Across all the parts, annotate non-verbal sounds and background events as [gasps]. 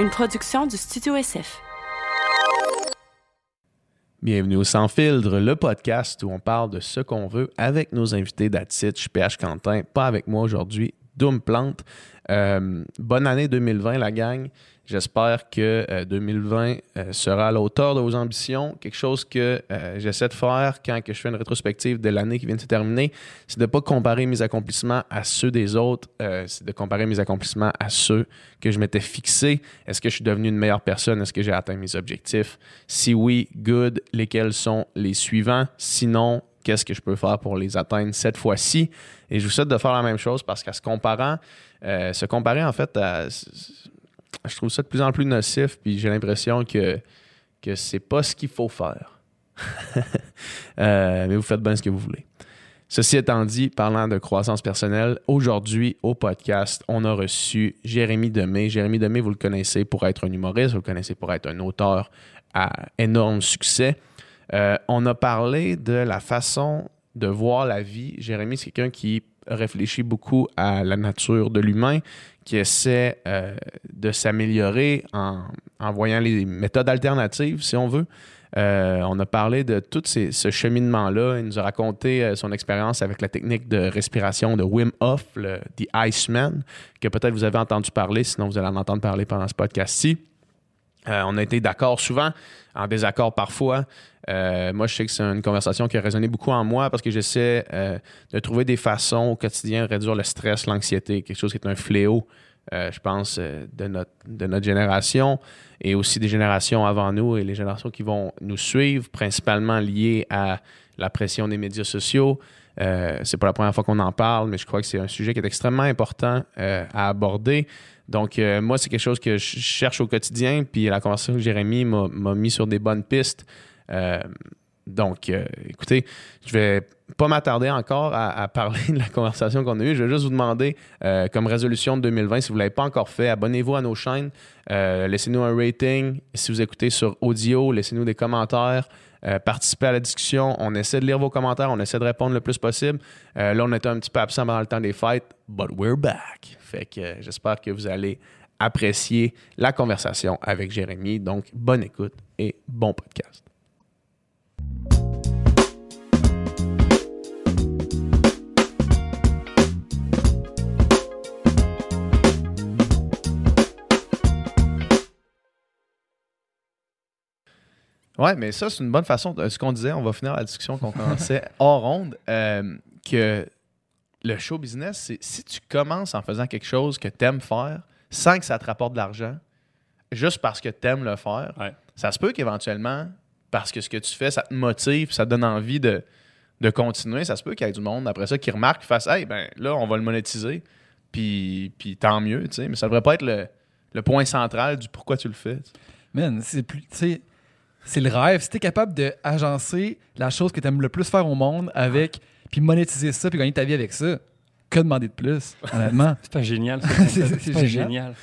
une production du Studio SF. Bienvenue au Sans Filtre, le podcast où on parle de ce qu'on veut avec nos invités suis PH Quentin, pas avec moi aujourd'hui, Doom Plante. Euh, bonne année 2020, la gang. J'espère que 2020 euh, euh, sera à la hauteur de vos ambitions. Quelque chose que j'essaie de faire quand que je fais une rétrospective de l'année qui vient de se terminer, c'est de ne pas comparer mes accomplissements à ceux des autres, c'est de comparer mes accomplissements à ceux que je m'étais fixés. Est-ce que je suis devenu une meilleure personne? Est-ce que j'ai atteint mes objectifs? Si oui, good. Lesquels sont les suivants? Sinon, qu'est-ce que je peux faire pour les atteindre cette fois-ci? Et je vous souhaite de faire la même chose parce qu'à se comparant, se comparer en fait à je trouve ça de plus en plus nocif, puis j'ai l'impression que, que c'est pas ce qu'il faut faire. [laughs] Euh, mais vous faites bien ce que vous voulez. Ceci étant dit, parlant de croissance personnelle, aujourd'hui au podcast, on a reçu Jérémy Demé. Jérémy Demé, vous le connaissez pour être un humoriste, vous le connaissez pour être un auteur à énorme succès. Euh, on a parlé de la façon de voir la vie. Jérémy, c'est quelqu'un qui réfléchit beaucoup à la nature de l'humain, qui essaie euh, de s'améliorer en, voyant les méthodes alternatives, si on veut. Euh, on a parlé de tout ce cheminement-là. Il nous a raconté euh, son expérience avec la technique de respiration de Wim Hof, le The Iceman, que peut-être vous avez entendu parler, sinon vous allez en entendre parler pendant ce podcast-ci. On a été d'accord souvent, en désaccord parfois. moi, je sais que c'est une conversation qui a résonné beaucoup en moi parce que j'essaie de trouver des façons au quotidien de réduire le stress, l'anxiété, quelque chose qui est un fléau euh, je pense, euh, de, notre, de notre génération et aussi des générations avant nous et les générations qui vont nous suivre, principalement liées à la pression des médias sociaux. Euh, c'est pas la première fois qu'on en parle, mais je crois que c'est un sujet qui est extrêmement important euh, à aborder. Donc, moi, c'est quelque chose que je cherche au quotidien, puis la conversation avec Jérémy m'a mis sur des bonnes pistes. Donc, euh, écoutez, je vais pas m'attarder encore à, parler de la conversation qu'on a eue. Je vais juste vous demander, euh, comme résolution de 2020, si vous ne l'avez pas encore fait, abonnez-vous à nos chaînes, euh, laissez-nous un rating. Si vous écoutez sur audio, laissez-nous des commentaires. participez à la discussion. On essaie de lire vos commentaires, on essaie de répondre le plus possible. là, on était un petit peu absent pendant le temps des fêtes, but we're back. Fait que j'espère que vous allez apprécier la conversation avec Jérémy. Donc, bonne écoute et bon podcast. Ouais, mais ça, c'est une bonne façon. De, ce qu'on disait, on va finir la discussion qu'on [laughs] commençait hors ronde, euh, que le show business, c'est si tu commences en faisant quelque chose que tu aimes faire sans que ça te rapporte de l'argent, juste parce que tu aimes le faire, ça se peut qu'éventuellement, parce que ce que tu fais, ça te motive, ça te donne envie de, de continuer, ça se peut qu'il y ait du monde après ça qui remarque, qui fasse Hey, ben là, on va le monétiser, puis, puis tant mieux, tu sais. Mais ça devrait pas être le, le point central du pourquoi tu le fais. Man, c'est plus. Tu c'est le rêve. Si t'es capable d'agencer la chose que tu aimes le plus faire au monde avec, puis monétiser ça, puis gagner ta vie avec ça, que demander de plus, honnêtement? [laughs] c'est pas génial. [laughs] C'est pas génial.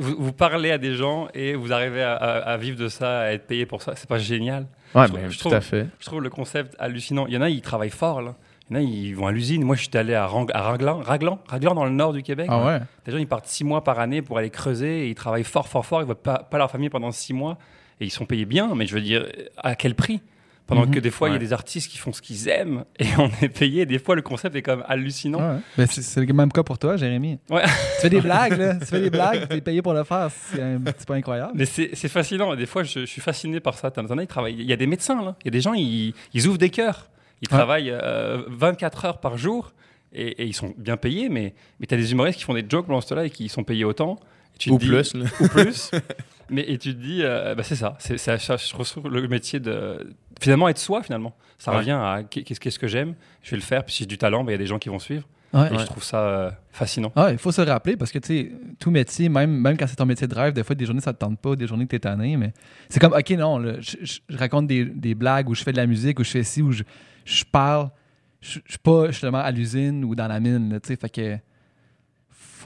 Vous, parlez à des gens et vous arrivez à, vivre de ça, à être payé pour ça. C'est pas génial. Ouais, mais tout à fait. Je trouve le concept hallucinant. Il y en a, ils travaillent fort, là. Il y en a, ils vont à l'usine. Moi, je suis allé à, Rang, à Raglan, Raglan, Raglan, dans le nord du Québec. Ah ouais? Des gens, ils partent six mois par année pour aller creuser et ils travaillent fort, fort, fort. Ils ne voient pas, pas leur famille pendant six mois et ils sont payés bien, mais je veux dire, à quel prix? Pendant mhm. que des fois, il y a des artistes qui font ce qu'ils aiment [laughs] et on est payé. Des fois, le concept est quand même hallucinant. Ben, c'est le même cas pour toi, Jérémy. Ouais. tu fais des blagues, là. Tu fais des [laughs] blagues, tu es payé pour le faire. C'est un petit peu incroyable. Mais c'est fascinant. Des fois, je, suis fasciné par ça. Il, y a des médecins, là. Il y a des gens, ils, ils ouvrent des cœurs. Ils travaillent 24 euh, heures par jour et, ils sont bien payés, mais, mais tu as des humoristes qui font des jokes pendant ce temps-là et qui sont payés autant. ou, plus, ou plus. [laughs] Mais et tu te dis, euh, bah, c'est ça, c'est, je retrouve le métier de finalement être soi finalement. Ça revient à qu'est-ce que j'aime, je vais le faire, puis si j'ai du talent, bah, il y a des gens qui vont suivre. et je trouve ça euh, fascinant. il faut se rappeler parce que tu sais, tout métier, même, même quand c'est ton métier de rêve, des fois des journées ça te tente pas, des journées que tu es tanné, mais c'est comme, ok, non, je, raconte des, des, blagues ou je fais de la musique ou je fais ci ou je, je parle, je, suis pas justement à l'usine ou dans la mine, tu sais, fait que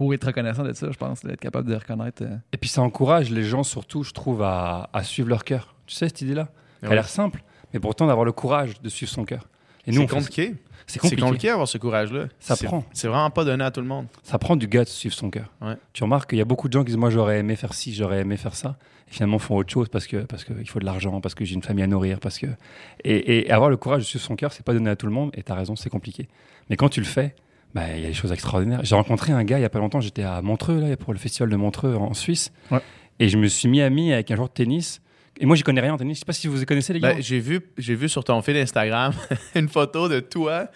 faut être reconnaissant de ça, je pense, d'être capable de reconnaître. Euh. Et puis ça encourage les gens, surtout, je trouve, à, suivre leur cœur. Tu sais, cette idée-là? Elle a l'air simple, mais pourtant d'avoir le courage de suivre son cœur. Et nous, C'est compliqué. C'est compliqué. compliqué d'avoir ce courage-là. Ça prend. C'est vraiment pas donné à tout le monde. Ça prend du guts de suivre son cœur. Ouais. Tu remarques qu'il y a beaucoup de gens qui disent Moi, j'aurais aimé faire ci, j'aurais aimé faire ça. Et finalement, font autre chose parce que parce qu'il faut de l'argent, parce que j'ai une famille à nourrir. parce que et, et avoir le courage de suivre son cœur, c'est pas donné à tout le monde. Et tu as raison, c'est compliqué. Mais quand tu le fais, bah, il y a des choses extraordinaires. J'ai rencontré un gars il y a pas longtemps, j'étais à Montreux, là, pour le festival de Montreux en Suisse. Ouais. Et je me suis mis ami avec un joueur de tennis. Et moi, j'y connais rien en tennis. Je sais pas si vous connaissez les gars. Ben, j'ai vu, j'ai vu sur ton fil Instagram [laughs] une photo de toi,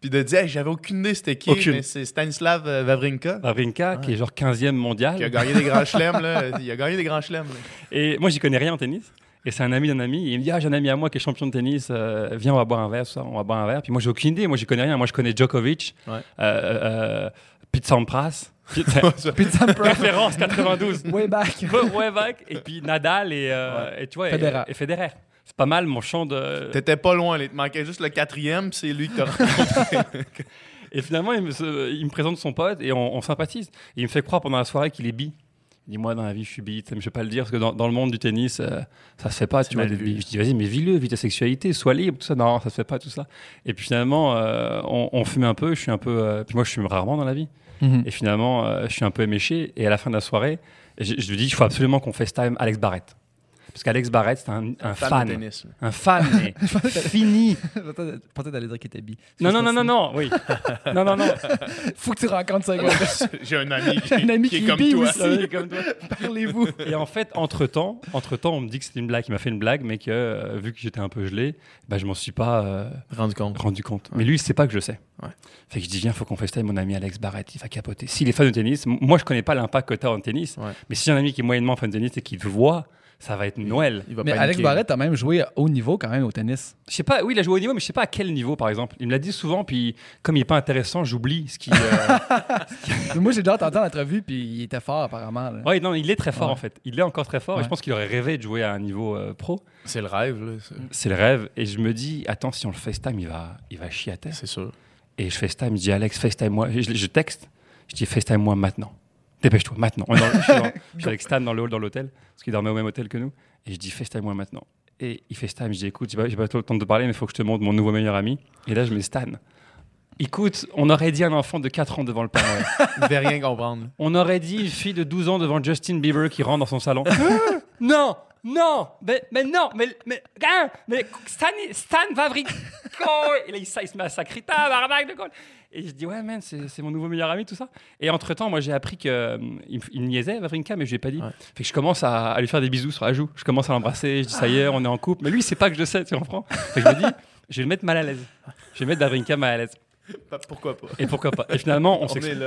puis de dire, Hey, j'avais aucune idée c'était qui, Aucune. mais c'est Stanislav euh, Wawrinka Wawrinka, qui est genre 15e mondial. qui a gagné des grands chelems là. [laughs] Il a gagné des grands chelems. Et moi, j'y connais rien en tennis. Et c'est un ami d'un ami. Et il me dit Ah, j'ai un ami à moi qui est champion de tennis. euh, viens, on va boire un verre, ça. On va boire un verre. Puis moi, j'ai aucune idée. Moi, j'y connais rien. Moi, je connais Djokovic, Ouais. euh, euh, Pete Sampras, Pizza [laughs] Pro. [laughs] référence 92. Way back. ouais, back. Et puis Nadal et, euh, et tu vois, et- Federer. Et, Federer. C'est pas mal mon champ de. T'étais pas loin, il te manquait juste le quatrième, c'est lui que t'as rencontré. [laughs] Et finalement, il me, se- il me présente son pote et on, on sympathise. Et il me fait croire pendant la soirée qu'il est bi. Il dit Moi, dans la vie, je suis bi. Je vais pas le dire parce que dans, dans le monde du tennis, euh, ça se fait pas. Tu vois, bi. Je dis Vas-y, mais vis-le, vis ta sexualité, sois libre, tout ça. Non, ça se fait pas, tout ça. Et puis finalement, euh, on, on fume un peu. Je suis un peu. euh, puis moi, je fume rarement dans la vie. Mhm. Et finalement, euh, je suis un peu éméché. Et à la fin de la soirée, je, lui dis Il faut absolument qu'on FaceTime Alex Barrett. Parce qu'Alex Barrett, c'est un, un Fan fan. de tennis. là. Un fan, mais [laughs] fini. [laughs] Pensais d'aller dire qu'il était bi. Non, non, non, non, non, oui. Non, non, non. [laughs] Faut que tu rencontres gars. J'ai un ami qui, Un ami qui qui est comme vit toi. aussi. Comme toi. Parlez-vous. Et en fait, entre temps, entre temps, on me dit que c'était une blague. Il m'a fait une blague, mais que euh, vu que j'étais un peu gelé, bah, je m'en suis pas euh, Rendu compte. rendu compte. Mais lui, il sait pas que je sais. Ouais. Fait que je dis viens, faut qu'on FaceTime mon ami Alex Barrett. Il va capoter. S'il est fan de tennis, moi je connais pas l'impact que tu as en tennis. Ouais. Mais si j'ai un ami qui est moyennement fan de tennis et qu'il te voit, ça va être Noël. Il va Mais paniquer. Alex Barrett a même joué haut niveau quand même au tennis. Je sais pas. Oui, il a joué au niveau, mais je sais pas à quel niveau, par exemple. Il me l'a dit souvent, puis comme il est pas intéressant, j'oublie ce qui. euh, [laughs] moi, j'ai déjà entendu l'entrevue, puis il était fort apparemment. Ouais, non, il est très fort Ouais. en fait. Il est encore très fort et je pense qu'il aurait rêvé de jouer à un niveau euh, pro. C'est le rêve, là. c'est- le rêve. Et je me dis, attends, si on le FaceTime, il va, il va chier à terre. C'est sûr. Et je FaceTime, je dis, Alex, FaceTime-moi. Je, je texte, je dis, FaceTime-moi maintenant. Dépêche-toi, maintenant. On est dans- je, suis dans- [laughs] je suis avec Stan dans le hall, dans l'hôtel, parce qu'il dormait au même hôtel que nous. Et je dis, FaceTime-moi maintenant. Et il FaceTime, je dis, écoute, j'ai pas, pas le temps de te parler, mais il faut que je te montre mon nouveau meilleur ami. Et là, je mets Stan. Écoute, on aurait dit un enfant de 4 ans devant le Père Noël. [laughs] Devait rien comprendre. On aurait dit une fille de 12 ans devant Justin Bieber qui rentre dans son salon. [laughs] non, non, mais, mais non, mais, mais, hein, mais Stan, Stan. Et là, [laughs] il, il se met à sacrer tabarnak de quoi. Et je dis, ouais, man, c'est c'est mon nouveau meilleur ami, tout ça. Et entre temps, moi, j'ai appris qu'il il, il me niaisait, Wawrinka, mais je lui ai pas dit. Ouais. Fait que je commence à, à lui faire des bisous sur la joue. Je commence à l'embrasser. Je dis, ça y est, on est en couple. Mais lui, il sait pas que je sais, tu comprends. Fait que je me dis, je vais le mettre mal à l'aise. Je vais mettre Wawrinka mal à l'aise. Bah, Pourquoi pas? Et pourquoi pas Et finalement, on, s'explique.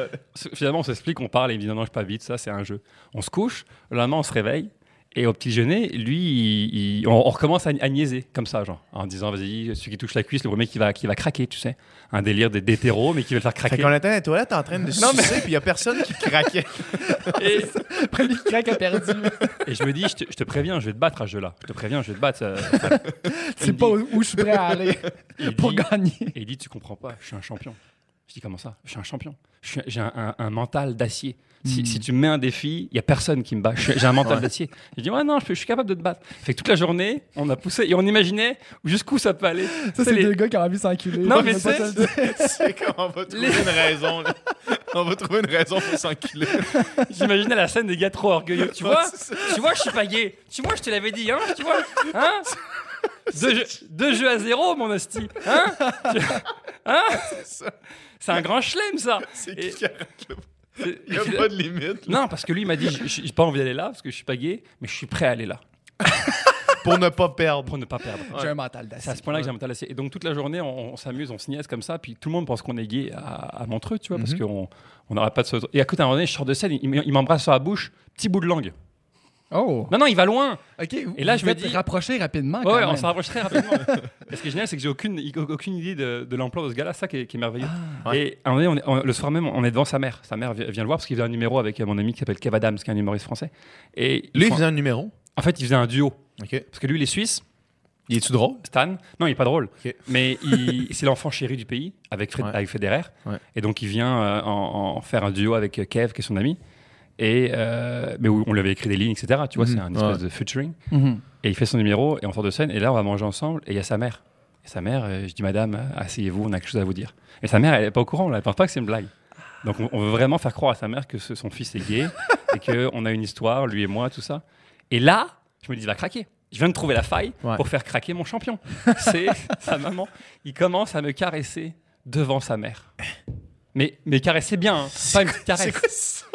Finalement, on s'explique, on parle et il me dit non, non, je pas vite, ça c'est un jeu. On se couche, le lendemain on se réveille et au petit déjeuner, lui, il- il- on, on recommence à, à niaiser comme ça, genre, en disant vas-y, celui qui touche la cuisse, le premier qui va, qui va craquer, tu sais. Un délire des- d'hétéro, mais qui va le faire Fait craquer. qu'on était dans les toilettes en train de Non, mais- sucer, puis il y a personne qui craquait. [laughs] Et, Après, lui, craque a perdu. et je me dis, je te, je te préviens, je vais te battre à ce jeu-là. Je te préviens, je vais te battre. C'est pas dit- où, je suis prêt à aller pour dit- gagner. Et il dit, tu comprends pas, je suis un champion. Je dis, comment ça? Je suis un champion. J'ai un, un- un mental d'acier. Si, Hmm. si tu me mets un défi, il y a personne qui me bat. J'ai un mental [laughs] Ouais. d'acier. Je dis, ouais, non, je, peux- je suis capable de te battre. Fait que toute la journée, on a poussé et on imaginait jusqu'où ça peut aller. Ça, c'est les- deux gars qui ont envie s'enculer. Non, mais [laughs] c'est- le. C'est qu'on va trouver Les- une raison. là. On va trouver une raison pour s'enculer. J'imaginais la scène des gars trop orgueilleux. Tu vois. [laughs] Tu vois, je suis pas gay. Tu vois, je te l'avais dit, hein Tu vois Hein? Deux, jeux, deux jeux à zéro, mon hostie. Hein? Tu- Hein? ça. C'est un grand chelem, ça. [laughs] C'est Et- qui qui arrête? C'est- Il n'y a pas de limite. là. Non, parce que lui il m'a dit j'ai pas envie d'aller là parce que je suis pas gay, mais je suis prêt à aller là [laughs] Pour ne pas perdre. pour ne pas perdre. J'ai un mental C'est à d'acier. ce point-là que j'ai un mental d'acier. Et donc toute la journée, on, on s'amuse, on se niaise comme ça, puis tout le monde pense qu'on est gay à, à Montreux, tu vois, parce Mhm. qu'on on n'aura pas de se... Et à côté, à un moment donné, je sors de scène, il m'embrasse sur la bouche, petit bout de langue. Oh, Non, non, il va loin. ok. Et là, vous je me dis- rapproché rapidement. Ouais, quand ouais, on s'en rapproche très rapidement. [laughs] Ce qui est génial, c'est que j'ai aucune, aucune idée de, de l'emploi de ce gars-là, ça qui est, qui est merveilleux. Ah. Ouais. Et à un moment donné, on est- on- le soir même, on est devant sa mère. Sa mère vi- vient le voir parce qu'il faisait un numéro avec mon ami qui s'appelle Kev Adams, qui est un humoriste français. Et Lui, il faisait un numéro. En fait, il faisait un duo. OK. Parce que lui, il est suisse. Il est-tu drôle? Stan. Non, il est pas drôle. Mais [laughs] c'est l'enfant chéri du pays avec, Fred- Ouais. avec Federer. Ouais. Et donc, il vient euh, en, en faire un duo avec euh, Kev, qui est son ami. Et, euh, mais où on lui avait écrit des lignes, etc. Tu vois, Mhm. c'est un espèce Ouais. de featuring. Mhm. Et il fait son numéro et on sort de scène. Et là, on va manger ensemble. Et il y a sa mère. Et sa mère, euh, je dis Madame, asseyez-vous, on a quelque chose à vous dire. Et sa mère, elle n'est pas au courant, elle ne pense pas que c'est une blague. Donc on, on veut vraiment faire croire à sa mère que ce- son fils est gay et qu'on [laughs] a une histoire, lui et moi, tout ça. Et là, je me dis, il va craquer. Je viens de trouver la faille Ouais. pour faire craquer mon champion. C'est [laughs] sa maman. Il commence à me caresser devant sa mère. Mais, mais caresser bien, hein, pas une petite caresse.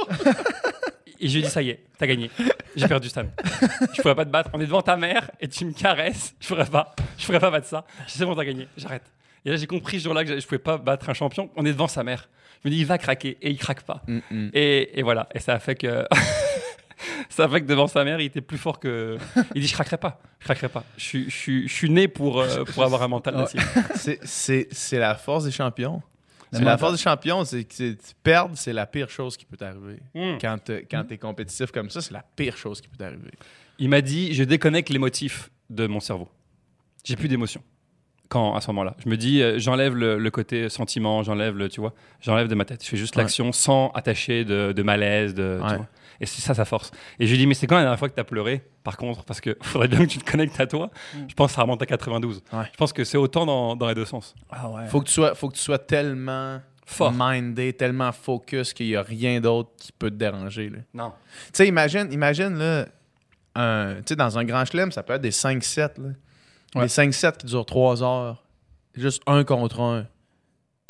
Et je lui ai dit, ça y est, t'as gagné. J'ai perdu Stan. Je pourrais pas te battre. On est devant ta mère et tu me caresses. Je pourrais pas. Je pourrais pas battre ça. Je sais, C'est bon, t'as gagné. J'arrête. Et là, j'ai compris ce jour-là que je pouvais pas battre un champion. On est devant sa mère. Je me dis, il va craquer. Et il craque pas. Mm, mm. Et, et voilà. Et ça a fait que. [laughs] ça a fait que devant sa mère, il était plus fort que. Il dit, je craquerai pas. Je craquerai pas. Je suis, je suis, je suis né pour, euh, pour avoir un mental d'acier. C'est- C'est c'est la force des champions. C'est la force des champions, c'est que perdre, c'est la pire chose qui peut t'arriver. Mm. Quand tu es compétitif comme ça, c'est la pire chose qui peut t'arriver. Il m'a dit je déconnecte les motifs de mon cerveau. J'ai plus d'émotion. Quand à ce moment-là, je me dis euh, j'enlève le, le côté sentiment, j'enlève le tu vois, j'enlève de ma tête. Je fais juste Ouais. l'action sans attacher de, de malaise, de tu Ouais. vois. Et c'est ça sa force. Et je lui dis mais c'est quand la dernière fois que tu as pleuré Par contre, parce que [laughs] faudrait bien que tu te connectes à toi. Je pense que ça remonte à 92. Ouais. Je pense que c'est autant dans, dans les deux sens. Ah ouais. Faut que tu sois, faut que tu sois tellement Fort. mindé, tellement focus qu'il n'y a rien d'autre qui peut te déranger. là. Non. Tu sais, imagine, imagine là, un, tu sais, dans un grand chelem, ça peut être des 5-7. là. Ouais. Des 5-7 qui durent 3 heures. Juste un contre un.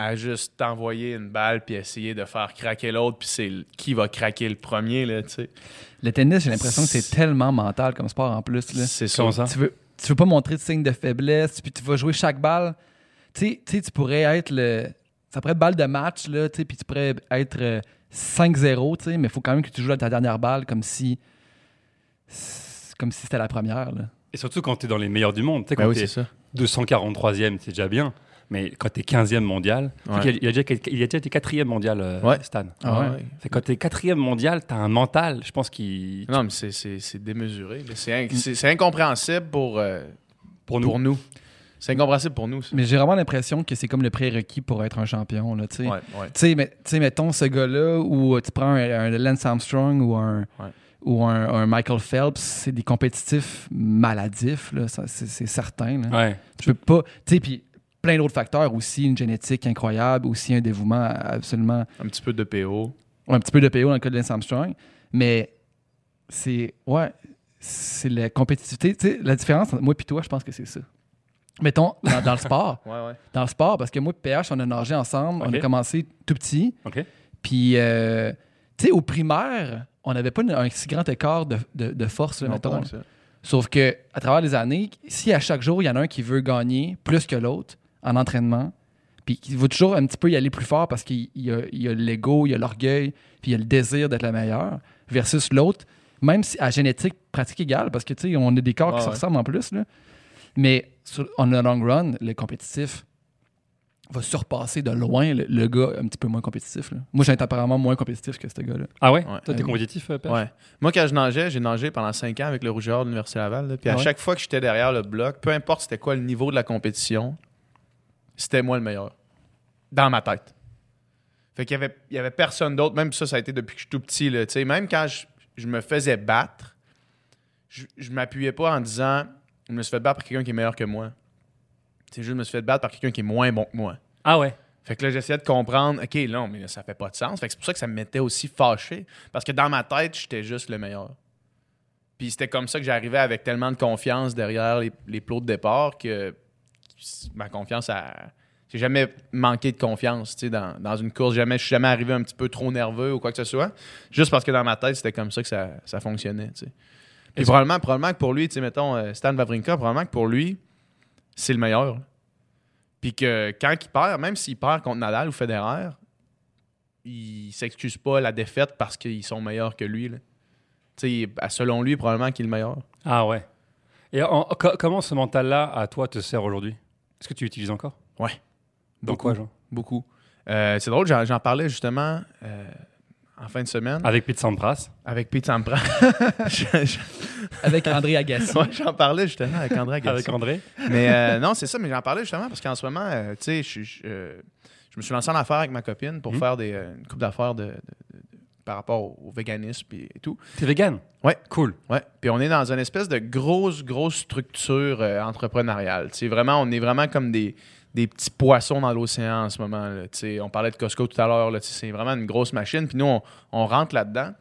À juste t'envoyer une balle puis essayer de faire craquer l'autre, puis c'est qui va craquer le premier, là, tu sais. Le tennis, j'ai l'impression que c'est tellement mental comme sport en plus. Là. C'est ça. Tu veux, tu veux pas montrer de signe de faiblesse, puis tu vas jouer chaque balle. Tu sais- tu pourrais être le. Ça pourrait être balle de match, là, tu sais, puis tu pourrais être euh, 5-0, tu sais, mais il faut quand même que tu joues à ta dernière balle comme si. Comme si c'était la première, là. Et surtout quand tu es dans les meilleurs du monde. Tu sais, Ben quand oui, ça. 243e, c'est déjà bien. Mais quand tu es 15e mondial, Ouais. a- il, a déjà, il a déjà été 4e mondial, euh, Ouais. Stan. Ah ouais. ouais. Fait que quand tu es 4e mondial, tu as un mental, je pense, qui. Non, mais c'est- c'est c'est démesuré. là. C'est inc- C'est c'est incompréhensible pour, euh, Pour nous. pour nous. C'est incompréhensible pour nous. ça. Mais j'ai vraiment l'impression que c'est comme le prérequis pour être un champion, là, tu sais. Mais- tu sais, mettons ce gars-là, où tu prends un, un Lance Armstrong ou un, Ouais. ou un, un Michael Phelps, c'est des compétitifs maladifs, là, ça, c'est, c'est certain. Là. Ouais. Tu peux pas. Tu sais, puis plein d'autres facteurs aussi, une génétique incroyable, aussi un dévouement absolument. Un petit peu de PO. ouais, un petit peu de PO dans le cas de Lance Armstrong, mais c'est. Ouais, c'est la compétitivité. Tu sais, la différence entre moi et toi, je pense que c'est ça. Mettons, dans, dans le sport, [laughs] Ouais, ouais. dans le sport, parce que moi et PH, on a nagé ensemble, on a commencé tout petit. Puis, euh, tu sais, au primaire, on n'avait pas une- un si grand écart de, de- de force, là, mettons. Sauf que à travers les années, si à chaque jour, il y en a un qui veut gagner plus que l'autre en entraînement, puis qui veut toujours un petit peu y aller plus fort parce qu'il il y a, il l'ego, il y a l'orgueil, puis il y a le désir d'être le meilleur, versus l'autre, même si à génétique pratique égale, parce que tu sais, on a des corps qui se ressemblent en plus, là. mais sur, on a long run, le compétitif va surpasser de loin le, le gars un petit peu moins compétitif. là. Moi, j'ai un tempérament moins compétitif que ce gars-là. Ah ouais, Ouais. Toi, t'es compétitif, euh, Ouais. Moi, quand je nageais, j'ai nagé pendant 5 ans avec le Rougeur de l'Université Laval. là. Puis à Ah ouais? chaque fois que j'étais derrière le bloc, peu importe c'était quoi le niveau de la compétition, c'était moi le meilleur. Dans ma tête. Fait qu'il y avait, il y avait personne d'autre. Même ça, ça a été depuis que je suis tout petit. Là, même quand je, je me faisais battre, je, je m'appuyais pas en disant je me suis fait battre par quelqu'un qui est meilleur que moi. C'est juste je me suis fait battre par quelqu'un qui est moins bon que moi. Ah ouais. Fait que là, j'essayais de comprendre, OK, non, mais là, ça fait pas de sens. Fait que c'est pour ça que ça me mettait aussi fâché. Parce que dans ma tête, j'étais juste le meilleur. Puis c'était comme ça que j'arrivais avec tellement de confiance derrière les, les plots de départ que ma confiance. J'ai jamais manqué de confiance dans, dans une course. Jamais, je suis jamais arrivé un petit peu trop nerveux ou quoi que ce soit. Juste parce que dans ma tête, c'était comme ça que ça, ça fonctionnait. tu sais. Puis probablement, probablement que pour lui, mettons, euh, Stan Wawrinka, probablement que pour lui, c'est le meilleur. là. Puis que quand il perd, même s'il perd contre Nadal ou Federer, il s'excuse pas la défaite parce qu'ils sont meilleurs que lui. là. Selon lui, probablement qu'il est le meilleur. Ah ouais. Et en- co- comment ce mental-là, à toi, te sert aujourd'hui? Est-ce que tu l'utilises encore? Ouais. Dans Beaucoup. quoi, genre? Beaucoup. Euh, c'est drôle, j'en, parlais justement euh, en fin de semaine Avec Pete Sampras avec Pete Sampras. [laughs] Je- je- Avec André Agassi. ouais, j'en parlais justement avec André Agassi. Avec André Mais euh, non, c'est ça, mais j'en parlais justement parce qu'en ce moment, euh, tu sais, je, je, je me suis lancé en affaires avec ma copine pour Mhm. faire des, une coupe d'affaires de par rapport au, au véganisme et, tout. T'es vegan Ouais. Cool. Ouais. Puis on est dans une espèce de grosse, grosse structure euh, entrepreneuriale. Tu sais, vraiment, on est vraiment comme des, des petits poissons dans l'océan en ce moment. là. On parlait de Costco tout à l'heure. C'est vraiment une grosse machine. Puis nous, on, on rentre là-dedans.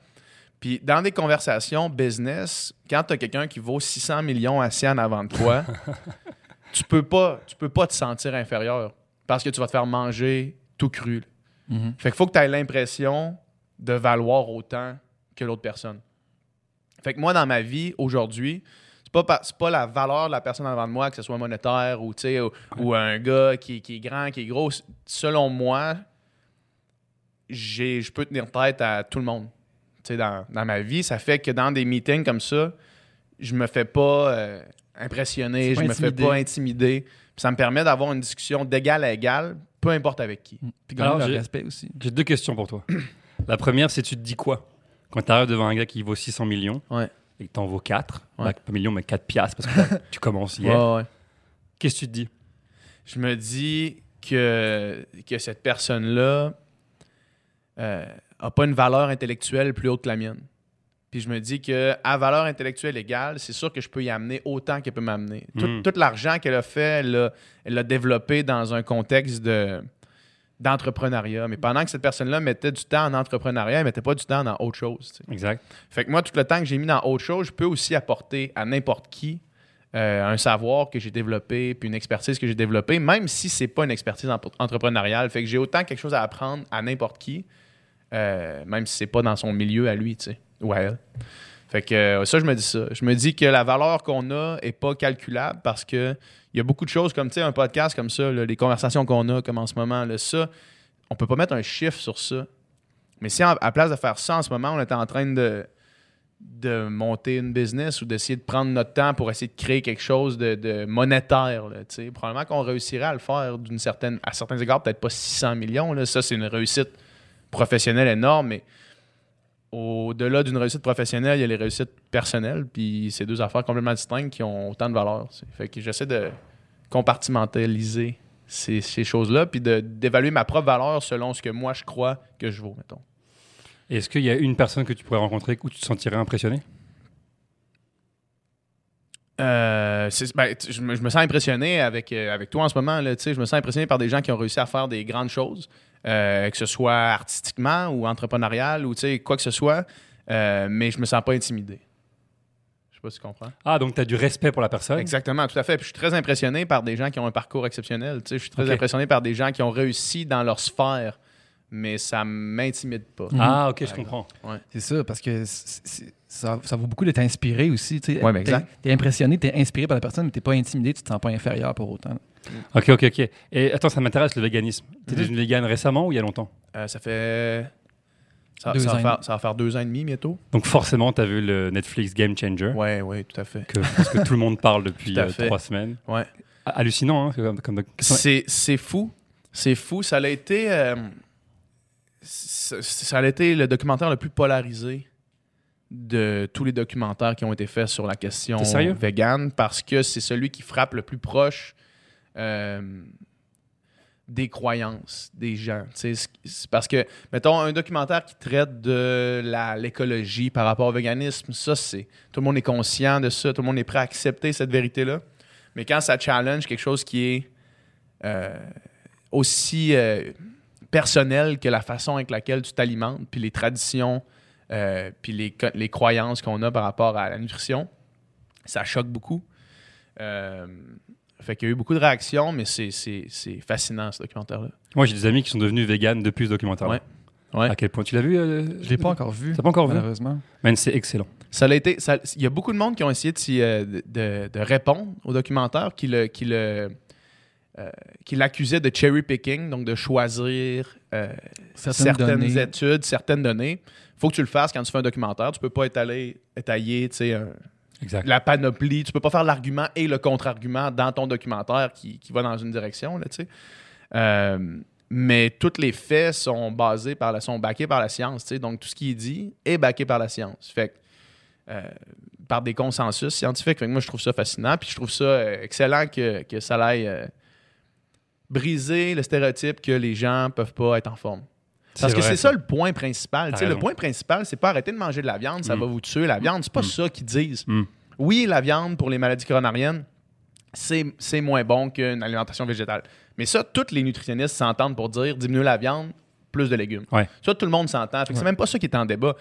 Puis dans des conversations business, quand tu as quelqu'un qui vaut 600 millions assis en avant de toi, [laughs] tu peux pas, tu peux pas te sentir inférieur parce que tu vas te faire manger tout cru. Mhm. Fait qu'il faut que tu aies l'impression de valoir autant que l'autre personne. Fait que moi, dans ma vie, aujourd'hui, c'est pas, pas la valeur de la personne en avant de moi, que ce soit monétaire ou, tu sais, ou, ou un gars qui, qui est grand, qui est gros. Selon moi, j'ai- je peux tenir tête à tout le monde. Tu sais, dans, dans ma vie, ça fait que dans des meetings comme ça, je me fais pas euh, impressionner, je pas me fais intimidé. pas intimider. Puis ça me permet d'avoir une discussion d'égal à égal, peu importe avec qui. Puis leur j'ai- respect aussi. J'ai deux questions pour toi. [clears throat] La première, c'est tu te dis quoi? Quand tu arrives devant un gars qui vaut 600 millions Ouais. et que t'en vaut 4, Ouais. bah, pas millions, mais 4 piastres parce que [laughs] tu commences hier. Ouais, ouais. Qu'est-ce que tu te dis? Je me dis que, que cette personne-là n'a pas une valeur intellectuelle plus haute que la mienne. Puis je me dis que à valeur intellectuelle égale, c'est sûr que je peux y amener autant qu'elle peut m'amener. Tout, Mm. tout l'argent qu'elle a fait, elle l'a, elle l'a développé dans un contexte de, d'entrepreneuriat. Mais pendant que cette personne-là mettait du temps en entrepreneuriat, elle mettait pas du temps dans autre chose. tu sais. Exact. Fait que moi, tout le temps que j'ai mis dans autre chose, je peux aussi apporter à n'importe qui euh, un savoir que j'ai développé, puis une expertise que j'ai développée, même si c'est pas une expertise entrepreneuriale. Fait que j'ai autant quelque chose à apprendre à n'importe qui, euh, même si c'est pas dans son milieu à lui, tu sais, ou à elle. Fait que euh, ça, je me dis ça. Je me dis que la valeur qu'on a est pas calculable parce que il y a beaucoup de choses comme, un podcast comme ça, les conversations qu'on a, comme en ce moment, là, ça, on peut pas mettre un chiffre sur ça. Mais si à place de faire ça en ce moment, on était en train de, de monter une business ou d'essayer de prendre notre temps pour essayer de créer quelque chose de, de monétaire, là, probablement qu'on réussirait à le faire d'une certaine, à certains égards, peut-être pas 600 millions. Là, ça, c'est une réussite professionnelle énorme, mais au-delà d'une réussite professionnelle, il y a les réussites personnelles, puis c'est deux affaires complètement distinctes qui ont autant de valeur. Fait que j'essaie de compartimentaliser ces, ces choses-là, puis d'évaluer ma propre valeur selon ce que moi je crois que je vaux, mettons. Est-ce qu'il y a une personne que tu pourrais rencontrer où tu te sentirais impressionné Euh, ben, je, me, je me sens impressionné avec, euh, avec toi en ce moment. Là, je me sens impressionné par des gens qui ont réussi à faire des grandes choses, euh, que ce soit artistiquement ou entrepreneurial ou quoi que ce soit, mais je me sens pas intimidé. Je sais pas si tu comprends. Ah, donc tu as du respect pour la personne? Exactement, tout à fait. Puis je suis très impressionné par des gens qui ont un parcours exceptionnel. Tu sais, je suis très impressionné par des gens qui ont réussi dans leur sphère, mais ça m'intimide pas. Ah, ok, je comprends. C'est ça, parce que ça, ça vaut beaucoup d'être inspiré aussi. tu sais. Ouais, mais exact. T'es, t'es impressionné, t'es inspiré par la personne, mais t'es pas intimidé, tu te sens pas inférieur pour autant. Ok, ok, ok. Et attends, ça m'intéresse le véganisme. Tu es Mhm. devenu végane récemment ou il y a longtemps? Euh, ça fait. Ça, Deux ça ans va faire, demi. ça va faire deux ans et demi bientôt. Donc forcément, tu as vu le Netflix Game Changer, Ouais, ouais, tout à fait. que, parce que tout le monde parle depuis euh, trois semaines. Ouais. Hallucinant, hein, comme, comme- C'est c'est fou. C'est fou. Ça a été. euh, ça, ça a été le documentaire le plus polarisé de tous les documentaires qui ont été faits sur la question vegan parce que c'est celui qui frappe le plus proche euh, des croyances des gens. Parce que, mettons, un documentaire qui traite de l'écologie par rapport au véganisme, ça, c'est. Tout le monde est conscient de ça, tout le monde est prêt à accepter cette vérité-là. Mais quand ça challenge quelque chose qui est euh, aussi euh, personnel que la façon avec laquelle tu t'alimentes, puis les traditions, euh, puis les, les croyances qu'on a par rapport à la nutrition, ça choque beaucoup. Fait qu'il y a eu beaucoup de réactions, mais c'est, c'est, c'est fascinant ce documentaire-là. Moi, j'ai des amis qui sont devenus véganes depuis ce documentaire. Ouais. Ouais. À quel point? Tu l'as vu euh, Je l'ai pas encore vu. T'as pas encore vu? Malheureusement. Man, c'est excellent. Ça l'a été. Il y a beaucoup de monde qui ont essayé de, euh, de, répondre au documentaire, qui le, qui le, euh, qui l'accusaient de cherry picking, donc de choisir euh, Certaines, études, certaines données. faut que tu le fasses quand tu fais un documentaire. Tu peux pas étaler, étayer tu sais, un- La panoplie. Tu peux pas faire l'argument et le contre-argument dans ton documentaire qui, qui va dans une direction. Là, tu sais. Euh, mais tous les faits sont basés par la, sont par la science. Donc tout ce qui est dit est backé par la science. Fait euh, par des consensus scientifiques. Moi, je trouve ça fascinant. Puis je trouve ça euh, excellent que, que ça aille briser le stéréotype que les gens peuvent pas être en forme. Parce que c'est ça le point principal. Le point principal, c'est pas arrêter de manger de la viande, ça Mm. va vous tuer. La viande, c'est pas Mm. ça qu'ils disent. Mm. Oui, la viande pour les maladies coronariennes, c'est moins bon qu'une alimentation végétale. Mais ça, tous les nutritionnistes s'entendent pour dire diminuer la viande, plus de légumes. Ouais. Ça, tout le monde s'entend. Que C'est Ouais. même pas ça qui est en débat.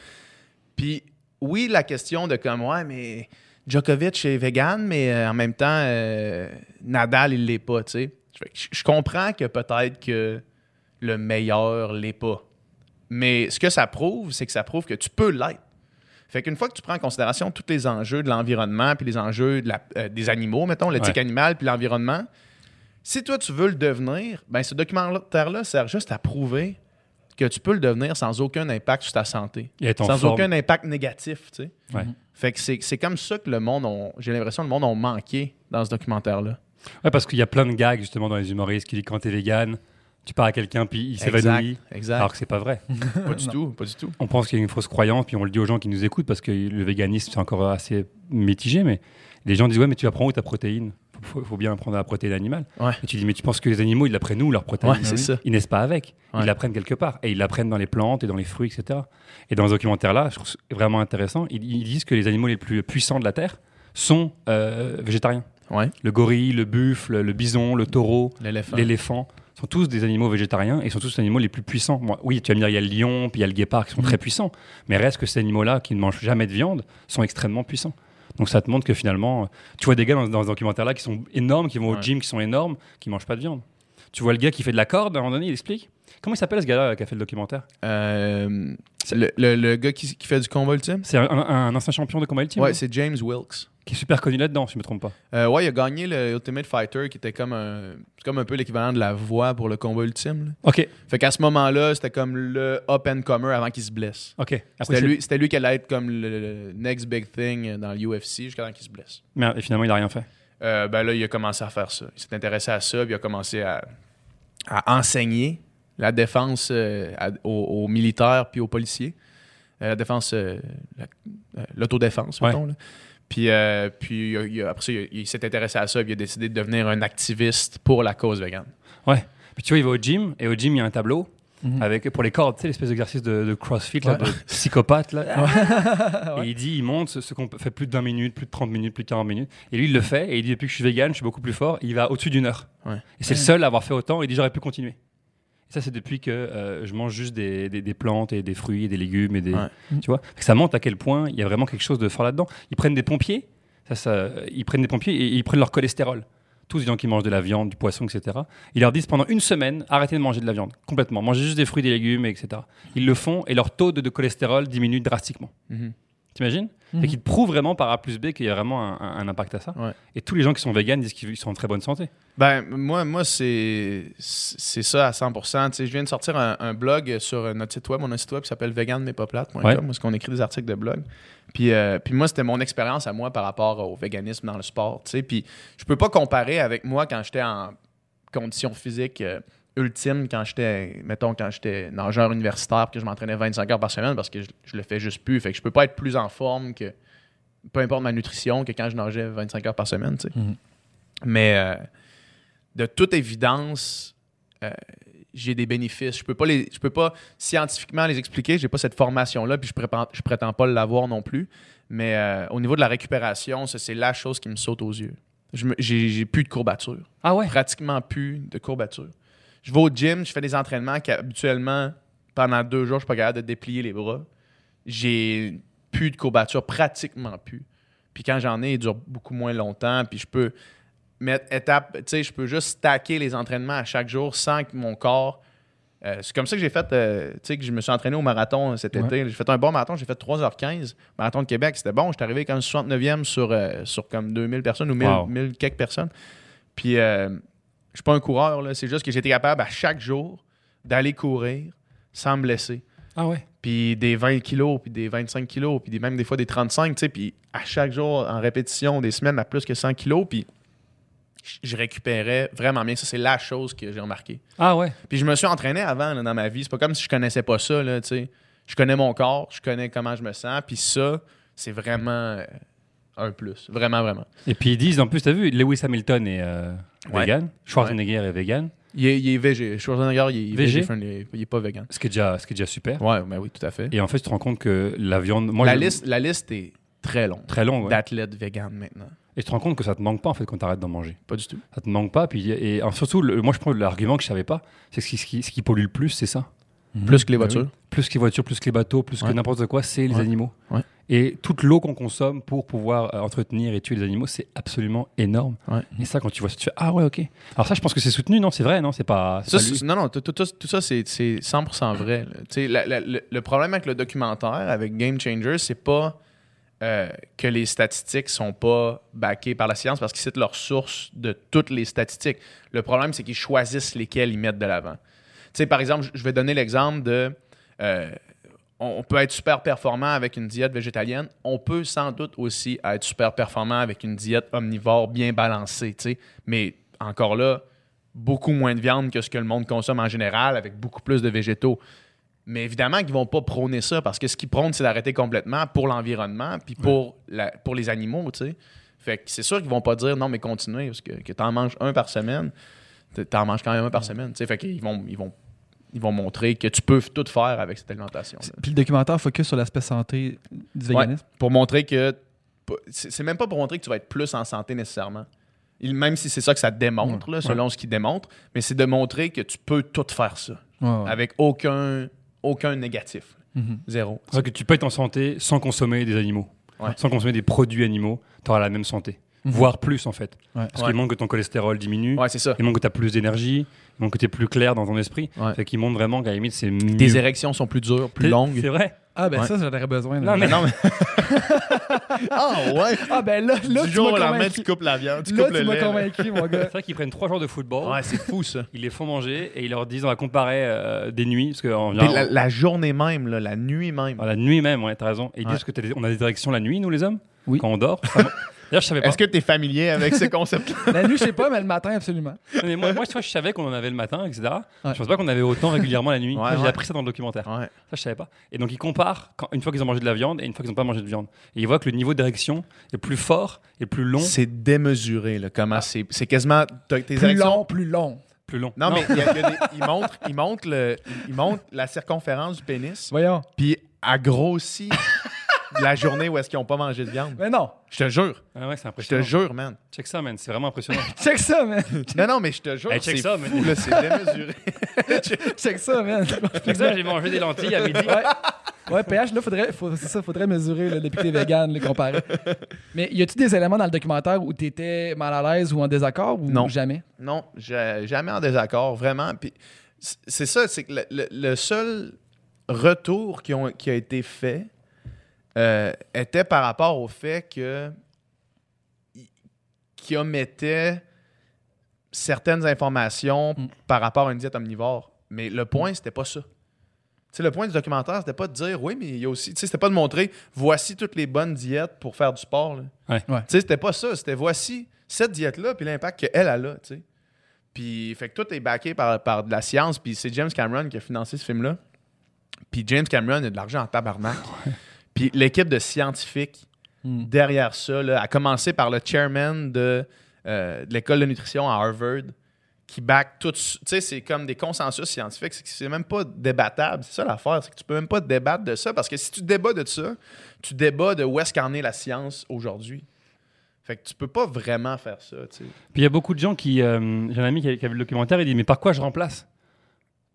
Puis, oui, la question de comme, ouais, mais Djokovic est vegan, mais euh, en même temps, euh, Nadal, il l'est pas, tu sais. Je comprends que peut-être que le meilleur l'est pas. Mais ce que ça prouve, c'est que ça prouve que tu peux l'être. Fait qu'une fois que tu prends en considération tous les enjeux de l'environnement, puis les enjeux de la- euh, des animaux, mettons, l'éthique Ouais. animale, puis l'environnement, si toi tu veux le devenir, ben ce documentaire-là sert juste à prouver que tu peux le devenir sans aucun impact sur ta santé. Sans forme. aucun impact négatif, tu sais. Ouais. Fait que c'est comme ça que le monde, j'ai l'impression le monde a manqué dans ce documentaire-là. Ouais, parce qu'il y a plein de gags justement dans les humoristes qui disent quand t'es vegan, tu parles à quelqu'un puis il s'évanouit. Alors que c'est pas vrai. pas du tout, pas du tout. On pense qu'il y a une fausse croyance, puis on le dit aux gens qui nous écoutent parce que le véganisme c'est encore assez mitigé, mais les gens disent ouais mais tu apprends où ta protéine? Faut, faut bien apprendre la protéine animale. Ouais. Et tu dis mais tu penses que les animaux ils la prennent où leur protéine? Ouais, ça. Ils naissent pas avec, Ouais. ils la prennent quelque part et ils la prennent dans les plantes et dans les fruits etc. Et dans ce documentaire là, je trouve vraiment intéressant, ils, ils disent que les animaux les plus puissants de la terre sont euh, végétariens. Ouais. Le gorille, le buffle, le bison, le taureau, L'éléphant. Sont tous des animaux végétariens et sont tous les animaux les plus puissants. Oui, tu vas me dire, il y a le lion, puis il y a le guépard qui sont très puissants, mais reste que ces animaux-là qui ne mangent jamais de viande sont extrêmement puissants. Donc ça te montre que finalement, euh, tu vois des gars dans, dans ce documentaire-là qui sont énormes, qui vont au gym, qui sont énormes, qui mangent pas de viande. Tu vois le gars qui fait de la corde, à un moment donné, il explique. Comment il s'appelle ce gars-là qui a fait le documentaire? Euh, le, le- le gars qui, qui fait du combat ultime? C'est un, ancien champion de combat ultime Ouais, c'est James Wilkes. qui est super connu là-dedans, si je me trompe pas. Euh, ouais, il a gagné le Ultimate Fighter, qui était comme un, c'est comme un peu l'équivalent de la voix pour le combat ultime. là. Ok, Fait qu'à ce moment-là, c'était comme le up-and-comer avant qu'il se blesse. ok. C'était lui, lui qui allait être comme le, le next big thing dans l'UFC jusqu'à temps qu'il se blesse. Merde, et finalement, il a rien fait. Euh, ben là, il a commencé à faire ça. Il s'est intéressé à ça, puis il a commencé à, à enseigner la défense euh, à- aux, aux militaires puis aux policiers. Euh, la défense, euh, la- euh, l'autodéfense, Ouais. mettons. Puis, euh, puis il a- il a- après ça, il, s'est intéressé à ça, puis il a décidé de devenir un activiste pour la cause végane. Puis tu vois, il va au gym, et au gym, il y a un tableau Mhm. avec, pour les cordes, tu sais, l'espèce d'exercice de, de crossfit, là, Ouais. de psychopathe. Là. [laughs] Ouais. Et il dit, il monte ce, ce qu'on fait plus de 20 minutes, plus de 30 minutes, plus de 40 minutes. Et lui, il le fait, et il dit, depuis que je suis vegan, je suis beaucoup plus fort. Il va au-dessus d'une heure. Ouais. Et c'est le seul à avoir fait autant, et il dit, j'aurais pu continuer. Et ça, c'est depuis que euh, je mange juste des, des- des plantes et des fruits et des légumes et des. Ouais. Tu vois Ça montre à quel point il y a vraiment quelque chose de fort là-dedans. Ils prennent des pompiers, ça, ça, ils prennent des pompiers et ils prennent leur cholestérol. Tous les gens qui mangent de la viande, du poisson, etc. Ils leur disent pendant une semaine, arrêtez de manger de la viande, complètement. Mangez juste des fruits, des légumes, etc. Ils le font et leur taux de, de cholestérol diminue drastiquement. Mhm. T'imagines Mhm. Et qu'ils te prouvent vraiment par A plus B qu'il y a vraiment un, un- un impact à ça. Ouais. Et tous les gens qui sont véganes disent qu'ils sont en très bonne santé. Ben, moi, moi c'est c'est ça à 100%. Tu sais, je viens de sortir un, un blog sur notre site web, mon site web qui s'appelle veganmespaplates.com, Ouais. où est-ce qu'on écrit des articles de blog. Puis, euh, puis moi, c'était mon expérience à moi par rapport au véganisme dans le sport. Tu sais, puis je peux pas comparer avec moi quand j'étais en condition physique euh, ultime, quand j'étais, mettons, quand j'étais nageur universitaire, que je m'entraînais 25 heures par semaine parce que je, je le fais juste plus. Fait que je peux pas être plus en forme que, peu importe ma nutrition, que quand je nageais 25 heures par semaine, tu sais. Mhm. Mais euh, de toute évidence, euh, j'ai des bénéfices. Je peux pas les, je peux pas scientifiquement les expliquer. J'ai pas cette formation-là, puis je prétends, je prétends pas l'avoir non plus. Mais euh, au niveau de la récupération, c'est la chose qui me saute aux yeux. J'ai plus de courbatures. Ah ouais? Pratiquement plus de courbatures. Je vais au gym, je fais des entraînements qu'habituellement, pendant deux jours, je suis pas capable de déplier les bras. J'ai plus de courbatures, pratiquement plus. Puis quand j'en ai, ils durent beaucoup moins longtemps. Puis je peux mettre étape, tu sais, je peux juste stacker les entraînements à chaque jour sans que mon corps. euh, c'est comme ça que j'ai fait, euh, tu sais, que je me suis entraîné au marathon cet Ouais. été. J'ai fait un bon marathon, j'ai fait 3h15. Marathon de Québec, c'était bon. J'étais arrivé comme 69e sur, euh, sur comme 2000 personnes ou 1000, Wow. 1000 quelques personnes. Puis je suis pas un coureur, là. c'est juste que j'étais capable à chaque jour d'aller courir sans me blesser. Ah ouais? Puis des 20 kilos, puis des 25 kilos, puis des, même des fois des 35, tu sais, puis à chaque jour, en répétition, des semaines à plus que 100 kilos, puis je- récupérais vraiment bien. Ça, c'est la chose que j'ai remarqué. Ah ouais? Puis je me suis entraîné avant là, dans ma vie. C'est pas comme si je connaissais pas ça, là, tu sais. Je connais mon corps, je connais comment je me sens, puis ça, c'est vraiment euh, un plus. Vraiment, vraiment. Et puis ils disent, en plus, t'as vu, Lewis Hamilton est euh, Ouais. vegan, Schwarzenegger est vegan? Il est, il est végé. Schwarzenegger, il est Végé? Il est pas vegan. Ce qui est déjà, ce qui est déjà super. Ouais, ben oui, tout à fait. Et en fait, tu te rends compte que la viande. Moi, la, liste, la liste est très longue Très longue. ouais. d'athlètes vegan maintenant. Et tu te rends compte que ça te manque pas en fait quand tu arrêtes d'en manger. Pas du tout. Ça te manque pas. Puis, et, et surtout, le- moi, je prends l'argument que je savais pas. C'est que ce qui- ce qui pollue le plus, c'est ça. Plus que les Ben voitures. Plus que les voitures, plus que les bateaux, plus que n'importe quoi, c'est les Ouais. animaux. Ouais. Et toute l'eau qu'on consomme pour pouvoir euh, entretenir et tuer les animaux, c'est absolument énorme. Ouais. Et ça, quand tu vois ça, tu fais Ah ouais, ok. Alors ça, je pense que c'est soutenu, non? C'est vrai, non? C'est pas. Ça, non, non, tout, tout- tout- tout ça, c'est c'est 100% vrai. la- la- le, le problème avec le documentaire, avec Game Changer, c'est pas euh, que les statistiques sont pas backées par la science parce qu'ils citent leurs sources de toutes les statistiques. Le problème, c'est qu'ils choisissent lesquelles ils mettent de l'avant. Sais, par exemple, je- vais donner l'exemple de... euh, on peut être super performant avec une diète végétalienne. On peut sans doute aussi être super performant avec une diète omnivore bien balancée, tu sais. Mais encore là, beaucoup moins de viande que ce que le monde consomme en général, avec beaucoup plus de végétaux. Mais évidemment qu'ils vont pas prôner ça, parce que ce qu'ils prônent, c'est d'arrêter complètement pour l'environnement, puis pour, la- pour les animaux, tu sais. Fait que c'est sûr qu'ils vont pas dire non, mais continuez, parce que, que tu en manges un par semaine, tu en manges quand même un par semaine, tu sais. Fait qu'ils vont, ils vont, ils vont montrer que tu peux tout faire avec cette alimentation. Puis le documentaire focus sur l'aspect santé du Ouais. véganisme? Pour montrer que. C'est c'est même pas pour montrer que tu vas être plus en santé nécessairement. Il- même si c'est ça que ça démontre, là, selon ce qu'il démontre, mais c'est de montrer que tu peux tout faire ça Ouais, ouais. avec aucun, aucun négatif. Mhm. Zéro. C'est-à-dire que tu peux être en santé sans consommer des animaux, Ouais. sans consommer des produits animaux, tu auras la même santé. Mhm. Voire plus en fait. Ouais. Parce Ouais. qu'il montre que ton cholestérol diminue, Ouais, c'est ça. il montre que tu as plus d'énergie, que tu es plus clair dans ton esprit. Ouais. Fait qu'il montre vraiment qu'à la limite, c'est mieux. Tes érections sont plus dures, plus longues. C'est vrai. Ah, ben Ouais. ça, j'en aurais besoin. là. Non, mais- non, mais. [laughs] ah, ouais! Ah, ben là, là du tu jour au lendemain, tu coupes la viande, tu Là, coupes tu m'as lait. là. convaincu, mon gars. [laughs] C'est vrai qu'ils prennent trois jours de football, Ouais, c'est fou, ça. ils les font manger et ils leur disent on va comparer euh, des nuits. Parce général, la, la journée même, là, la nuit même. Ah, la nuit même, ouais, t'as raison. Et ils Ouais. disent que t'as des- on a des directions la nuit, nous les hommes? Oui. Quand on dort? Ça [laughs] D'ailleurs, je savais pas. Est-ce que tu es familier avec ce [laughs] concept-là? La nuit, je sais pas, mais le matin, absolument. Non, mais moi, moi, vois, je savais qu'on en avait le matin, etc. Ouais. Je pense pas qu'on avait autant régulièrement la nuit. Ouais, J'ai ouais. appris ça dans le documentaire. Ouais. Ça, je savais pas. Et donc, ils comparent quand, une fois qu'ils ont mangé de la viande et une fois qu'ils n'ont pas mangé de viande. Et ils voient que le niveau d'érection est plus fort et plus long. C'est démesuré, là, comment c'est. C'est quasiment. t'as- Tes Plus érections- long, plus long. Plus long. Non, mais il, y a- il y a des- [laughs] il montre, il, montre le, il montre la circonférence du pénis, Voyons. puis a grossi la journée où est-ce qu'ils n'ont pas mangé de viande. Mais non. Je te jure. Ah ouais, c'est Je te jure, man. Check ça, man. C'est vraiment impressionnant. [laughs] Check ça, man. Non, non, mais je te jure, Hey, check c'est ça, fou, man. là, c'est démesuré. [laughs] Check ça, man. Check ça, j'ai mangé des lentilles à midi. Ouais. Ouais, PH, là, faudrait, faut- c'est ça, faudrait mesurer là, depuis que t'es vegan, les comparer. Mais y a-tu des éléments dans le documentaire où t'étais mal à l'aise ou en désaccord ou Non. jamais? Non, j'ai- jamais en désaccord, vraiment. Puis c- c'est ça, c'est que le, le- le seul retour qui, ont- qui a été fait euh, était par rapport au fait que qu'il omettait certaines informations Mm. par rapport à une diète omnivore. Mais le point, c'était pas ça. Tu sais, le point du documentaire, c'était pas de dire oui, mais il y a aussi. Tu sais, c'était pas de montrer voici toutes les bonnes diètes pour faire du sport. là. Ouais. Ouais. Tu sais, c'était pas ça. C'était voici cette diète-là, puis l'impact qu'elle elle a, tu sais. Puis, fait que tout est backé par, par de la science, puis c'est James Cameron qui a financé ce film-là. Puis James Cameron a de l'argent en tabarnak. Puis l'équipe de scientifiques Hmm. derrière ça, là, a commencé par le chairman de, euh, de l'école de nutrition à Harvard, qui back tout. Tu sais, c'est comme des consensus scientifiques. C'est même pas débattable. C'est ça l'affaire, c'est que tu peux même pas débattre de ça, parce que si tu débats de ça, tu débats de où est-ce qu'en est la science aujourd'hui. Fait que tu peux pas vraiment faire ça, tu sais. Puis il y a beaucoup de gens qui. euh, J'ai un ami qui a, qui a vu le documentaire, il dit Mais par quoi je remplace?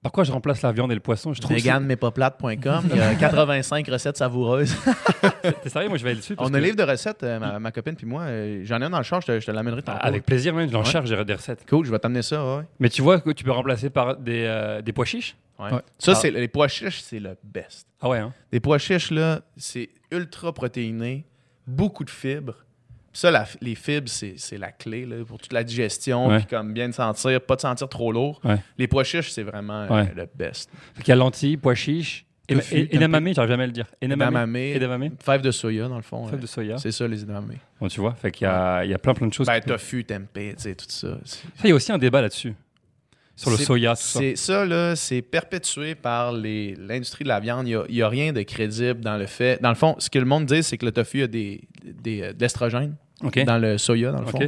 Par quoi je remplace la viande et le poisson? Je trouve Veganmaispasplates.com, il y a [laughs] 85 recettes savoureuses. c'est- [laughs] T'es sérieux? Moi, je vais aller dessus. parce On a un livre de recettes, euh, ma, ma copine puis moi. euh, J'en ai un dans le char, je te, je te l'amènerai tantôt. Avec plaisir, même. Je l'en Ouais. cherche, j'ai des recettes. Cool, je vais t'amener ça, ouais. Mais tu vois que tu peux remplacer par des, euh, des pois chiches? Ouais. Ouais. Ça, Ah. c'est les pois chiches, c'est le best. Ah ouais, hein? Les pois chiches, là, c'est ultra protéiné, beaucoup de fibres. Ça, la- les fibres, c'est la clé là, pour toute la digestion, puis comme bien de sentir, pas de sentir trop lourd. Les pois chiches, c'est vraiment euh, le best. Fait qu'il y a lentilles, pois chiches, edamame, j'arrive jamais à le dire. Edamame. fèves de soya, dans le fond. Fèves ouais. de soya. C'est ça, les edamame. Bon, tu vois, fait qu'il y a, il y a plein plein de choses. Ben, tofu, tempeh, tu sais, tout Ça, il y a aussi un débat là-dessus. Sur le soya. C'est ça, là, c'est perpétué par l'industrie de la viande. Il n'y a, rien de crédible dans le fait. Dans le fond, ce que le monde dit, c'est que le tofu a des, des, euh, de l'estrogène dans le soya, dans le fond.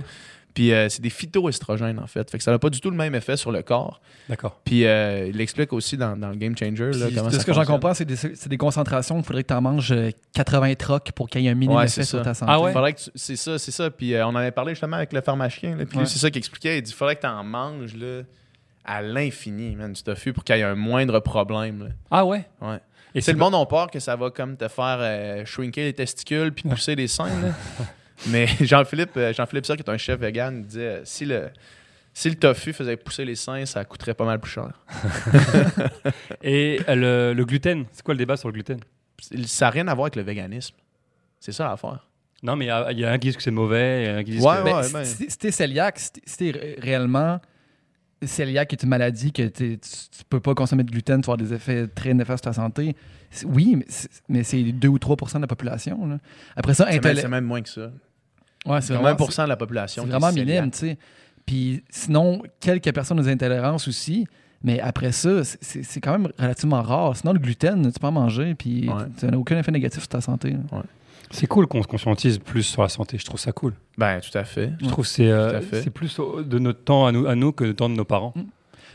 Puis euh, c'est des phytoestrogènes, en fait. Fait que ça n'a pas du tout le même effet sur le corps. D'accord. Puis euh, il explique aussi dans, dans le Game Changer là, comment ça ce que j'en comprends, c'est des, des concentrations. Il faudrait que tu en manges euh, 80 trocs pour qu'il y ait un minimum Ouais, effet sur ta santé. Ah ouais? Faudrait que tu- c'est ça, c'est ça. Puis euh, on en avait parlé justement avec le pharmacien. Là, puis Ouais. c'est ça qu'il expliquait. Il dit faudrait que tu en manges là, à l'infini, man, du tofu, pour qu'il y ait un moindre problème. là. Ah ouais? Ouais. Et C'est le monde on peur que ça va comme te faire euh, shrinker les testicules puis pousser les seins. là. [laughs] Mais [laughs] Jean-Philippe, euh, Jean-Philippe Sarr, qui est un chef vegan, il disait euh, si le, si le tofu faisait pousser les seins, ça coûterait pas mal plus cher. [laughs] Et euh, le, le gluten, c'est quoi le débat sur le gluten? Ça n'a rien à voir avec le véganisme. C'est ça l'affaire. Non, mais il y a- il y, a un qui dit que c'est mauvais, et un qui dit Ouais, que... Ouais, si- ben. si si t'es cœliaque, si t'es- si t'es ré- réellement cœliaque est une maladie que tu, tu peux pas consommer de gluten, tu vas avoir des effets très néfastes sur ta santé. Oui, mais c'est- mais c'est 2 ou 3% de la population. là. Après ça, C'est même, moins que ça. Ouais, C'est c'est 20 vraiment, de la population. c'est vraiment minime, tu sais. Puis sinon, quelques personnes ont des intolérances aussi. Mais après ça, c'est- quand même relativement rare. Sinon, le gluten, tu peux en manger, puis Ouais. ça n'a aucun effet négatif sur ta santé. là. C'est cool qu'on se conscientise plus sur la santé, je trouve ça cool. Ben, tout à fait. Je trouve que c'est euh, c'est plus de notre temps à nous, à nous que le temps de nos parents. Mm.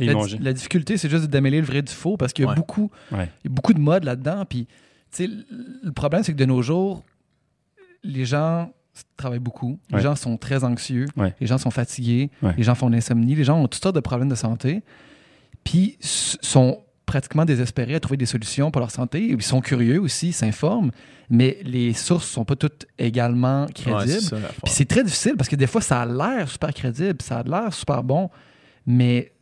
Et La, difficulté, c'est juste d'amêler le vrai du faux parce qu'il y a, Ouais. beaucoup, Ouais. il y a beaucoup de modes là-dedans. Puis, tu sais, le- problème, c'est que de nos jours, les gens travaillent beaucoup, les Ouais. gens sont très anxieux, Ouais. les gens sont fatigués, Ouais. les gens font de l'insomnie, les gens ont toutes sortes de problèmes de santé, puis sont pratiquement désespérés à trouver des solutions pour leur santé. Ils sont curieux aussi, ils s'informent, mais les sources sont pas toutes également crédibles. Puis c'est très difficile parce que des fois, ça a l'air super crédible, ça a l'air super bon, mais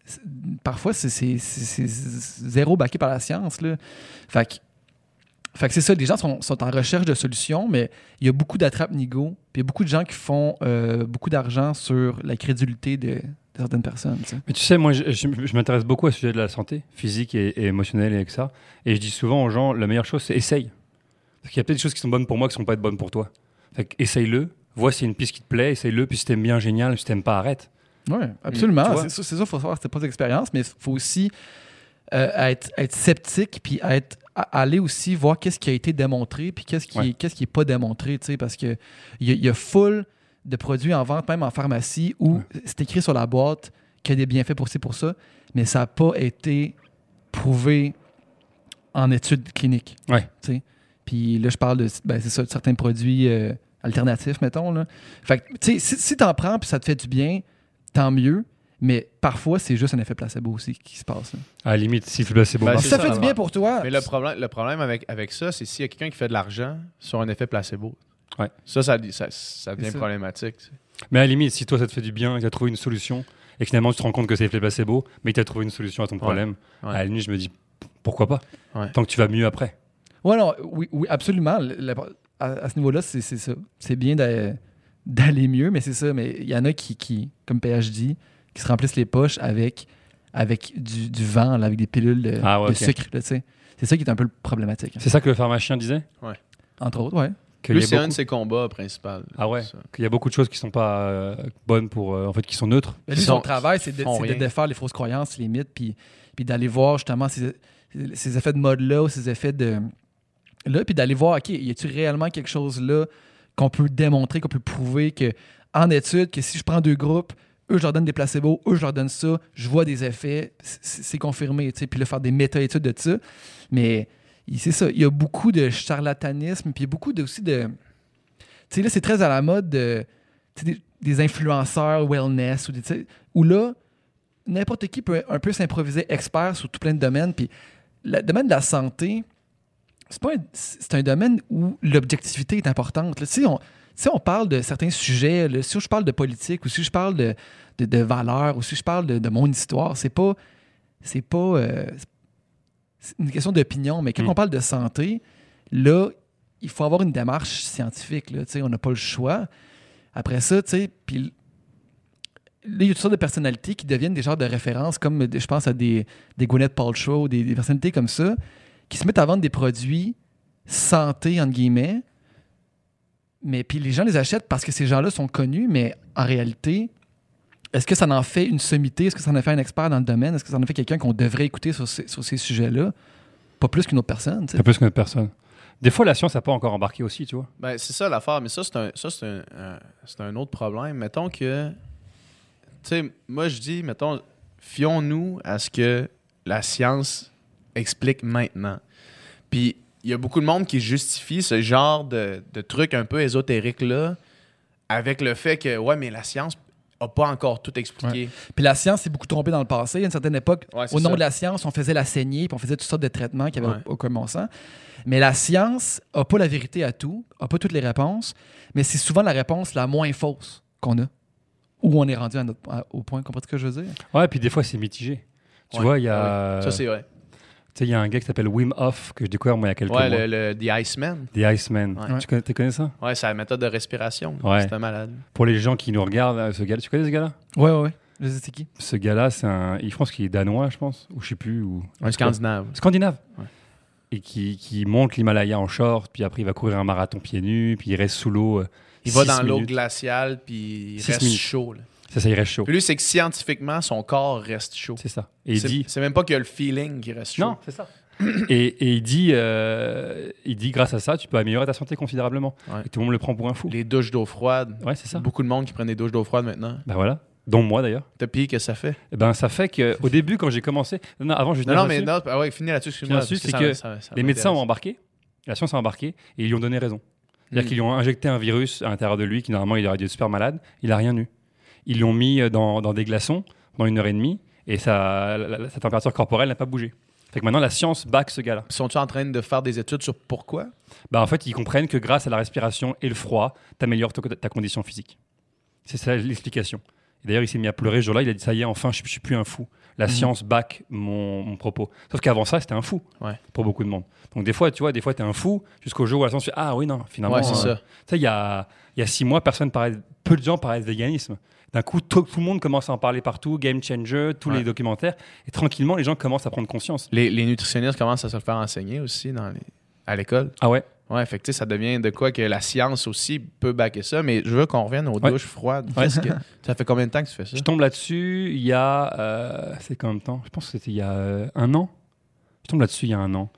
parfois, c'est- zéro baqué par la science. Là. Fait que, fait que c'est ça, les gens sont, sont en recherche de solutions, mais il y a beaucoup d'attrape-nigo, puis il y a beaucoup de gens qui font euh, beaucoup d'argent sur la crédulité de, de certaines personnes. tu sais. Mais tu sais, moi, je, je- je m'intéresse beaucoup à ce sujet de la santé, physique et, et émotionnelle et avec ça. Et je dis souvent aux gens, la meilleure chose, c'est essaye. Parce qu'il y a peut-être des choses qui sont bonnes pour moi qui ne sont pas bonnes pour toi. Fait essaye-le, vois a une piste qui te plaît, essaye-le, puis si t'aimes bien, génial, si t'aimes pas, arrête. Oui, absolument. C'est ça, il faut savoir, c'est pas d'expérience, mais il faut aussi euh, être, être sceptique, puis être, aller aussi voir qu'est-ce qui a été démontré, puis qu'est-ce qui, Ouais. est, qu'est-ce qui est pas démontré, tu sais, parce que il y, y a full de produits en vente, même en pharmacie, où Ouais. c'est écrit sur la boîte qu'il y a des bienfaits pour ci, pour ça, mais ça n'a pas été prouvé en études cliniques. Ouais. tu sais. Puis là, je parle de, ben, c'est ça, de certains produits euh, alternatifs, mettons. Là. Fait que, tu sais, si, si t'en prends puis ça te fait du bien, tant mieux. Mais parfois, c'est juste un effet placebo aussi qui se passe. là. À la limite, si le c'est bon. Ben. Si c'est ça ça, fait du bien pour toi, Mais le problème, le problème avec, avec ça, c'est s'il y a quelqu'un qui fait de l'argent sur un effet placebo. Ouais. Ça, ça, ça, ça devient ça. problématique. Mais à la limite, si toi, ça te fait du bien, que tu as trouvé une solution, et que finalement, tu te rends compte que c'est l'effet placebo, mais que tu as trouvé une solution à ton problème, Ouais. à la limite, je me dis, pourquoi pas? Ouais. Tant que tu vas mieux après. Ouais, non, oui, oui absolument. Le- le- à, à ce niveau-là, c'est c'est ça. C'est bien d'a- d'aller mieux, mais c'est ça. Mais il y en a qui, qui, comme PH dit, qui se remplissent les poches avec, avec du, du vent, là, avec des pilules de, Ah ouais, de sucre. C'est ça qui est un peu problématique. hein. C'est ça que le pharmacien disait? Entre autres, ouais. A c'est un de ses combats principaux. Ah ouais. Qu'il y a beaucoup de choses qui sont pas euh, bonnes pour. euh, en fait, qui sont neutres. Mais lui, son travail, c'est de, défaire les fausses croyances, les mythes, puis, puis d'aller voir justement ces, ces effets de mode-là ou ces effets de. Là, puis d'aller voir, OK, y a-t-il réellement quelque chose là qu'on peut démontrer, qu'on peut prouver que, en étude, que si je prends deux groupes, eux, je leur donne des placebos, eux, je leur donne ça, je vois des effets, c'est confirmé, tu sais, puis là, faire des méta-études de ça. Mais c'est ça, il y a beaucoup de charlatanisme, puis il y a beaucoup de- aussi de. Tu sais, là, c'est très à la mode de, des, influenceurs wellness, ou où là, n'importe qui peut un peu s'improviser expert sur tout plein de domaines. Puis le domaine de la santé, c'est pas un, c'est un domaine où l'objectivité est importante. Si on, si on parle de certains sujets, si je parle de politique ou si je parle de, de, valeurs ou si je parle de, de mon histoire, c'est pas c'est pas euh, une question d'opinion. Mais quand Mm. on parle de santé, là, il faut avoir une démarche scientifique. Là, on n'a pas le choix. Après ça, tu sais, puis là, il y a toutes sortes de personnalités qui deviennent des genres de références, comme euh, je pense à des, des Gwyneth Paltrow, des, des personnalités comme ça, qui se mettent à vendre des produits santé, entre guillemets, mais puis les gens les achètent parce que ces gens-là sont connus, mais en réalité, est-ce que ça en fait une sommité? Est-ce que ça en fait un expert dans le domaine? Est-ce que ça en fait quelqu'un qu'on devrait écouter sur ces, sur ces sujets-là? Pas plus qu'une autre personne, tu sais. C'est plus qu'une personne. Des fois, la science n'a pas encore embarqué aussi, tu vois. Ben, c'est ça l'affaire, mais ça, c'est un, ça, c'est un, un- c'est un autre problème. Mettons que sais, moi, je dis, mettons, fions-nous à ce que la science explique maintenant. Puis, il y a beaucoup de monde qui justifie ce genre de, de trucs un peu ésotériques-là avec le fait que, ouais, mais la science n'a pas encore tout expliqué. Puis la science s'est beaucoup trompée dans le passé. À une certaine époque, Ouais, au nom ça. de la science, on faisait la saignée, puis on faisait toutes sortes de traitements qui avaient Ouais. aucun bon sens. Mais la science n'a pas la vérité à tout, n'a pas toutes les réponses, mais c'est souvent la réponse la moins fausse qu'on a. Où on est rendu à notre- à- au point. Comprends ce que je veux dire? Ouais, puis des fois, c'est mitigé. Tu Ouais. vois, il y Ah a. oui. Ça, c'est vrai. Tu sais, il y a un gars qui s'appelle Wim Hof que j'ai découvert moi il y a quelques Ouais, mois. le, le- The Iceman. The Iceman. Ouais. Tu, connais, ça? Ouais, c'est la méthode de respiration. Ouais. C'est un malade. Pour les gens qui nous regardent, euh, ce gars tu connais ce gars-là? Ouais, ouais, ouais. Je sais c'est qui? Ce gars-là, c'est un. Je pense qu'il est danois, je pense, ou je sais plus. Ou... Un Scandinave. Scandinave. Ouais. Et qui, qui monte l'Himalaya en short, puis après il va courir un marathon pieds nus, puis il reste sous l'eau. euh, Il va dans l'eau glaciale, puis il Six reste minutes. chaud. là. Ça, ça, il reste chaud. Puis lui, c'est que scientifiquement, son corps reste chaud. C'est ça. Et il dit. c'est même pas qu'il y a le feeling qui reste chaud. Non, c'est ça. [clears throat] et, et il dit, euh, il dit, grâce à ça, tu peux améliorer ta santé considérablement. Ouais. Et tout le monde le prend pour un fou. Les douches d'eau froide. Ouais, c'est ça. Beaucoup de monde qui prennent des douches d'eau froide maintenant. Bah voilà. Dont moi d'ailleurs. T'as payé que ça fait? Eh ben, ça fait que au début, quand j'ai commencé, non, non, avant, je Non, non, mais non, ah ouais, finis là-dessus, c'est que ça- ça les médecins ont embarqué, la science a embarqué, et ils lui ont donné raison. C'est-à-dire Mm. qu'ils lui ont injecté un virus à l'intérieur de lui, qui normalement il aurait dû être super malade, il a rien eu. Ils l'ont mis euh, dans, dans des glaçons pendant une heure et demie, et ça, la- la- sa température corporelle n'a pas bougé. Fait que maintenant, la science back ce gars-là. Sont-ils en train de faire des études sur pourquoi? Bah, en fait, ils comprennent que grâce à la respiration et le froid, tu améliores ta condition physique. C'est ça l'explication. D'ailleurs, il s'est mis à pleurer ce jour-là. Il a dit Ça y est, enfin, je, je suis plus un fou. La Mhm. science back mon, mon propos. Sauf qu'avant ça, c'était un fou Ouais. pour beaucoup de monde. Donc, des fois, tu vois, des fois, tu es un fou jusqu'au jour où la science fait Ah oui, non, finalement. Ouais, c'est euh, ça. Tu sais, il y a, y a six mois, personne parlait, peu de gens parlaient de véganisme. D'un coup, tout, tout le monde commence à en parler partout, Game Changer, tous Ouais. les documentaires. Et tranquillement, les gens commencent à prendre conscience. Les, les nutritionnistes commencent à se le faire enseigner aussi dans les- à l'école. Ah ouais? Ouais, fait que ça devient de quoi que la science aussi peut backer ça. Mais je veux qu'on revienne aux Ouais. douches froides. Ouais. Qu'est-ce que- ça fait combien de temps que tu fais ça? Je tombe là-dessus il y a. euh, c'est combien de temps? Je pense que c'était il y a euh, un an. Je tombe là-dessus il y a un an.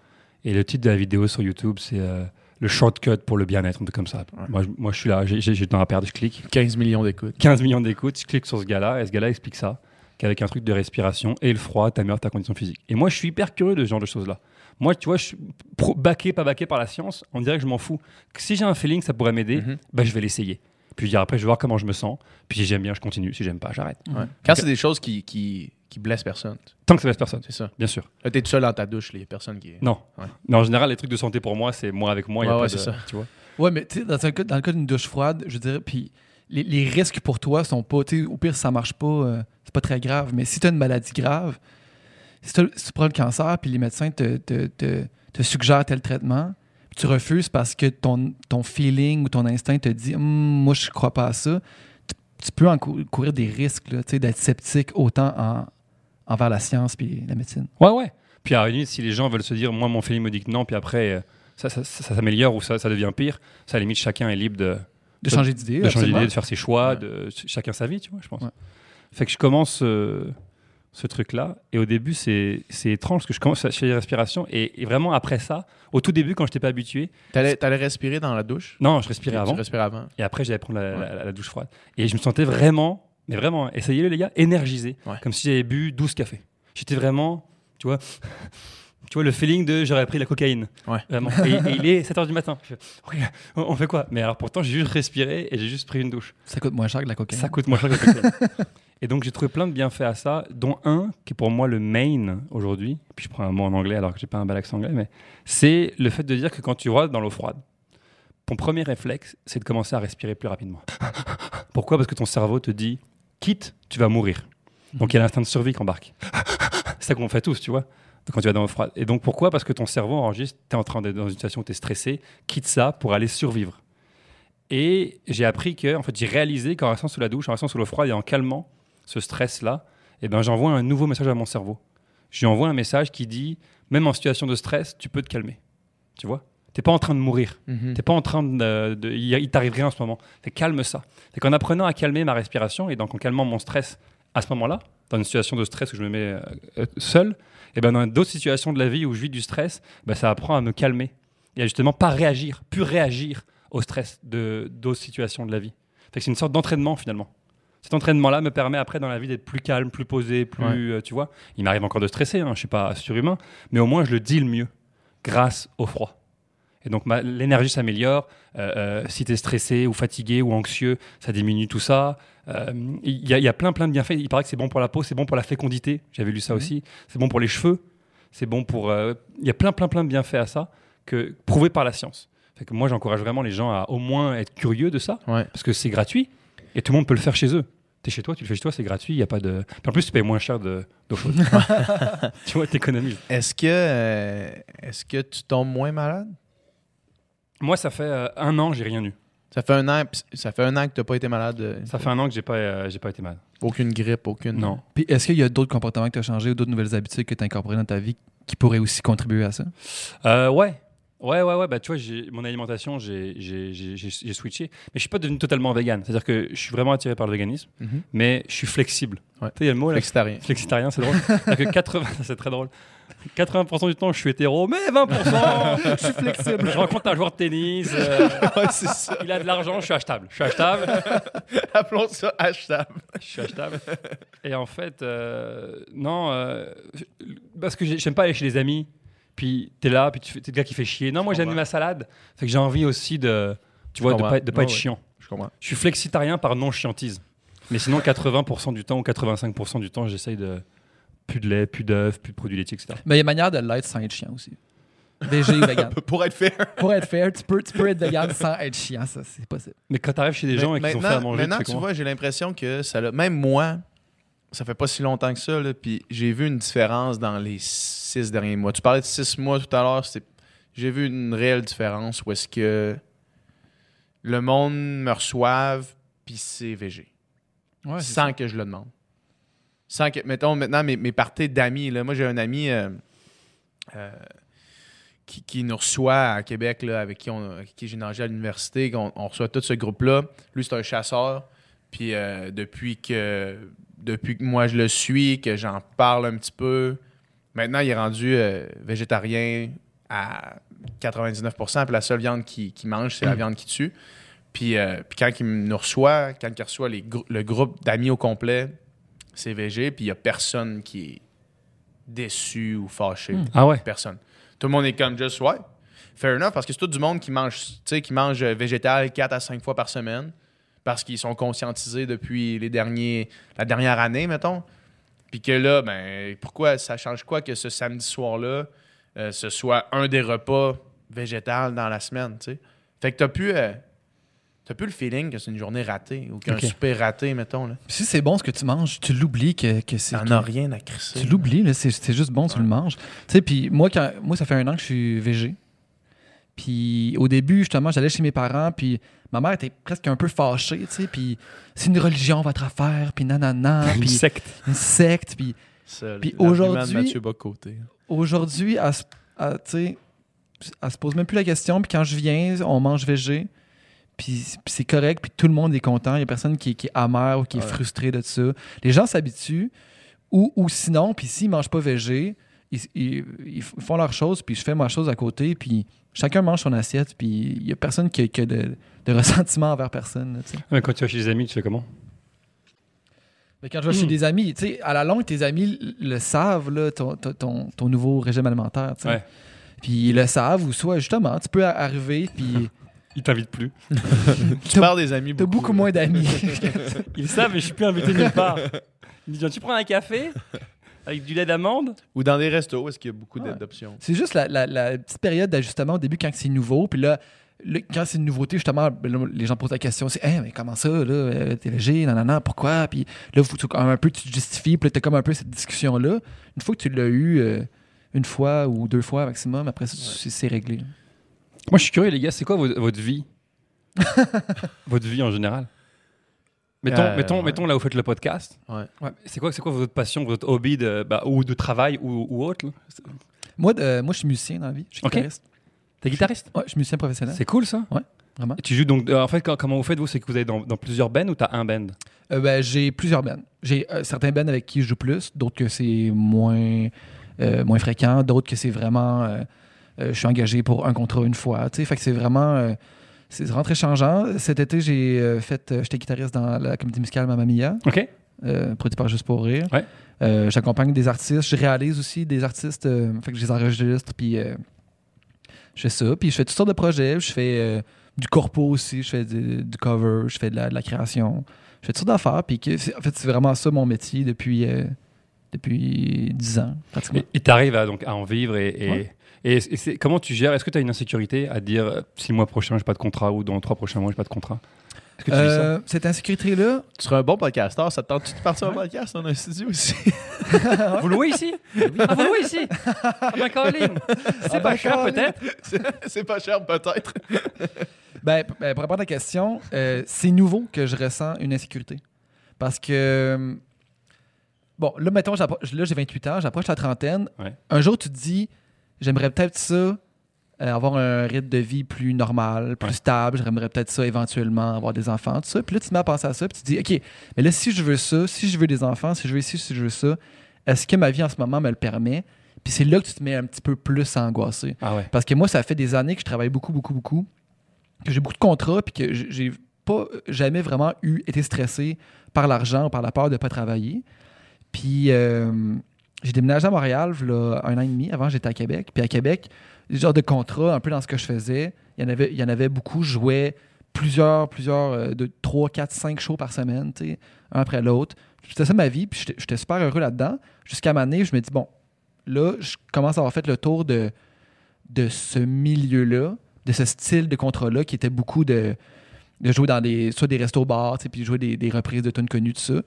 Et le titre de la vidéo sur YouTube, c'est euh, le shortcut pour le bien-être, un truc comme ça. Ouais. Moi, je, moi, je suis là, j'ai du temps à perdre, je clique. 15 millions d'écoutes. 15 millions d'écoutes, je clique sur ce gars-là, et ce gars-là explique ça, qu'avec un truc de respiration et le froid, t'améliores ta condition physique. Et moi, je suis hyper curieux de ce genre de choses-là. Moi, tu vois, je suis pro- baqué, pas baqué par la science, on dirait que je m'en fous. Si j'ai un feeling, ça pourrait m'aider, bah, je vais l'essayer. Puis je dis, après, je vais voir comment je me sens. Puis si j'aime bien, je continue. Si j'aime pas, j'arrête. Ouais. Quand c'est des choses qui, qui, qui blessent personne, Tant que ça laisse personne, c'est ça. bien sûr. Là, t'es tout seul dans ta douche, il y a personne qui. Non. Ouais. Mais en général, les trucs de santé pour moi, c'est moi avec moi. il y a Ouais, pas de- c'est ça. Tu vois Ouais, mais tu sais, dans, un cas- dans le cas d'une douche froide, je dirais, puis les, les risques pour toi sont pas, au pire, si ça marche pas, euh, c'est pas très grave. Mais si tu as une maladie grave, si, tu prends le cancer, puis les médecins te, te, te, te suggèrent tel traitement, tu refuses parce que ton, ton feeling ou ton instinct te dit, Hum, moi, je crois pas à ça, tu, tu peux courir des risques, là, d'être sceptique autant en, envers la science puis la médecine. Ouais, ouais. Puis à la limite, si les gens veulent se dire, moi, mon feeling me dit que non, puis après, euh, ça, ça, ça- ça s'améliore ou ça, ça devient pire, ça, à la limite, chacun est libre de, De changer d'idée. de changer d'idée, de faire ses choix, Ouais. de ch- chacun sa vie, tu vois, je pense. Ouais. Fait que je commence euh, ce truc-là, et au début, c'est c'est étrange parce que je commence à faire les respirations, et, et vraiment après ça, au tout début, quand je n'étais pas habitué, T'allais, t'allais respirer dans la douche? non, je respirais Tu avant, respirais avant. et après, j'allais prendre la, Ouais. la- la douche froide. Et je me sentais vraiment, mais vraiment, essayez-le, les gars, énergisé, Ouais. comme si j'avais bu 12 cafés. J'étais vraiment, tu vois. [laughs] Tu vois le feeling de j'aurais pris la cocaïne. Ouais. Vraiment. Et, et il est 7h du matin. Je on fait quoi? Mais alors pourtant, j'ai juste respiré et j'ai juste pris une douche. Ça coûte moins cher que la cocaïne. Ça coûte moins cher que la cocaïne. [laughs] Et donc j'ai trouvé plein de bienfaits à ça, dont un qui est pour moi le main aujourd'hui. Puis je prends un mot en anglais alors que j'ai pas un bel accent anglais, mais c'est le fait de dire que quand tu vas dans l'eau froide, ton premier réflexe, c'est de commencer à respirer plus rapidement. [laughs] Pourquoi? Parce que ton cerveau te dit, quitte, tu vas mourir. Donc il y a l'instinct de survie qui embarque. c'est ça qu'on fait tous, tu vois, quand tu vas dans l'eau froide. Et donc pourquoi? Parce que ton cerveau enregistre, tu es en train d'être dans une situation où tu es stressé, quitte ça pour aller survivre. Et j'ai appris que, en fait, j'ai réalisé qu'en restant sous la douche, en restant sous l'eau froide et en calmant ce stress-là, eh ben, j'envoie un nouveau message à mon cerveau. Je lui envoie un message qui dit, même en situation de stress, tu peux te calmer. Tu vois? T'es pas en train de mourir. Mhm. T'es pas en train de. de- il t'arrive rien en ce moment. Fait calme ça. Fait qu'en apprenant à calmer ma respiration et donc en calmant mon stress à ce moment-là, dans une situation de stress où je me mets euh, euh, seul, et ben dans d'autres situations de la vie où je vis du stress, ben ça apprend à me calmer et à justement pas réagir, plus réagir au stress de d'autres situations de la vie. Fait que c'est une sorte d'entraînement finalement. Cet entraînement-là me permet après dans la vie d'être plus calme, plus posé, plus. euh, tu vois, il m'arrive encore de stresser, hein, je suis pas surhumain, mais au moins je le deal mieux grâce au froid. Et donc l'énergie s'améliore. Euh, euh, si tu es stressé ou fatigué ou anxieux, ça diminue tout ça. Il y, a- il y a plein plein de bienfaits. Il paraît que c'est bon pour la peau, c'est bon pour la fécondité. J'avais lu ça aussi. C'est bon pour les cheveux. C'est bon pour. Il y a plein plein plein de bienfaits à ça que prouvé par la science. Fait que moi j'encourage vraiment les gens à au moins être curieux de ça Ouais. parce que c'est gratuit et tout le monde peut le faire chez eux. T'es chez toi, tu le fais chez toi, c'est gratuit, il y a pas de. Puis en plus, tu payes moins cher de- d'eau chaude. [laughs] tu vois, t'économises. Est-ce que, euh, est-ce que tu tombes moins malade? Moi, ça fait euh, un an, j'ai rien eu. Ça fait un an, ça fait un an que tu n'as pas été malade. euh, Ça fait un an que j'ai pas, euh, j'ai pas été malade. Aucune grippe, aucune. Non. Puis est-ce qu'il y a d'autres comportements que tu as changés ou d'autres nouvelles habitudes que tu as incorporées dans ta vie qui pourraient aussi contribuer à ça? Euh, ouais. Ouais, ouais, ouais. Bah, tu vois, mon alimentation, j'ai, switché. Mais je suis pas devenu totalement vegan. C'est-à-dire que je suis vraiment attiré par le véganisme, Mhm. mais je suis flexible. Ouais. Tu sais, il y a le mot là. Flexitarien. Flexitarien, c'est drôle. [laughs] C'est-à-dire que 80, c'est très drôle. 80% du temps, je suis hétéro, mais 20%, [laughs] je suis flexible. Je rencontre un joueur de tennis, euh, [laughs] ouais, c'est ça. il a de l'argent, je suis achetable. Je suis achetable. Appelons ça hashtag. je suis achetable. Et en fait, euh, non, euh, parce que j'ai- j'aime pas aller chez les amis. Puis t'es là, puis tu fais- t'es le gars qui fait chier. Non, moi j'aime comprends. ma salade. Fait que j'ai envie aussi de, tu vois, de pas, de pas être ouais. chiant. Je comprends. Je suis flexitarien par non chiantise. Mais sinon, 80% du temps ou 85% du temps, j'essaye de plus de lait, plus d'œufs, plus de produits laitiers, etc. Mais il y a manière de l'être sans être chiant aussi. VG ou vegan. [laughs] Pour être fair. Pour être fair, tu peux, tu peux être vegan sans être chiant, ça, c'est possible. Mais quand t'arrives chez des gens et qu'ils ont fait à manger, maintenant tu tu vois, j'ai l'impression que ça l'a. Même moi, ça fait pas si longtemps que ça, là, puis j'ai vu une différence dans les six derniers mois. Tu parlais de six mois tout à l'heure, j'ai vu une réelle différence où est-ce que le monde me reçoive, puis c'est VG. Ouais, sans que je le demande. Sans que, mettons, maintenant, mes, mes parties d'amis, moi, j'ai un ami euh, euh, qui, qui nous reçoit à Québec, là, avec qui, on, avec qui j'ai nagé à l'université, on reçoit tout ce groupe-là. Lui, c'est un chasseur. Puis euh, depuis, que, depuis que moi, je le suis, que j'en parle un petit peu, maintenant, il est rendu euh, végétarien à 99%. Puis la seule viande qu'il mange, c'est la viande qu'il tue. Puis, euh, puis quand il nous reçoit, quand il reçoit les grou- le groupe d'amis au complet, c'est VG, puis il n'y a personne qui est déçu ou fâché. Ah ouais? Personne. Tout le monde est comme juste, ouais, fair enough, parce que c'est tout du monde qui mange, qui mange euh, végétal 4 à 5 fois par semaine, parce qu'ils sont conscientisés depuis les derniers, la dernière année, mettons. Puis que là, ben, pourquoi ça change quoi que ce samedi soir-là, euh, ce soit un des repas végétal dans la semaine, tu sais? Fait que t'as plus, euh, t'as plus le feeling que c'est une journée ratée ou qu'un Ok. souper raté, mettons. Là. Si c'est bon ce que tu manges, tu l'oublies que, que c'est. T'en as rien à crisser. Tu l'oublies, là, c'est, c'est juste bon, tu le manges. Tu sais, puis moi, quand, moi, ça fait un an que je suis végé. Puis au début, justement, j'allais chez mes parents, puis ma mère était presque un peu fâchée, tu sais, puis c'est une religion, votre affaire, puis nanana, [laughs] Une puis secte. une secte, puis Ça, Puis aujourd'hui- aujourd'hui, elle, sais, elle se pose même plus la question, puis quand je viens, on mange végé, puis puis c'est correct, puis tout le monde est content, il y a personne qui, qui est amer ou qui est frustré de ça. Les gens s'habituent, ou, ou sinon, puis s'ils mangent pas végé, ils, ils- ils font leur chose, puis je fais ma chose à côté, puis chacun mange son assiette, puis il y a personne qui a, qui a de, de [laughs] ressentiment envers personne. là, Quand tu vas chez les amis, tu fais comment? Mais quand je vais chez des amis, tu sais, à la longue, tes amis le savent, là, ton, ton- ton, ton nouveau régime alimentaire. tu sais. Ouais. Puis ils le savent, ou soit justement, tu peux arriver, puis [laughs] Ils t'invitent plus. [laughs] Tu parles des amis t'as beaucoup moins d'amis. Ils savent, mais je suis plus invité nulle part. Ils me disent Tu prends un café? Avec du lait d'amande? Ou dans des restos, est-ce qu'il y a beaucoup Ouais. d'options? c'est juste la, la- la petite période d'ajustement au début quand c'est nouveau, puis là, quand c'est une nouveauté, justement, ben là, les gens posent la question, c'est Hey, mais comment ça, là, euh, t'es léger, nanana, pourquoi? Puis là, faut tu- un peu, tu te justifies, puis là, t'as comme un peu cette discussion-là. Une fois que tu l'as eu euh, une fois ou deux fois maximum, après ça, c'est- c'est réglé. Moi, je suis curieux, les gars, c'est quoi vo- votre vie? [laughs] Votre vie en général? Mettons, Euh, mettons, ouais. mettons là où vous faites le podcast. Ouais. Ouais, C'est quoi, c'est quoi votre passion, votre hobby de, bah, ou de travail ou, ou autre là? Moi, de- moi, je suis musicien dans la vie. Je suis guitariste. T'es guitariste? Ouais, je suis musicien professionnel. C'est cool ça? Vraiment. Et tu joues donc. euh, en fait, quand- comment vous faites vous? C'est que vous êtes dans, dans plusieurs bands ou t'as un band? Euh, ben, j'ai plusieurs bands. J'ai euh, certains bands avec qui je joue plus, d'autres que c'est moins, euh, moins fréquent, d'autres que c'est vraiment. euh, euh, je suis engagé pour un contrat une fois. tu sais. Fait que c'est vraiment. C'est rentré changeant. Cet été, j'ai euh, fait. euh, J'étais guitariste dans la comédie musicale Mamma Mia, Ok. euh, produit par Juste pour Rire. Ouais. Euh, J'accompagne des artistes. Je réalise aussi des artistes. euh, fait que je les enregistre. Puis je fais ça. Puis je fais toutes sortes de projets. Je fais du corpo aussi. Je fais du, du cover. Je fais de la, de la création. Je fais toutes sortes d'affaires. Puis en fait, c'est vraiment ça mon métier depuis, depuis 10 ans, pratiquement. Et tu arrives à, donc, à en vivre et, et, Ouais. Et- et c'est- comment tu gères Est-ce que tu as une insécurité à dire euh, six mois prochains, j'ai pas de contrat ou dans trois prochains mois, j'ai pas de contrat? Est-ce que tu vis ça? Euh, cette insécurité-là, Tu serais un bon podcasteur. Ça te tente-tu de partir un podcast? On a un studio aussi? [laughs] Vous louez ici? Ah, vous louez ici? Ah, ben, Caroline C'est Ah, pas ben, cher peut-être C'est pas cher, peut-être. [laughs] Ben, ben, pour répondre à ta question, euh, c'est nouveau que je ressens une insécurité. Parce que, euh, bon, là, mettons, là, j'ai 28 ans, j'approche la trentaine. Ouais. Un jour, tu te dis, j'aimerais peut-être ça, euh, avoir un rythme de vie plus normal, plus Ouais. stable. J'aimerais peut-être ça, éventuellement, avoir des enfants, tout ça. Puis là, tu te mets à penser à ça, puis tu te dis, OK, mais là, si je veux ça, si je veux des enfants, si je veux ici, si je veux ça, est-ce que ma vie en ce moment me le permet? Puis c'est là que tu te mets un petit peu plus angoissé. Ah ouais. Parce que moi, ça fait des années que je travaille beaucoup, beaucoup, beaucoup, que j'ai beaucoup de contrats, puis que j'ai pas jamais vraiment eu été stressé par l'argent ou par la peur de ne pas travailler. Puis euh, j'ai déménagé à Montréal là, un an et demi. Avant, j'étais à Québec. Puis à Québec, les genres de contrats, un peu dans ce que je faisais, il y en avait, il y en avait beaucoup. Je jouais plusieurs, plusieurs, euh, 3, 4, 5 shows par semaine, un après l'autre. C'était ça ma vie, puis j'étais- super heureux là-dedans. Jusqu'à ma année, je me dis, bon, là, je commence à avoir fait le tour de, de ce milieu-là, de ce style de contrat-là, qui était beaucoup de, de jouer dans des, soit des restos-bars, puis jouer des, des reprises de tunes connues, tout ça.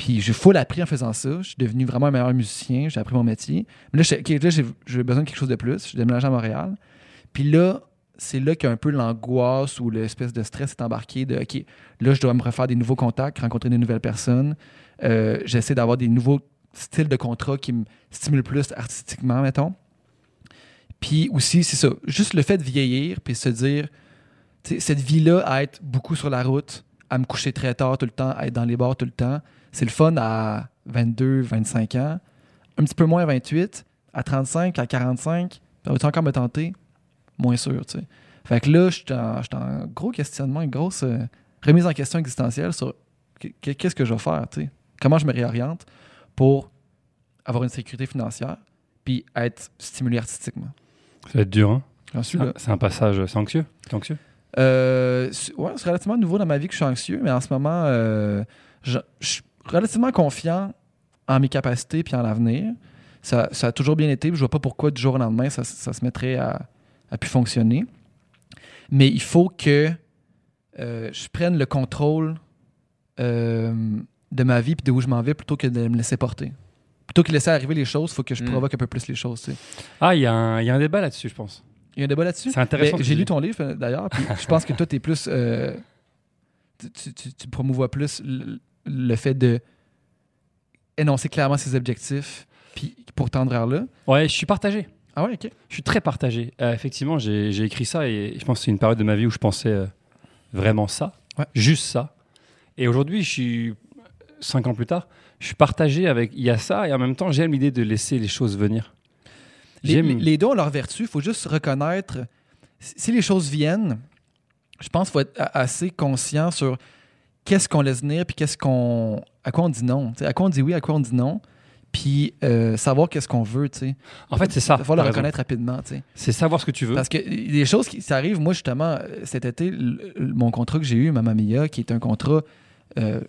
Puis j'ai full appris en faisant ça. Je suis devenu vraiment un meilleur musicien. J'ai appris mon métier. Mais là, j'ai- besoin de quelque chose de plus. Je suis déménagé à Montréal. Puis là, c'est là qu'un peu l'angoisse ou l'espèce de stress est embarqué de OK, là, je dois me refaire des nouveaux contacts, rencontrer des nouvelles personnes. Euh, J'essaie d'avoir des nouveaux styles de contrats qui me stimulent plus artistiquement, mettons. Puis aussi, c'est ça, juste le fait de vieillir, puis se dire, cette vie-là, à être beaucoup sur la route, à me coucher très tard tout le temps, à être dans les bars tout le temps, c'est le fun à 22, 25 ans. Un petit peu moins à 28, à 35, à 45, ça va-tu encore me tenter? Moins sûr, tu sais. Fait que là, je suis en, gros questionnement, une grosse euh, remise en question existentielle sur qu- qu- qu'est-ce que je vais faire, tu sais? Comment je me réoriente pour avoir une sécurité financière puis être stimulé artistiquement? Ça va être dur, hein? C'est un- passage, c'est anxieux T'es anxieux? Euh, c'est- ouais, c'est relativement nouveau dans ma vie que je suis anxieux, mais en ce moment, euh, je, je suis relativement confiant en mes capacités puis en l'avenir. Ça, ça a toujours bien été, puis je vois pas pourquoi du jour au lendemain ça, ça se mettrait à, à plus fonctionner. Mais il faut que euh, je prenne le contrôle euh, de ma vie puis de où je m'en vais plutôt que de me laisser porter. Plutôt que de laisser arriver les choses, il faut que je Mm. provoque un peu plus les choses. tu sais. Ah, il y, a un- il y a un débat là-dessus, je pense. Il y a un débat là-dessus? C'est intéressant. Ben, J'ai lu ton livre euh, d'ailleurs, puis je pense que toi, tu es plus. euh, tu, tu, tu- tu promouvois plus le, fait de énoncer clairement ses objectifs, puis pour tendre vers là. Ouais, je suis partagé. Ah ouais, ok. Je suis très partagé. Euh, effectivement, j'ai écrit ça et je pense que c'est une période de ma vie où je pensais euh, vraiment ça, Ouais. juste ça. Et aujourd'hui, je suis cinq ans plus tard, je suis partagé avec il y a ça et en même temps, j'aime l'idée de laisser les choses venir. Les, les- deux ont leur vertu, il faut juste reconnaître. Si les choses viennent, je pense qu'il faut être assez conscient sur qu'est-ce qu'on laisse venir, puis qu'est-ce qu'on. à quoi on dit non. À quoi on dit oui, à quoi on dit non. Puis euh, savoir qu'est-ce qu'on veut, tu sais. En fait, c'est ça. Il faut le reconnaître rapidement, tu sais. C'est savoir ce que tu veux. Parce que les choses qui ça arrive, moi justement, cet été, mon contrat que j'ai eu, Mamma Mia, qui est un contrat euh,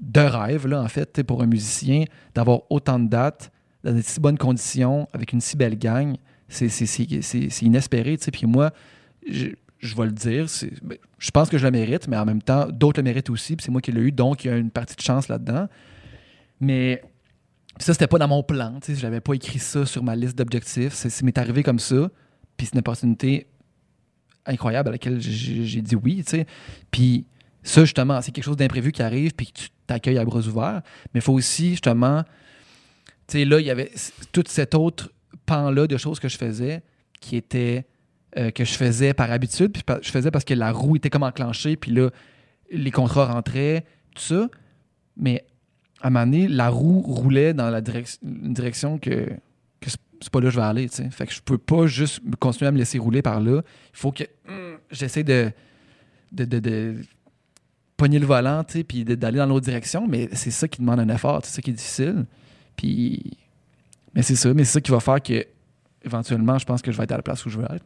de rêve, là, en fait, tu sais, pour un musicien, d'avoir autant de dates, dans de si bonnes conditions, avec une si belle gang, c'est inespéré, tu sais. Puis moi, je, je vais le dire, c'est- ben, je pense que je le mérite, mais en même temps, d'autres le méritent aussi, puis c'est moi qui l'ai eu, donc il y a une partie de chance là-dedans. Mais ça, c'était pas dans mon plan, tu sais, je n'avais pas écrit ça sur ma liste d'objectifs, c'est m'est arrivé comme ça, puis c'est une opportunité incroyable à laquelle j'ai dit oui, tu sais. Puis ça, justement, c'est quelque chose d'imprévu qui arrive, puis tu t'accueilles à bras ouverts. Mais il faut aussi, justement, tu sais, là, il y avait tout cet autre pan-là de choses que je faisais qui était euh, que je faisais par habitude, puis je faisais parce que la roue était comme enclenchée, puis là, les contrats rentraient, tout ça. Mais à un moment donné, la roue roulait dans la une direction que, c'est- pas là que je vais aller, tu sais. Fait que je peux pas juste continuer à me laisser rouler par là. Il faut que hum, j'essaie de, de, pogner le volant, tu sais, puis d'aller dans l'autre direction, mais c'est ça qui demande un effort, c'est ça qui est difficile. Puis, mais c'est ça, mais c'est ça qui va faire que, éventuellement, je pense que je vais être à la place où je veux être.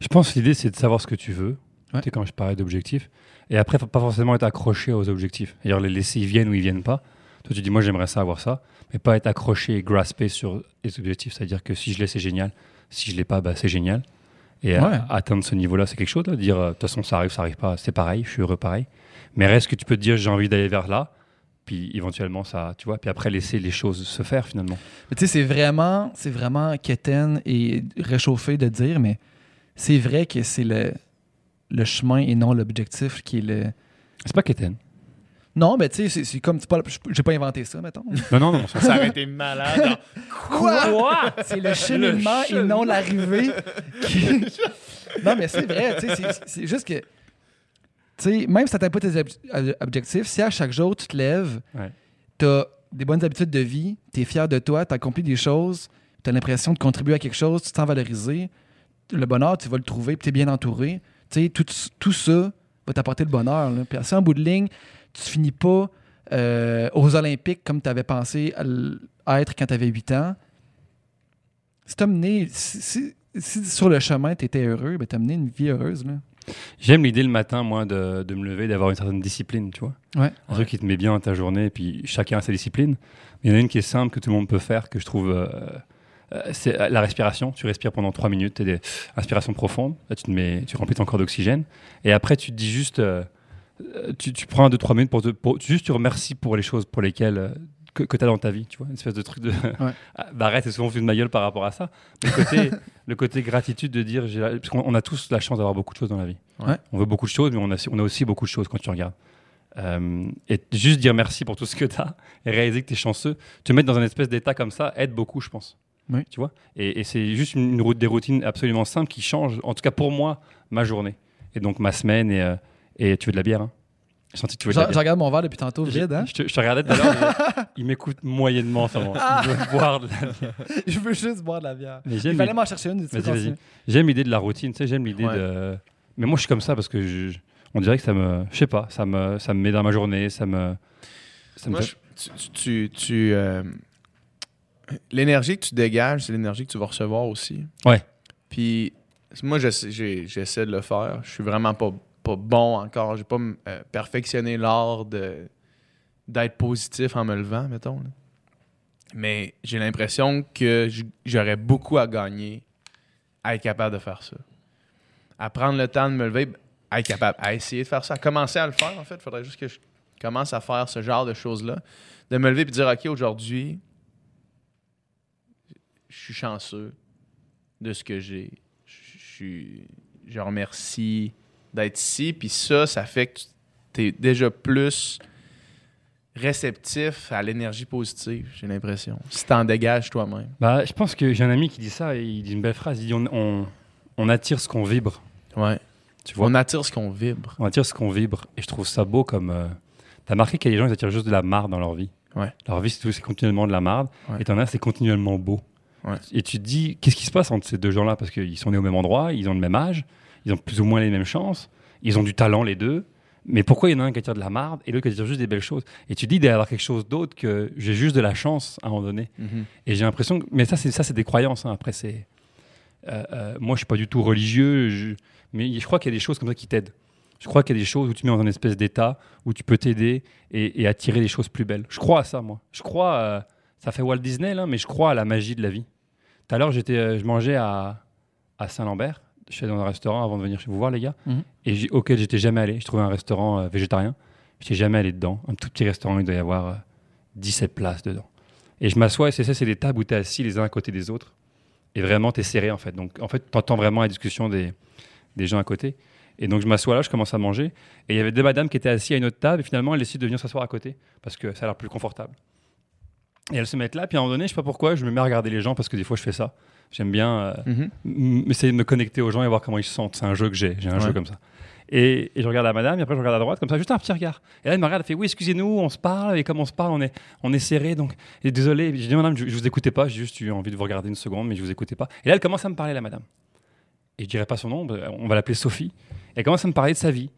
Je pense que l'idée, c'est de savoir ce que tu veux. Ouais. Tu sais, quand je parlais d'objectifs. Et après, faut pas forcément être accroché aux objectifs. C'est-à-dire les laisser, ils viennent ou ils viennent pas. Toi, tu dis, moi, j'aimerais ça avoir ça. Mais pas être accroché et grasper sur les objectifs. C'est-à-dire que si je l'ai, c'est génial. Si je l'ai pas, bah, c'est génial. Et Ouais. atteindre ce niveau-là, c'est quelque chose. De dire, euh, de toute façon, ça arrive, ça arrive pas. C'est pareil, je suis heureux pareil. Mais reste que tu peux te dire, j'ai envie d'aller vers là. Puis éventuellement, ça, tu vois. Puis après, laisser les choses se faire finalement. Mais tu sais, c'est vraiment, c'est vraiment quétaine et réchauffé de dire, mais c'est vrai que c'est le, le chemin et non l'objectif qui est le. C'est pas Kéten. Non, mais tu sais, c'est- c'est comme. c'est pas- J'ai pas inventé ça, mettons. [laughs] Non, non, non. Ça aurait été malade. [laughs] Quoi? C'est le cheminement et non l'arrivée. qui- [laughs] non, mais c'est vrai, tu sais, c'est- c'est juste que. Tu sais, même si t'atteins pas tes ob- ob- objectifs, si à chaque jour tu te lèves, Ouais. t'as des bonnes habitudes de vie, t'es fier de toi, t'as accompli des choses, t'as l'impression de contribuer à quelque chose, tu te sens valorisé, le bonheur, tu vas le trouver, puis t'es bien entouré. Tu sais, tout, tout ça va t'apporter le bonheur. Puis si en bout de ligne, tu finis pas euh, aux Olympiques comme tu avais pensé à être quand tu avais 8 ans, si t'as mené, si, si- si sur le chemin tu étais heureux, ben t'as mené une vie heureuse. Là. J'aime l'idée le matin, moi, de, de me lever, d'avoir une certaine discipline, tu vois. Ouais. Un truc qui te met bien dans ta journée, puis chacun a sa discipline. Mais il y en a une qui est simple, que tout le monde peut faire, que je trouve. euh, c'est la respiration. Tu respires pendant trois minutes, tu des inspirations profondes. Là, tu, te mets, tu remplis ton corps d'oxygène. Et après, tu te dis juste. euh, euh, tu, tu prends un, deux, trois minutes pour, te, pour juste tu remercies pour les choses pour lesquelles. euh, que, que tu as dans ta vie, tu vois, une espèce de truc de. [laughs] Ah, bah arrête, c'est souvent vu de ma gueule par rapport à ça. Le côté, [laughs] le côté gratitude de dire. la- Parce qu'on on a tous la chance d'avoir beaucoup de choses dans la vie. Ouais. On veut beaucoup de choses, mais on a, on a aussi beaucoup de choses quand tu regardes. Euh, et juste dire merci pour tout ce que tu as et réaliser que tu es chanceux, te mettre dans un espèce d'état comme ça aide beaucoup, je pense. Oui. Tu vois? Et, et c'est juste une, une route des routines absolument simples qui changent, en tout cas pour moi, ma journée. Et donc ma semaine. Et, euh, et tu veux de la bière hein? J'ai senti que tu veux de Je, regarde mon verre depuis tantôt vide. Hein? Je, te, je te regardais tout à l'heure, mais il m'écoute moyennement. Ça, il veut boire de la bière. [laughs] je veux juste boire de la bière. Mais Il fallait m'en chercher une. peux Vas-y. J'aime l'idée de la routine, tu sais, j'aime l'idée Ouais. de. Mais moi, je suis comme ça parce que je, on dirait que ça me, je sais pas, ça me, ça me met dans ma journée, ça me, ça me Moi, fait- tu, tu, tu, euh, l'énergie que tu dégages, c'est l'énergie que tu vas recevoir aussi. Ouais. Puis moi, j'essaie, de le faire. Je suis vraiment pas, pas bon encore. J'ai pas euh, perfectionné l'art de, d'être positif en me levant, mettons. là. Mais j'ai l'impression que j'aurais beaucoup à gagner à être capable de faire ça. À prendre le temps de me lever, à être capable, à essayer de faire ça, à commencer à le faire, en fait. Il faudrait juste que je commence à faire ce genre de choses-là. De me lever et dire, OK, aujourd'hui, je suis chanceux de ce que j'ai. Je suis. Je remercie d'être ici. Puis ça, ça fait que tu es déjà plus réceptif à l'énergie positive, j'ai l'impression. Si t'en dégages toi-même. Bah, je pense que j'ai un ami qui dit ça et il dit une belle phrase. Il dit on, on, on attire ce qu'on vibre. Ouais. Tu vois, On attire ce qu'on vibre. on attire ce qu'on vibre. Et je trouve ça beau comme. euh, T'as marqué qu'il y a des gens qui attirent juste de la marde dans leur vie. Ouais. Leur vie, c'est tout- c'est continuellement de la marde. Ouais. Et t'en as, c'est continuellement beau. Ouais. Et tu te dis, qu'est-ce qui se passe entre ces deux gens-là? Parce qu'ils sont nés au même endroit, ils ont le même âge, ils ont plus ou moins les mêmes chances, ils ont du talent les deux. Mais pourquoi il y en a un qui attire de la marde et l'autre qui attire juste des belles choses? Et tu te dis d'avoir quelque chose d'autre que j'ai juste de la chance à un moment donné. Et j'ai l'impression que. Mais ça, c'est ça, c'est des croyances. hein. Après, c'est. euh, euh, moi, je suis pas du tout religieux, je- mais je crois qu'il y a des choses comme ça qui t'aident. Je crois qu'il y a des choses où tu mets dans un espèce d'état où tu peux t'aider et, et attirer des choses plus belles. Je crois à ça, moi. Je crois. euh, ça fait Walt Disney, là, mais je crois à la magie de la vie. Tout à l'heure, j'étais, euh, je mangeais à, à Saint-Lambert. Je suis allé dans un restaurant avant de venir chez vous voir, les gars, Mhm. et auquel j'étais jamais allé. Je trouvais un restaurant euh, végétarien. J'étais jamais allé dedans. Un tout petit restaurant, il doit y avoir euh, 17 places dedans. Et je m'assois, et c'est ça, c'est des tables où tu es assis les uns à côté des autres. Et vraiment, tu es serré, en fait. Donc, en fait, tu entends vraiment la discussion des, des gens à côté. Et donc, je m'assois là, je commence à manger. Et il y avait deux madames qui étaient assises à une autre table. Et finalement, elles décident de venir s'asseoir à côté parce que ça a l'air plus confortable. Et elles se mettent là. Puis à un moment donné, je sais pas pourquoi, je me mets à regarder les gens parce que des fois, je fais ça. J'aime bien euh, Mhm. essayer de me connecter aux gens et voir comment ils se sentent. C'est un jeu que j'ai. J'ai un Ouais. jeu comme ça. Et, et je regarde la madame, et après je regarde à droite, comme ça, juste un petit regard. Et là, elle me regarde, elle fait Oui, excusez-nous, on se parle, et comme on se parle, on est, on est serré, donc et désolé. J'ai dit Madame, je, je vous écoutais pas, j'ai juste eu envie de vous regarder une seconde, mais je vous écoutais pas. Et là, elle commence à me parler, la madame. Et je dirais pas son nom, bah, on va l'appeler Sophie. Elle commence à me parler de sa vie.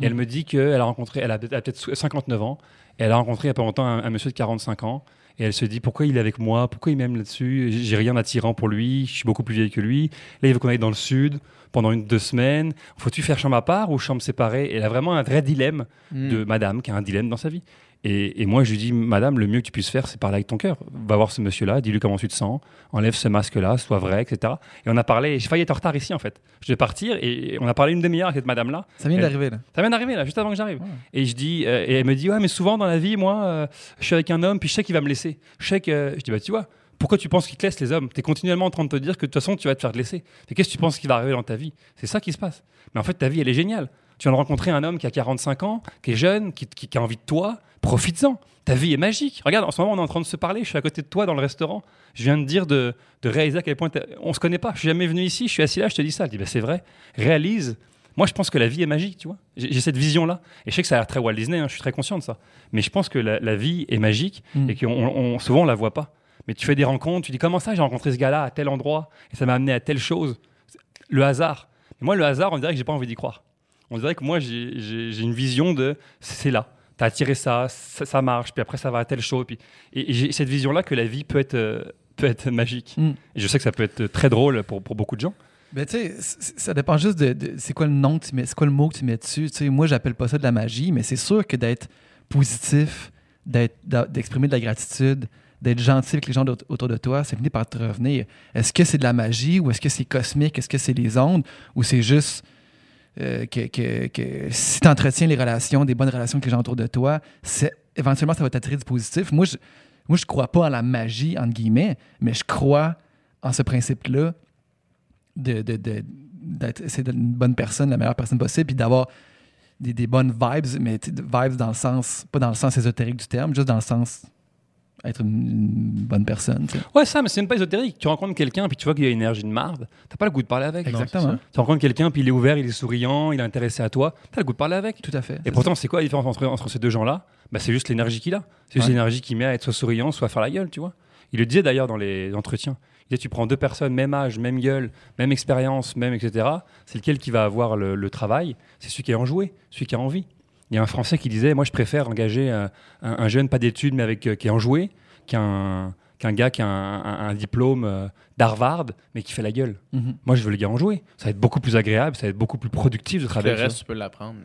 Et elle me dit qu'elle a rencontré, elle a, peut- elle a peut-être 59 ans, et elle a rencontré il y a pas longtemps un, un monsieur de 45 ans. Et elle se dit pourquoi il est avec moi, pourquoi il m'aime là-dessus, j'ai rien d'attirant pour lui, je suis beaucoup plus vieille que lui. Là, il veut qu'on aille dans le sud pendant une deux semaines. Faut-tu faire chambre à part ou chambre séparée? Et elle a vraiment un vrai dilemme Hmm. de madame qui a un dilemme dans sa vie. Et, et moi, je lui dis, madame, le mieux que tu puisses faire, c'est parler avec ton cœur. Va voir ce monsieur-là, dis-lui comment tu te sens, enlève ce masque-là, sois vrai, etc. Et on a parlé, j'ai failli être en retard ici, en fait. Je devais partir et on a parlé une demi-heure avec cette madame-là. Ça vient d'arriver, là. Ça vient d'arriver, là, juste avant que j'arrive. Ouais. Et je dis, euh, et elle me dit, ouais, mais souvent dans la vie, moi, euh, je suis avec un homme, puis je sais qu'il va me laisser. Je sais que, je dis, bah, tu vois, pourquoi tu penses qu'ils te laissent les hommes? Tu es continuellement en train de te dire que de toute façon, tu vas te faire te laisser. Qu'est-ce que tu penses qui va arriver dans ta vie? C'est ça qui se passe. Mais en fait, ta vie, elle est géniale. Tu viens de rencontrer un homme qui a 45 ans, qui est jeune, qui, qui- qui a envie de toi, profites-en. Ta vie est magique. Regarde, en ce moment, on est en train de se parler, je suis à côté de toi dans le restaurant. Je viens de dire, de, de réaliser à quel point on se connaît pas. Je suis jamais venu ici, je suis assis là, je te dis ça. Je dis, bah, c'est vrai. Réalise. Moi, je pense que la vie est magique, tu vois. J'ai cette vision-là. Et je sais que ça a l'air très Walt Disney, hein, je suis très conscient de ça. Mais je pense que la, la vie est magique Mm. et qu'on on, souvent on la voit pas. Mais tu fais des rencontres, tu dis comment ça, j'ai rencontré ce gars-là à tel endroit et ça m'a amené à telle chose? Le hasard. Et moi, le hasard, on dirait que j'ai pas envie d'y croire. On dirait que moi, j'ai- une vision de c'est là. T'as attiré ça, ça, ça marche, puis après ça va à telle chose. Puis... Et, et j'ai cette vision-là que la vie peut être, euh, peut être magique. Mm. Et je sais que ça peut être très drôle pour, pour beaucoup de gens. Ben, tu sais, ça dépend juste de, de- c'est quoi le nom que tu mets, c'est quoi le mot que tu mets dessus. Tu sais, moi, j'appelle pas ça de la magie, mais c'est sûr que d'être positif, d'exprimer de la gratitude, d'être gentil avec les gens autour de toi, c'est fini par te revenir. Est-ce que c'est de la magie ou est-ce que c'est cosmique? Est-ce que c'est les ondes? Ou c'est juste euh, que, que- que si tu entretiens les relations, des bonnes relations avec les gens autour de toi, éventuellement, ça va t'attirer du positif. Moi, je moi, je crois pas en la magie, entre guillemets, mais je crois en ce principe-là de, de, d'être une bonne personne, la meilleure personne possible, puis d'avoir des, des bonnes vibes, mais vibes dans le sens, pas dans le sens ésotérique du terme, juste dans le sens être une, bonne personne. Ouais, ça, mais c'est même pas ésotérique. Tu rencontres quelqu'un, puis tu vois qu'il a une énergie de marde. T'as pas le goût de parler avec. Exactement. Tu rencontres quelqu'un, puis il est ouvert, il est souriant, il est intéressé à toi. T'as le goût de parler avec. Tout à fait. Et pourtant, c'est quoi la différence entre, entre ces deux gens-là? Bah, C'est juste l'énergie qu'il a. C'est juste Ouais. l'énergie qu'il met à être soit souriant, soit à faire la gueule, tu vois. Il le disait d'ailleurs dans les entretiens. Il disait, tu prends deux personnes, même âge, même gueule, même expérience, même etc. C'est lequel qui va avoir le, le travail? C'est celui qui a enjoué, celui qui a envie. Il y a un Français qui disait, moi je préfère engager euh, un, un jeune, pas d'études, mais avec, euh, qui est enjoué, qu'un qu'un gars qui a un, un- un diplôme euh, d'Harvard, mais qui fait la gueule. Mhm. Moi, je veux le gars enjoué. Ça va être beaucoup plus agréable, ça va être beaucoup plus productif de Le travailler. avec reste, ça. tu peux l'apprendre.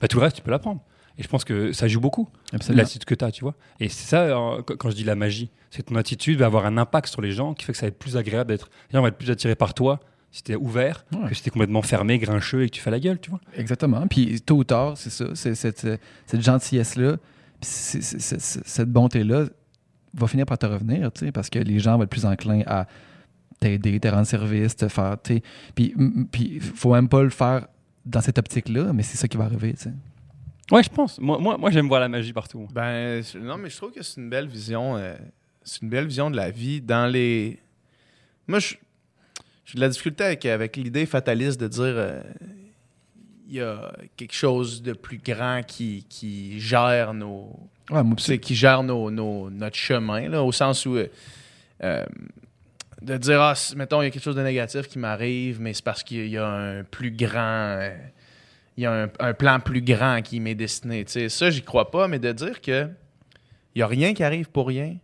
Bah, tout le reste, tu peux l'apprendre. Et je pense que ça joue beaucoup l'attitude que tu as, tu vois. Et c'est ça, euh, quand quand je dis la magie, c'est que ton attitude va avoir un impact sur les gens qui fait que ça va être plus agréable d'être. Les gens vont être plus attirés par toi es ouvert Ouais. que es complètement fermé, grincheux et que tu fais la gueule, tu vois. Exactement. Puis tôt ou tard, c'est ça. C'est cette, cette gentillesse-là, puis c'est- c'est- c'est- c'est- cette bonté-là va finir par te revenir, tu sais, parce que les gens vont être plus enclins à t'aider, te rendre service, te faire. tu sais. Puis puis faut même pas le faire dans cette optique-là, mais c'est ça qui va arriver. tu sais. Ouais, je pense. Moi, moi, moi j'aime voir la magie partout. Ben, non, mais je trouve que c'est une belle vision. euh, c'est une belle vision de la vie. Dans les. Moi, je- j'ai de la difficulté avec, avec l'idée fataliste de dire euh, il y a quelque chose de plus grand qui, qui gère nos. Ouais, moi, qui gère nos, nos- notre chemin, là, au sens où. euh, euh, de dire, ah, mettons, il y a quelque chose de négatif qui m'arrive, mais c'est parce qu'il y a un plus grand. euh, il y a un, un plan plus grand qui m'est destiné. Tu sais, ça, j'y crois pas, mais de dire que il y a rien qui arrive pour rien,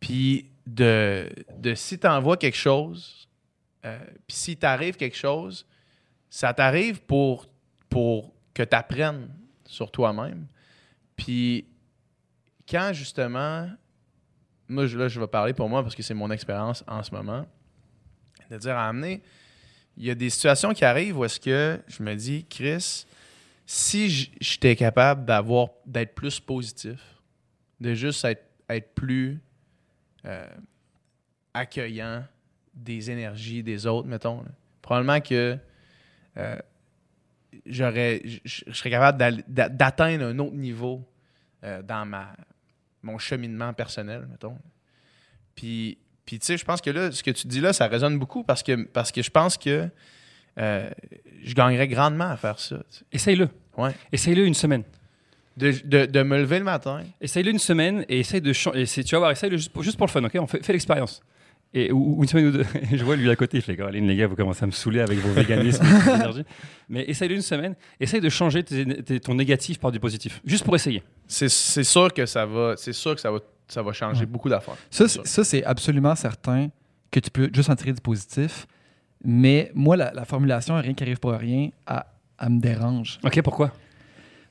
puis de, de si tu envoies quelque chose, euh, puis si t'arrive quelque chose, ça t'arrive pour, pour que tu apprennes sur toi-même. Puis quand justement, moi là je vais parler pour moi parce que c'est mon expérience en ce moment, de dire à amener, il y a des situations qui arrivent où est-ce que je me dis, Chris, si j'étais capable d'avoir d'être plus positif, de juste être, être plus euh, accueillant des énergies des autres, mettons, là, probablement que euh, j'aurais, je serais capable d'atteindre un autre niveau euh, dans ma, mon cheminement personnel, mettons. Puis, puis tu sais, je pense que là, ce que tu dis là, ça résonne beaucoup parce que, parce que je pense que euh, je gagnerais grandement à faire ça. tu sais. Essaye-le. Ouais. Essaye-le une semaine. De, de- de me lever le matin. Essaye-le une semaine et essaye de changer. Tu vas voir, essaye-le juste pour, juste pour le fun, ok? On fait, fais l'expérience. Et, ou, ou une semaine ou deux. [laughs] Je vois lui à côté, il fait Caroline, les gars, vous commencez à me saouler avec vos [laughs] véganismes, et vos énergies. Mais essaye une semaine, essaye de changer tes- tes- ton négatif par du positif, juste pour essayer. C'est sûr que ça va, c'est sûr que ça va, ça va changer Ouais. beaucoup d'affaires. Ça, C'est c'est- ça, c'est absolument certain que tu peux juste en tirer du positif. Mais moi, la, la formulation rien qui arrive pour rien, elle, elle me dérange. Ok, pourquoi?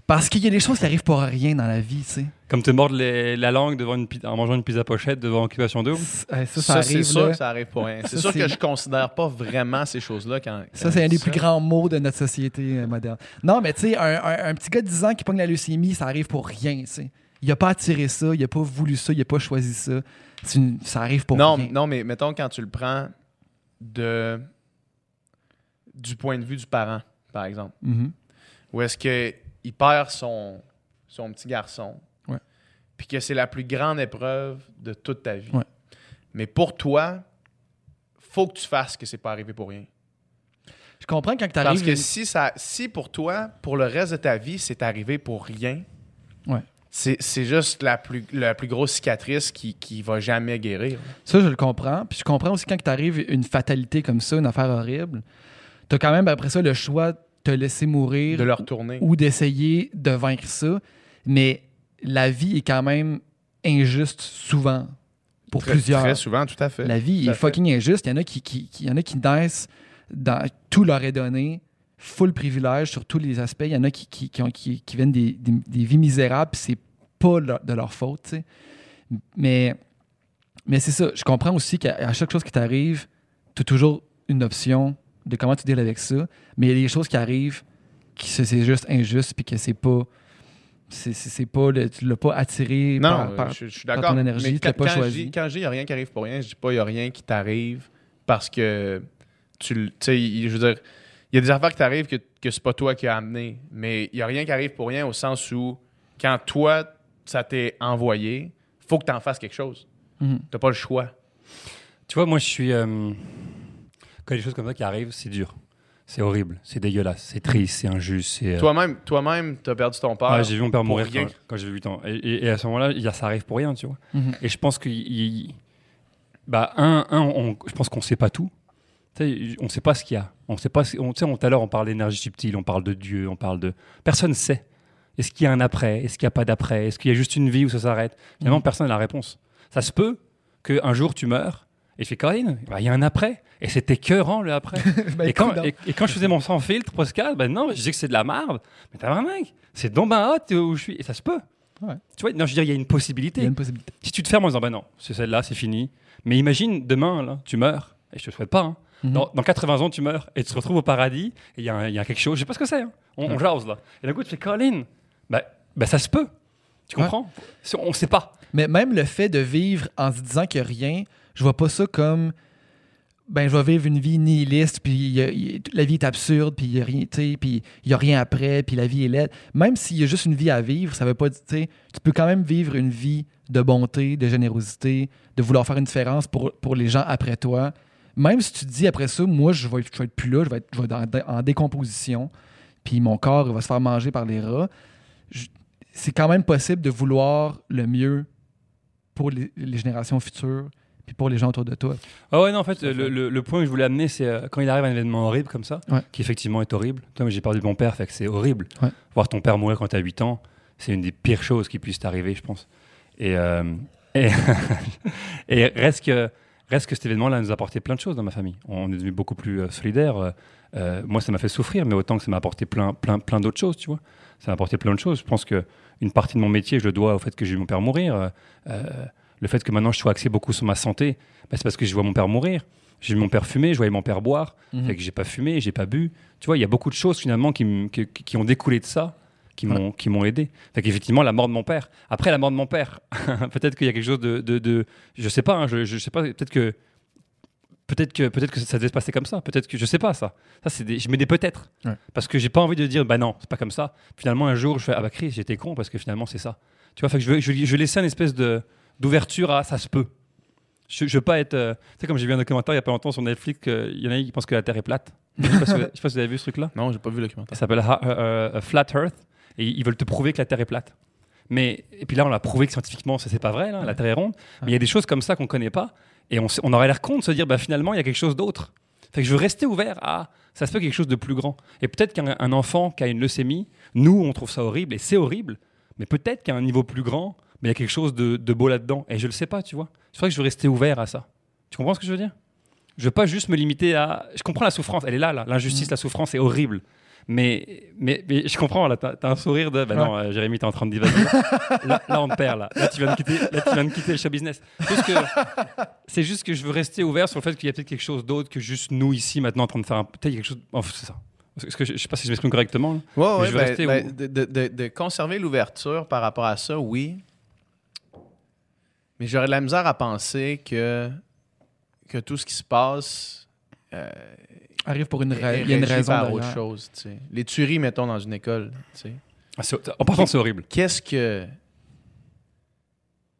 Parce qu'il y a des choses qui arrivent pour rien dans la vie, tu sais. Comme te mordre les- la langue devant une, pi- en mangeant une pizza pochette devant Occupation Double euh, Ça, ça, Ça, c'est arrive. sûr là. que ça arrive pour rien. C'est Ça, sûr c'est- que je considère pas vraiment ces choses-là quand. Ça, c'est un des plus grands mots de notre société euh, moderne. Non, mais tu sais, un, un- un petit gars de 10 ans qui pogne la leucémie, ça arrive pour rien, tu sais. Il a pas attiré ça, il a pas voulu ça, il a pas choisi ça. C'est une- ça arrive pour Non, rien. non, mais mettons quand tu le prends de du point de vue du parent, par exemple, Mhm. où est-ce que il perd son son petit garçon, Ouais. puis que c'est la plus grande épreuve de toute ta vie. Ouais. Mais pour toi, faut que tu fasses que c'est pas arrivé pour rien. Je comprends quand tu Parce arrives. que si, ça, si pour toi, pour le reste de ta vie, c'est arrivé pour rien, Ouais. c'est juste la plus, la plus grosse cicatrice qui, qui va jamais guérir. Ça, je le comprends. Puis je comprends aussi quand tu arrives une fatalité comme ça, une affaire horrible, tu as quand même après ça le choix te laisser mourir De le retourner. ou d'essayer de vaincre ça. Mais la vie est quand même injuste souvent pour Très- plusieurs. Très souvent, tout à fait. La vie Tout est fait. fucking injuste. Il y en a qui, qui, y en a qui naissent dans tout leur est donné, full privilège sur tous les aspects. Il y en a qui, qui, ont- viennent des, des- des vies misérables, puis c'est pas leur- de leur faute. Mais, mais c'est ça. Je comprends aussi qu'à chaque chose qui t'arrive, tu as toujours une option de comment tu deals avec ça. Mais il y a des choses qui arrivent qui c'est juste injuste, puis que c'est pas. C'est c'est- c'est pas. le- tu l'as pas attiré Non, par, par- je, je suis par d'accord. ton énergie, mais tu l'as quand, pas quand je choisi. dis- quand a rien qui arrive pour rien, je dis pas il n'y a rien qui t'arrive parce que tu sais, je veux dire, il y a des affaires qui t'arrivent que, que c'est pas toi qui as amené, mais il n'y a rien qui arrive pour rien au sens où quand toi, ça t'est envoyé, faut que tu en fasses quelque chose. Mhm. Tu pas le choix. Tu vois, moi, je suis. euh, Quand il y a des choses comme ça qui arrivent, c'est dur. C'est horrible, c'est dégueulasse, c'est triste, c'est injuste. euh, Toi-même, toi-même, tu as perdu ton père. Ah, j'ai vu mon père pour mourir rien. quand, quand j'ai 8 ans. Et, et- et à ce moment-là, il y a- ça arrive pour rien, tu vois. Mhm. Et je pense que. bah, un, un on- je pense qu'on sait pas tout. Tu sais, on sait pas ce qu'il y a. On sait pas. On, tu sais, on- tout à l'heure, on parle d'énergie subtile, on parle de Dieu, on parle de. Personne sait. Est-ce qu'il y a un après? Est-ce qu'il n'y a pas d'après? Est-ce qu'il y a juste une vie où ça s'arrête? Finalement, Mhm. personne n'a la réponse. Ça se peut qu'un jour tu meurs et je fais Caroline, bah, il y a un après. Et c'est écœurant le après. [laughs] Ben, et, quand, et, et quand je faisais mon sans filtre podcast, ben non, je disais que c'est de la merde. Mais t'as un mec, c'est donc ben hot où je suis. Et ça se peut. Ouais. Tu vois, non, je veux dire, il y a une il possibilité. y a une possibilité. Si tu te fermes en disant, ben non, c'est celle-là, c'est fini. Mais imagine demain, là, tu meurs, et je te souhaite pas, hein. Mhm. dans, dans 80 ans, tu meurs, et tu te retrouves au paradis, et il y, y a quelque chose, je sais pas ce que c'est, hein. on, on jase là. Et d'un coup, tu fais, Colin, ben, ça se peut. Tu Ouais. comprends? On sait pas. Mais même le fait de vivre en se disant a rien, je vois pas ça comme ben je vais vivre une vie nihiliste puis la vie est absurde puis il y a rien puis y a rien après puis la vie est laide. Même s'il y a juste une vie à vivre ça veut pas dire tu peux quand même vivre une vie de bonté de générosité de vouloir faire une différence pour, pour les gens après toi. Même si tu te dis après ça moi je vais, je vais être plus là je vais être, je vais être en, décomposition puis mon corps va se faire manger par les rats c'est quand même possible de vouloir le mieux pour les générations futures puis pour les gens autour de toi. Ah ouais, non, en fait, le, le- le point que je voulais amener, c'est euh, quand il arrive un événement horrible comme ça, Ouais. qui effectivement est horrible. Toi, j'ai perdu mon père, fait que c'est horrible. Ouais. Voir ton père mourir quand tu as 8 ans, c'est une des pires choses qui puissent t'arriver, je pense. Et, euh, et, [laughs] et reste, que, reste que cet événement-là nous a apporté plein de choses dans ma famille. On est devenu beaucoup plus euh, solidaires. Euh, moi, ça m'a fait souffrir, mais autant que ça m'a apporté plein, plein, plein d'autres choses, tu vois. Ça m'a apporté plein de choses. Je pense que une partie de mon métier, je le dois au fait que j'ai vu mon père mourir. Euh, le fait que maintenant je sois axé beaucoup sur ma santé, bah, c'est parce que je vois mon père mourir. J'ai vu mon père fumer, je voyais mon père boire, Mhm. fait que j'ai pas fumé, j'ai pas bu. Tu vois, il y a beaucoup de choses finalement qui, qui, qui ont découlé de ça, qui m'ont qui m'ont aidé. Fait qu'effectivement, la mort de mon père. Après la mort de mon père, [laughs] peut-être qu'il y a quelque chose de, de, de- je sais pas, hein, je, je sais pas, peut-être que peut-être que peut-être que ça devait se passer comme ça. Peut-être que je sais pas ça. Ça c'est des, je mets des peut-être Ouais. parce que j'ai pas envie de dire bah non, c'est pas comme ça. Finalement un jour je fais ah bah Chris, j'étais con parce que finalement c'est ça. Tu vois, fait que je je, je laisser une espèce de d'ouverture à ça se peut. Je, je veux pas être. euh, tu sais, comme j'ai vu un documentaire il y a pas longtemps sur Netflix, qu'il y en a qui pensent que la Terre est plate. je, sais pas si vous, je sais pas si vous avez vu ce truc-là. Non, j'ai pas vu le documentaire. Ça s'appelle Ha- euh, euh, Flat Earth. Et ils veulent te prouver que la Terre est plate. Mais, et puis là, on l'a prouvé que scientifiquement, c'est pas vrai, là, la Terre est ronde. Mais il y a des choses comme ça qu'on connaît pas. Et on, aurait l'air con de se dire, bah, finalement, il y a quelque chose d'autre. Fait que je veux rester ouvert à ça se peut quelque chose de plus grand. Et peut-être qu'un un enfant qui a une leucémie, nous, on trouve ça horrible et c'est horrible. Mais peut-être qu'à un niveau plus grand, mais il y a quelque chose de, de beau là-dedans. Et je le sais pas, tu vois. C'est vrai que je veux rester ouvert à ça. Tu comprends ce que je veux dire? Je veux pas juste me limiter à. Je comprends la souffrance, elle est là, là. L'injustice, la souffrance est horrible. Mais, mais, mais je comprends, là, t'as un sourire de. Ben non, euh, Jérémy, t'es en train de divaguer. [laughs] là, là, on te perd, là. Là, tu viens de quitter, là, tu viens de quitter le show business. C'est juste que je veux rester ouvert sur le fait qu'il y a peut-être quelque chose d'autre que juste nous ici, maintenant, en train de faire un. Peut-être quelque chose. Oh, c'est ça. Est-ce que je, je sais pas si je m'exprime correctement. là. Ouais, ouais, je veux ben- rester ben, où- de, de- de- de conserver l'ouverture par rapport à ça, oui. Mais j'aurais de la misère à penser que, que tout ce qui se passe euh, Arrive pour une, ra- il y a une raison par autre chose. tu sais. Les tueries, mettons, dans une école. tu sais. Ah, c'est- en partant, c'est horrible. Qu'est-ce que.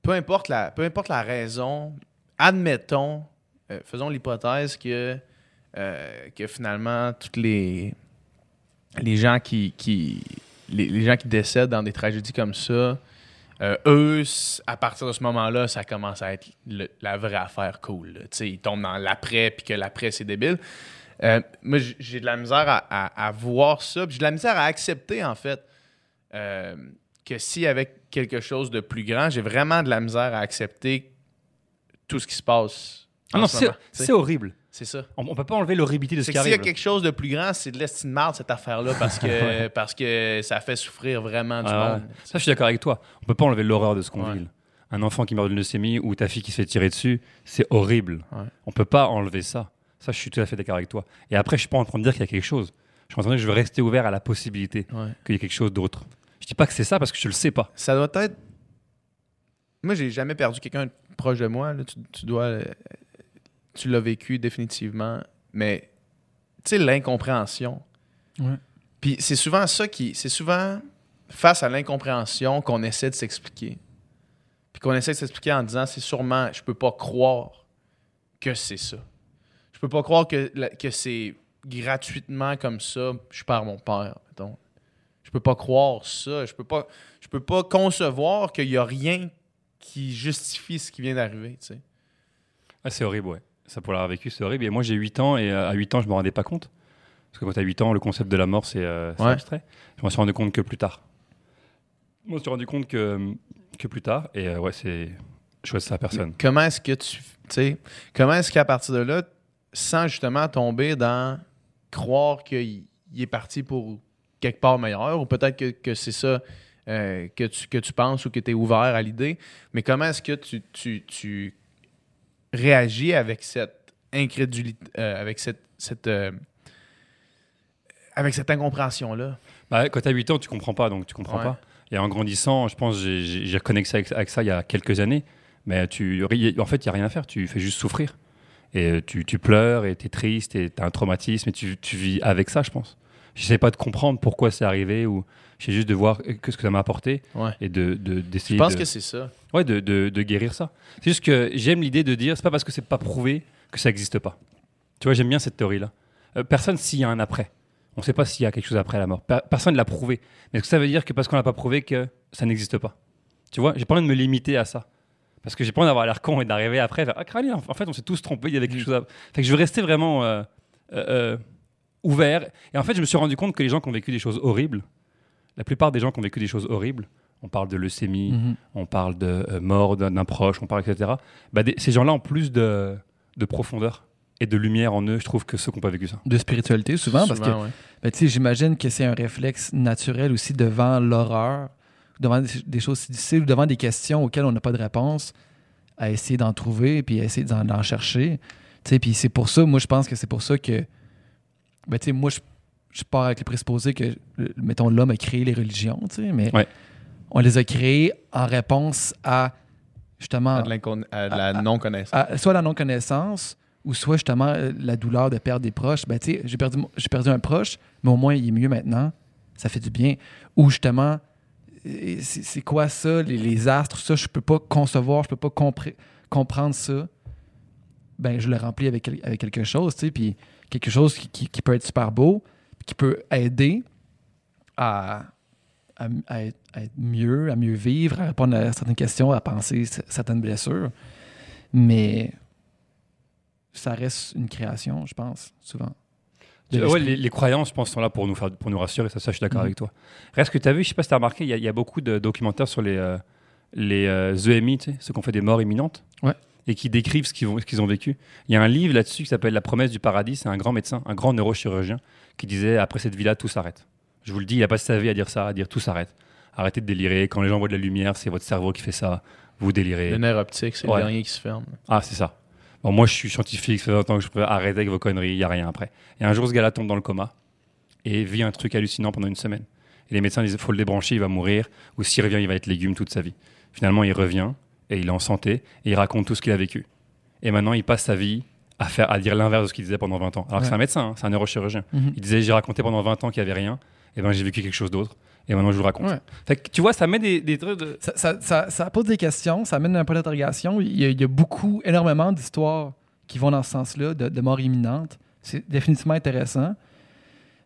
Peu importe la, peu importe la raison, admettons, euh, faisons l'hypothèse que, euh, que finalement, toutes les, les gens qui, qui les, les gens qui décèdent dans des tragédies comme ça, euh, eux, à partir de ce moment-là, ça commence à être le- la vraie affaire cool. Ils tombent dans l'après, puis que l'après, c'est débile. Euh, moi, j'ai de la misère à, à- à voir ça, j'ai de la misère à accepter, en fait, euh, que si avec quelque chose de plus grand, j'ai vraiment de la misère à accepter tout ce qui se passe. Ah non, c'est horrible. C'est ça. On, on peut pas enlever l'horribilité de ce qui que s'il y a arrive. quelque chose de plus grand, c'est de l'estime de marde, cette affaire-là, parce que, [laughs] parce que ça fait souffrir vraiment du Ah ouais. monde. Ça, je suis d'accord avec toi. On peut pas enlever l'horreur de ce qu'on Ouais. vit. Un enfant qui meurt d'une leucémie ou ta fille qui se fait tirer dessus, c'est horrible. On peut pas enlever ça. Ça, je suis tout à fait d'accord avec toi. Et après, je suis pas en train de dire qu'il y a quelque chose. Je suis en train de dire que je veux rester ouvert à la possibilité qu'il y ait quelque chose d'autre. Je dis pas que c'est ça parce que je le sais pas. Ça doit être. Moi, j'ai jamais perdu quelqu'un proche de moi. là. Tu, tu dois. Tu l'as vécu définitivement. Mais, tu sais, l'incompréhension. Ouais. Puis c'est souvent ça qui. C'est souvent face à l'incompréhension qu'on essaie de s'expliquer. Puis qu'on essaie de s'expliquer en disant c'est sûrement. Je peux pas croire que c'est ça. Je peux pas croire que, que c'est gratuitement comme ça. Je perds mon père, mettons. Je peux pas croire ça. Je peux pas, je peux pas concevoir qu'il y a rien qui justifie ce qui vient d'arriver. Tu sais. Ah, c'est horrible, ouais. Ça, pour l'avoir vécu, c'est horrible. Et moi, j'ai 8 ans et euh, à 8 ans, je me rendais pas compte. Parce que quand tu as 8 ans, le concept de la mort, c'est euh, Ouais. abstrait. Je m'en suis rendu compte que plus tard. Je m'en suis rendu compte que, que plus tard. Et euh, ouais, c'est. Je souhaite ça à personne. Comment est-ce que tu, sais, comment est-ce qu'à partir de là, sans justement tomber dans croire qu'il il est parti pour quelque part meilleur, ou peut-être que, que c'est ça euh, que, tu, que tu penses ou que tu es ouvert à l'idée, mais comment est-ce que tu, tu, tu réagis avec cette incrédulité, euh, avec cette, cette, euh, avec cette incompréhension-là? Bah, quand tu as 8 ans, tu comprends pas, donc tu comprends Ouais. pas. Et en grandissant, je pense, j'ai- reconnecté avec, avec ça il y a quelques années. Mais tu, en fait, il n'y a rien à faire. Tu fais juste souffrir. Et euh, tu, tu pleures et tu es triste et tu as un traumatisme et tu, tu vis avec ça, je pense. Je sais pas de comprendre pourquoi c'est arrivé ou j'ai juste de voir que ce que ça m'a apporté Ouais. et de de- Je d'essayer pense de, que c'est ça? ouais, de, de, guérir ça. C'est juste que j'aime l'idée de dire c'est pas parce que c'est pas prouvé que ça n'existe pas. Tu vois, j'aime bien cette théorie-là. Euh, personne s'il y a un après. On ne sait pas s'il y a quelque chose après la mort. Per- personne ne l'a prouvé. Mais est-ce que ça veut dire que parce qu'on l'a pas prouvé que ça n'existe pas? Tu vois, j'ai pas envie de me limiter à ça. Parce que j'ai pas envie d'avoir l'air con et d'arriver après Ah, Caroline, en fait, on s'est tous trompés, il y avait quelque chose à. Fait que je veux rester vraiment euh, euh, ouvert. Et en fait, je me suis rendu compte que les gens qui ont vécu des choses horribles, la plupart des gens qui ont vécu des choses horribles, on parle de leucémie, Mhm. on parle de euh, mort d'un proche, on parle etc. Bah, des- ces gens-là ont plus de, de profondeur et de lumière en eux, je trouve, que ceux qui n'ont pas vécu ça. De spiritualité, souvent, parce que ouais. Ben, tu sais, j'imagine que c'est un réflexe naturel aussi devant l'horreur, devant des, des choses si difficiles ou devant des questions auxquelles on n'a pas de réponse, à essayer d'en trouver puis à essayer d'en d'en chercher. Tu sais, puis c'est pour ça, moi, je pense que c'est pour ça que, ben, tu sais, moi, je, je pars avec le présupposé que, mettons, l'homme a créé les religions, tu sais, mais Ouais. on les a créées en réponse à, justement, À de la non-connaissance. soit la non-connaissance ou soit justement la douleur de perdre des proches. Ben, tu sais, j'ai perdu, perdu un proche, mais au moins il est mieux maintenant. Ça fait du bien. Ou justement, c'est quoi ça, les, les astres, ça, je peux pas concevoir, je peux pas compré- comprendre ça. Ben, je le remplis avec, avec quelque chose, tu sais, puis quelque chose qui, qui- qui peut être super beau, qui peut aider à à, à être, à être mieux, à mieux vivre, à répondre à certaines questions, à penser certaines blessures. Mais ça reste une création, je pense, souvent. Ouais, les, les croyances, je pense, sont là pour nous, faire, pour nous rassurer. Ça, ça je suis d'accord Mhm. avec toi. Reste que tu as vu, je sais pas si tu as remarqué, il y, a- il y a beaucoup de documentaires sur les, euh, les euh, EMI, tu sais, ceux qui ont fait des morts imminentes. Ouais. Et qui décrivent ce qu'ils ont, vécu. Il y a un livre là-dessus qui s'appelle La promesse du paradis. C'est un grand médecin, un grand neurochirurgien qui disait après cette vie-là, tout s'arrête. Je vous le dis, il a passé sa vie à dire ça, à dire tout s'arrête. Arrêtez de délirer. Quand les gens voient de la lumière, c'est votre cerveau qui fait ça. Vous délirez. Le nerf optique, c'est Ouais. le dernier qui se ferme. Ah, c'est ça. Bon, moi, je suis scientifique, ça fait longtemps que je peux arrêter avec vos conneries, il n'y a rien après. Et un jour, ce gars-là tombe dans le coma et vit un truc hallucinant pendant une semaine. Et les médecins disent faut le débrancher, il va mourir, ou s'il revient, il va être légume toute sa vie. Finalement, il revient et il est en santé et il raconte tout ce qu'il a vécu. Et maintenant, il passe sa vie à, faire, à dire l'inverse de ce qu'il disait pendant 20 ans. Alors que c'est un médecin, hein, c'est un neurochirurgien. Mhm. Il disait j'ai raconté pendant 20 ans qu'il n'y avait rien, et ben j'ai vécu quelque chose d'autre, et maintenant je vous raconte. Ouais. Fait que, tu vois, ça met des, des trucs de. Ça, ça- ça- ça pose des questions, ça amène un point d'interrogation. Il, y a- il y a beaucoup, énormément d'histoires qui vont dans ce sens-là, de, de mort imminente. C'est définitivement intéressant.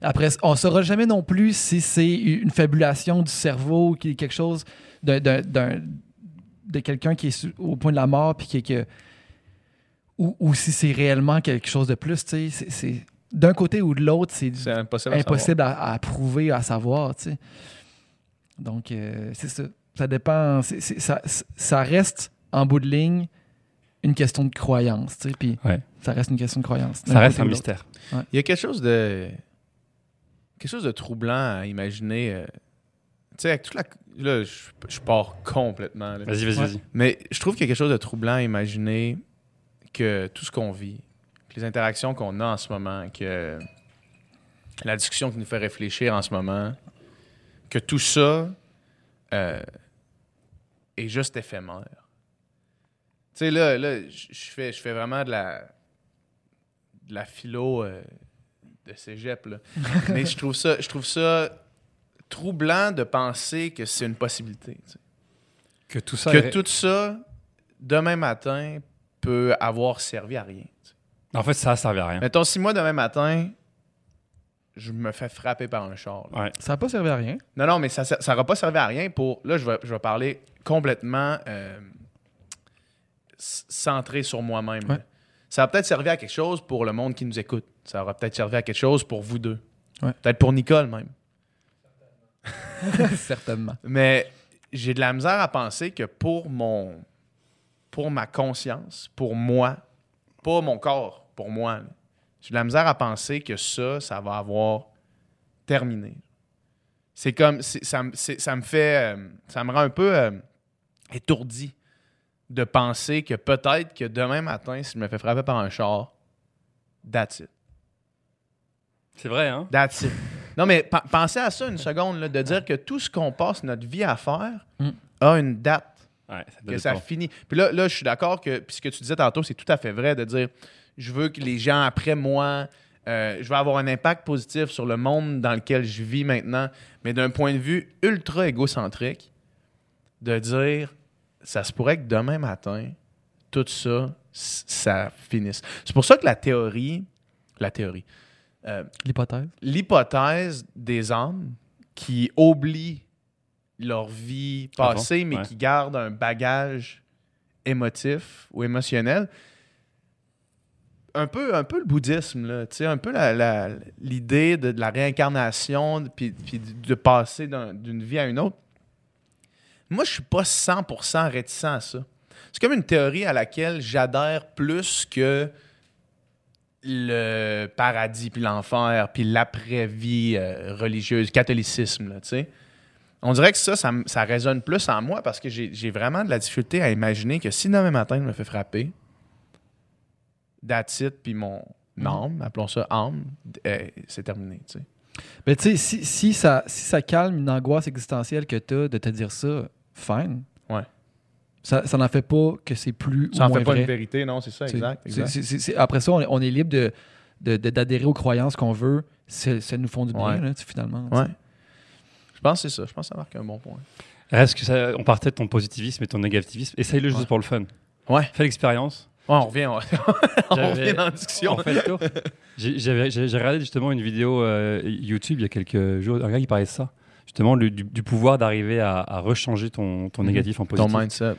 Après, on ne saura jamais non plus si c'est une fabulation du cerveau, qui est quelque chose d'un- de quelqu'un qui est au point de la mort, puis qui, qui- ou, ou si c'est réellement quelque chose de plus. tu sais. C'est- c'est- D'un côté ou de l'autre, c'est C'est impossible. à savoir. impossible à, à prouver, à savoir, tu sais. Donc, euh, c'est ça. Ça dépend. c'est- c'est- ça, ça reste, en bout de ligne, une question de croyance, tu sais. Puis, Ouais. ça reste une question de croyance. Ça reste un mystère. Il y a quelque chose de. Quelque chose de troublant à imaginer. euh, Tu sais, avec toute la. Là, je, je pars complètement. là. Vas-y, vas-y, Ouais. vas-y. Mais je trouve qu'il y a quelque chose de troublant à imaginer que tout ce qu'on vit, que les interactions qu'on a en ce moment, que la discussion qui nous fait réfléchir en ce moment, que tout ça euh, est juste éphémère. Tu sais, là, là je fais, je fais vraiment de la, de la philo euh, de cégep, là. [laughs] Mais je trouve ça, je trouve ça troublant de penser que c'est une possibilité. Que tout ça. que est- tout ça, demain matin, peut avoir servi à rien. En fait, ça, ça servait à rien. Mettons, si moi, demain matin, je me fais frapper par un char. Ouais. Ça n'a pas servi à rien. Non, non, mais ça n'aura pas servi à rien pour... Là, je vais, je vais parler complètement euh, centré sur moi-même. Ouais. Ça a peut-être servi à quelque chose pour le monde qui nous écoute. Ça aura peut-être servi à quelque chose pour vous deux. Ouais. Peut-être pour Nicole même. [laughs] Certainement. Mais j'ai de la misère à penser que pour mon pour ma conscience, pour moi, pas mon corps, pour moi, j'ai de la misère à penser que ça, ça va avoir terminé. C'est comme ça me fait euh, ça me rend un peu euh, étourdi de penser que peut-être que demain matin, si je me fais frapper par un char, that's it. C'est vrai, hein? That's it. Non, mais pe- pensez à ça une seconde, là, de dire que tout ce qu'on passe notre vie à faire Mm. a une date, Ouais, ça que ça pas. finit. Puis là, là je suis d'accord que, puis ce que tu disais tantôt, c'est tout à fait vrai de dire je veux que les gens après moi, euh, je veux avoir un impact positif sur le monde dans lequel je vis maintenant, mais d'un point de vue ultra égocentrique, de dire ça se pourrait que demain matin, tout ça, ça finisse. C'est pour ça que la théorie, la théorie, euh, L'hypothèse? l'hypothèse des âmes qui oublient leur vie Ah bon? passée, mais Ouais. qui gardent un bagage émotif ou émotionnel. Un peu, un peu le bouddhisme, là, tu sais, un peu l'idée de, de la réincarnation, puis, puis de passer d'un- d'une vie à une autre. Moi, je suis pas 100% réticent à ça. C'est comme une théorie à laquelle j'adhère plus que le paradis, puis l'enfer, puis l'après-vie euh, religieuse, catholicisme, tu sais. On dirait que ça, ça, résonne plus en moi parce que j'ai j'ai vraiment de la difficulté à imaginer que si demain matin, je me fais frapper, that's it, puis mon âme, appelons ça âme, euh, c'est terminé, tu sais. Mais tu sais, si, si, ça, si ça calme une angoisse existentielle que tu as de te dire ça, fine. Ouais. Ça, n'en fait pas que c'est plus Ça ou en moins fait pas vrai. une vérité, non, c'est ça, exact. exact. après ça, on est, on est libre de, de- de- d'adhérer aux croyances qu'on veut. Ça nous font du bien, Ouais. là, finalement. Ouais. Je pense que c'est ça. Je pense que ça marque un bon point. Reste que ça, on partait de ton positivisme et ton négativisme. Essaye-le juste Ouais. pour le fun. Ouais. Fais l'expérience. Ouais, on revient, [laughs] on, on revient dans la discussion. On fait le tour. J'ai regardé justement une vidéo euh, YouTube il y a quelques jours, un gars qui parlait de ça. justement le- du, du pouvoir d'arriver à, à rechanger ton, ton Mhm. négatif en Ton positif. mindset.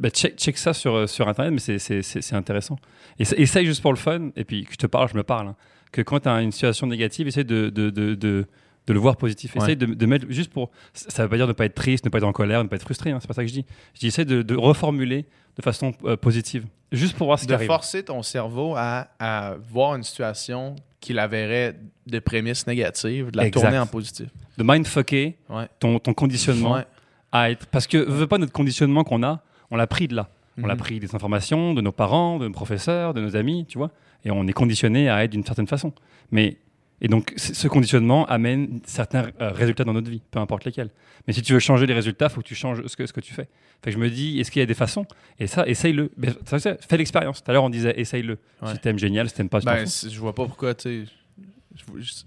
Bah, check, check ça sur, euh, sur Internet, mais c'est- c'est c'est- c'est intéressant. Essaye juste pour le fun, et puis que je te parle, je me parle. hein, que quand tu as une situation négative, essaye de, de, de, de, de le voir positif. Ouais. Essaye de, de mettre juste pour. Ça veut pas dire ne pas être triste, ne pas être en colère, ne pas être frustré, hein, c'est pas ça que je dis. Je dis essaye de, de reformuler de façon euh, positive, juste pour voir ce qui de arrive. forcer ton cerveau à, à voir une situation qu'il verrait de prémices négatives, de la Exact. tourner en positif. De mindfucker Ouais. ton, ton conditionnement Ouais. à être. Parce que veut pas notre conditionnement qu'on a, on l'a pris de là. On l'a Mhm. pris des informations de nos parents, de nos professeurs, de nos amis, tu vois. Et on est conditionné à être d'une certaine façon. Mais et donc ce conditionnement amène certains euh, résultats dans notre vie, peu importe lesquels. Mais si tu veux changer les résultats, il faut que tu changes ce que, ce que tu fais. Fait que je me dis, est-ce qu'il y a des façons? Et ça, essaye-le. Fais l'expérience. Tout à l'heure, on disait, essaye-le. Ouais. Si t'aimes, génial. Si t'aimes pas, Ben, je vois pas pourquoi, tu sais.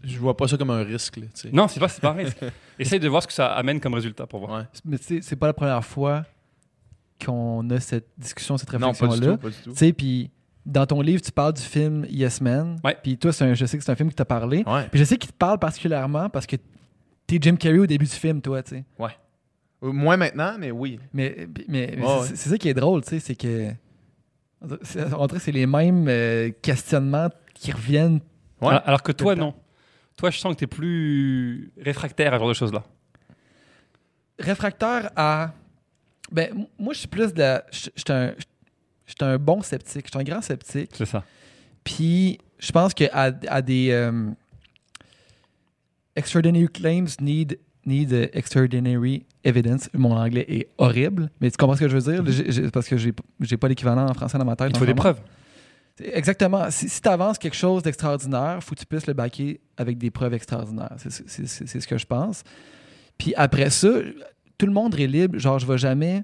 Je, vois pas ça comme un risque, là. Non, c'est pas, c'est pas un risque. [laughs] essaye de voir ce que ça amène comme résultat pour voir. Ouais. Mais tu sais, c'est pas la première fois qu'on a cette discussion, cette réflexion-là. tout, pas du tout. Tu sais, puis dans ton livre, tu parles du film Yes Man. Ouais. Puis toi, c'est un- je sais que c'est un film qui t'a parlé. Ouais. Puis je sais qu'il te parle particulièrement parce que t'es Jim Carrey au début du film, toi, tu sais. Euh, Moins maintenant, mais oui. Mais, mais, mais Ouais, c'est ouais. ça qui est drôle, tu sais, c'est que. que c'est les mêmes euh, questionnements qui reviennent. Ouais. Alors, alors que toi, non. Toi, je sens que tu es plus réfractaire à ce genre de choses-là. Réfractaire à. Ben, moi, je suis plus de la. Je suis un, un bon sceptique. Je suis un grand sceptique. C'est ça. Puis, je pense que à, à des. euh, extraordinary claims need, need extraordinary evidence. Mon anglais est horrible, mais tu comprends ce que je veux dire? J'ai- parce que j'ai j'ai pas l'équivalent en français dans ma tête. Il faut des preuves. Exactement. Si, tu avances quelque chose d'extraordinaire, faut que tu puisses le baquer avec des preuves extraordinaires. C'est c'est- c'est- c'est ce que je pense. Puis après ça, tout le monde est libre. Genre, je vais jamais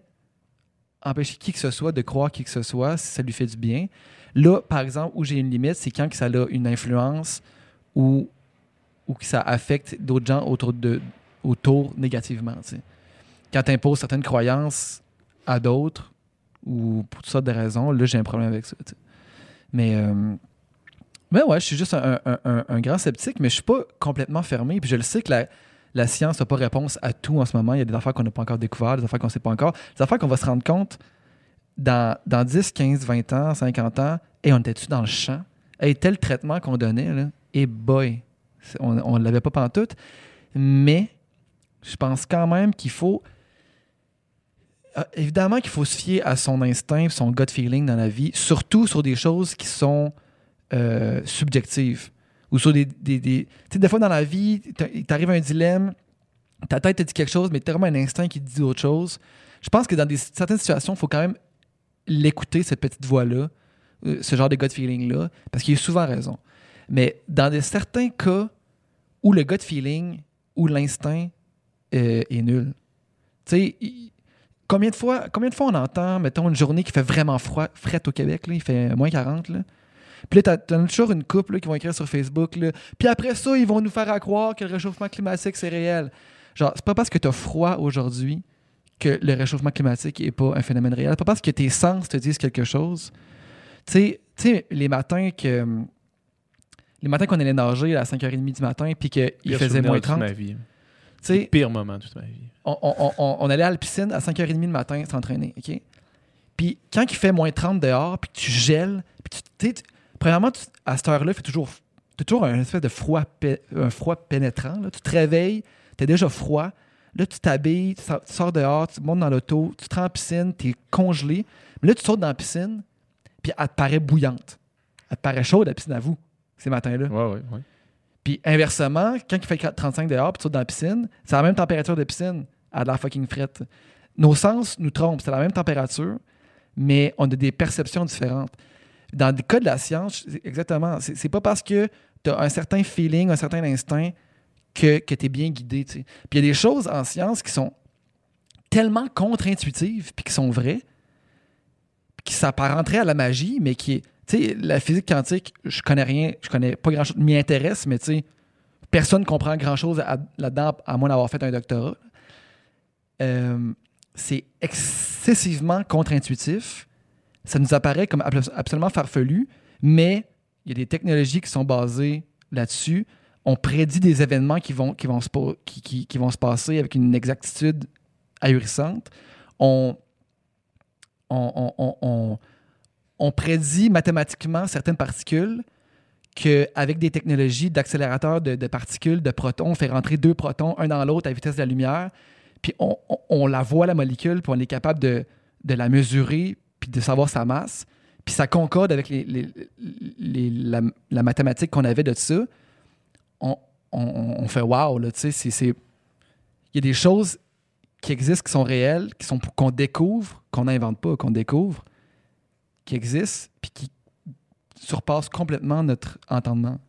empêcher qui que ce soit de croire qui que ce soit si ça lui fait du bien. Là, par exemple, où j'ai une limite, c'est quand que ça a une influence ou, ou que ça affecte d'autres gens autour, de, autour négativement. Quand tu imposes certaines croyances à d'autres ou pour toutes sortes de raisons, là, j'ai un problème avec ça. euh, mais ouais, je suis juste un, un- un- un grand sceptique, mais je suis pas complètement fermé. Puis je le sais que la, la science n'a pas réponse à tout en ce moment. Il y a des affaires qu'on n'a pas encore découvertes, des affaires qu'on ne sait pas encore, des affaires qu'on va se rendre compte dans, dans 10, 15, 20 ans, 50 ans. Et on était-tu dans le champ? Et tel traitement qu'on donnait, là, et boy, c'est- on ne l'avait pas pantoute. Mais je pense quand même qu'il faut. Ah, Évidemment qu'il faut se fier à son instinct, son gut feeling dans la vie, surtout sur des choses qui sont euh, subjectives. Ou sur des. des, Tu sais, des fois dans la vie, t'a- il t'arrive un dilemme, ta tête te dit quelque chose, mais t'as vraiment un instinct qui te dit autre chose. Je pense que dans certaines situations, il faut quand même l'écouter, cette petite voix-là, euh, ce genre de gut feeling-là, parce qu'il a souvent raison. Mais dans certains cas où le gut feeling ou l'instinct euh, est nul, tu sais, combien de, fois, combien de fois on entend, mettons, une journée qui fait vraiment froid, frette au Québec, là, il fait moins 40, là. Puis là, t'as- toujours une couple là, qui vont écrire sur Facebook. Là. Puis après ça, ils vont nous faire à croire que le réchauffement climatique, c'est réel. Genre, c'est pas parce que t'as froid aujourd'hui que le réchauffement climatique n'est pas un phénomène réel. C'est pas parce que tes sens te disent quelque chose. Tu sais- les matins que. Les matins qu'on allait nager à 5h30 du matin puis qu'il faisait moins de toute 30. ma vie. sais, Pire moment de toute ma vie. on, on- on- on allait à la piscine à 5h30 le matin s'entraîner, OK? Puis quand il fait moins 30 dehors, puis tu gèles, puis tu, tu- premièrement, tu- à cette heure-là, il fait toujours, t'as toujours un espèce de froid, pé- un froid pénétrant. là. Tu te réveilles, tu es déjà froid. Là, tu t'habilles, tu sors- tu sors dehors, tu montes dans l'auto, tu te rends en piscine, tu es congelé. Mais là, tu sautes dans la piscine, puis elle te paraît bouillante. Elle te paraît chaude, la piscine à vous, ces matins-là. Ouais, ouais, ouais. Puis inversement, quand il fait 35 dehors, puis tu sautes dans la piscine, c'est la même température de piscine, à de la fucking frette. Nos sens nous trompent, c'est la même température, mais on a des perceptions différentes. Dans le cas de la science, exactement, c'est pas parce que tu as un certain feeling, un certain instinct que, que tu es bien guidé. Puis il y a des choses en science qui sont tellement contre-intuitives, puis qui sont vraies, qui s'apparenteraient à la magie, mais qui est. Tu sais, la physique quantique, je connais rien, je connais pas grand-chose, m'y intéresse, mais tu sais, personne ne comprend grand-chose là-dedans, à moins d'avoir fait un doctorat. Euh, c'est excessivement contre-intuitif. Ça nous apparaît comme abso- absolument farfelu, mais il y a des technologies qui sont basées là-dessus. on prédit des événements qui vont, qui vont, se, qui, qui- vont se passer avec une exactitude ahurissante. On, on, on- on- prédit mathématiquement certaines particules qu'avec des technologies d'accélérateur de, particules, de protons, on fait rentrer deux protons, un dans l'autre à vitesse de la lumière, puis on, on- on la voit, la molécule, puis on est capable de, de la mesurer, puis de savoir sa masse. Puis ça concorde avec la, mathématique qu'on avait de ça. On, fait wow, là, tu sais. Il y a des choses qui existent, qui sont réelles, qui sont qu'on découvre, qu'on n'invente pas, qu'on découvre, qui existent, puis qui surpassent complètement notre entendement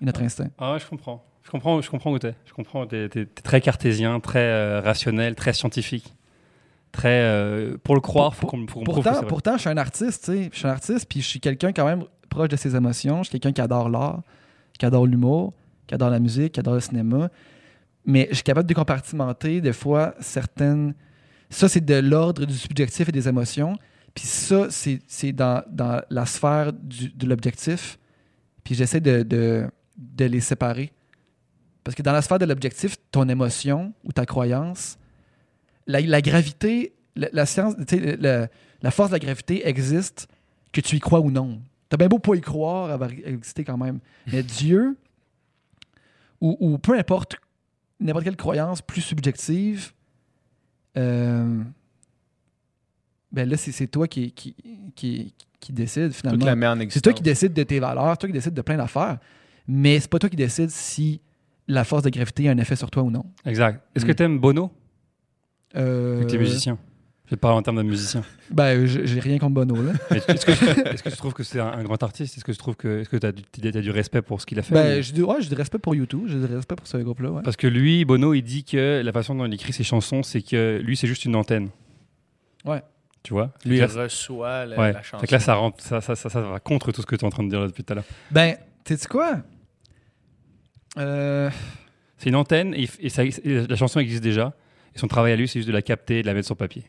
et notre instinct. Ah ouais, je comprends. Je comprends, je comprends où t'es. Je comprends. T'es, t'es très cartésien, très euh, rationnel, très scientifique. Très. euh, pour le croire, faut Pour- qu'on, faut qu'on prouve que Pourtant, pourtant, je suis un artiste, tu sais. Je suis un artiste, puis je suis quelqu'un quand même proche de ses émotions. Je suis quelqu'un qui adore l'art, qui adore l'humour, qui adore la musique, qui adore le cinéma. Mais je suis capable de compartimenter des fois certaines. Ça, c'est de l'ordre du subjectif et des émotions. Puis ça, c'est c'est dans, dans la sphère du- de l'objectif. Puis j'essaie de, de, de les séparer. Parce que dans la sphère de l'objectif, ton émotion ou ta croyance, la, la gravité, la, la science, tu la force de la gravité existe, que tu y crois ou non. T'as bien beau pas y croire, elle va exister quand même. Mais [laughs] Dieu, ou, ou peu importe, n'importe quelle croyance plus subjective, euh, ben là, c'est toi qui, qui, qui, qui décide Toute finalement. C'est toi qui décides de tes valeurs, c'est toi qui décides de plein d'affaires, mais c'est pas toi qui décides si la force de gravité a un effet sur toi ou non. Exact. Est-ce Mm. que t'aimes Bono? Euh, que t'es musicien. Je parle en termes de musicien. [laughs] Ben, j'ai j'ai rien contre Bono, [laughs] [laughs] Est-ce que, tu trouves que c'est un, un grand artiste? Est-ce que tu trouves que est-ce que t'as du, t'as du respect pour ce qu'il a fait? Ben, ou- je dis, ouais, j'ai du respect pour YouTube, j'ai du respect pour ce groupe-là, ouais. Parce que lui, Bono, il dit que la façon dont il écrit ses chansons, c'est que lui, c'est juste une antenne. Ouais. Tu vois? Lui, il reçoit la, ouais. la chanson. Fait que là, ça, rentre, ça, ça, ça, ça va contre tout ce que tu es en train de dire là depuis tout à l'heure. Ben, sais-tu quoi? Euh, C'est une antenne et, et ça- et la chanson existe déjà. Et son travail à lui, c'est juste de la capter et de la mettre sur papier.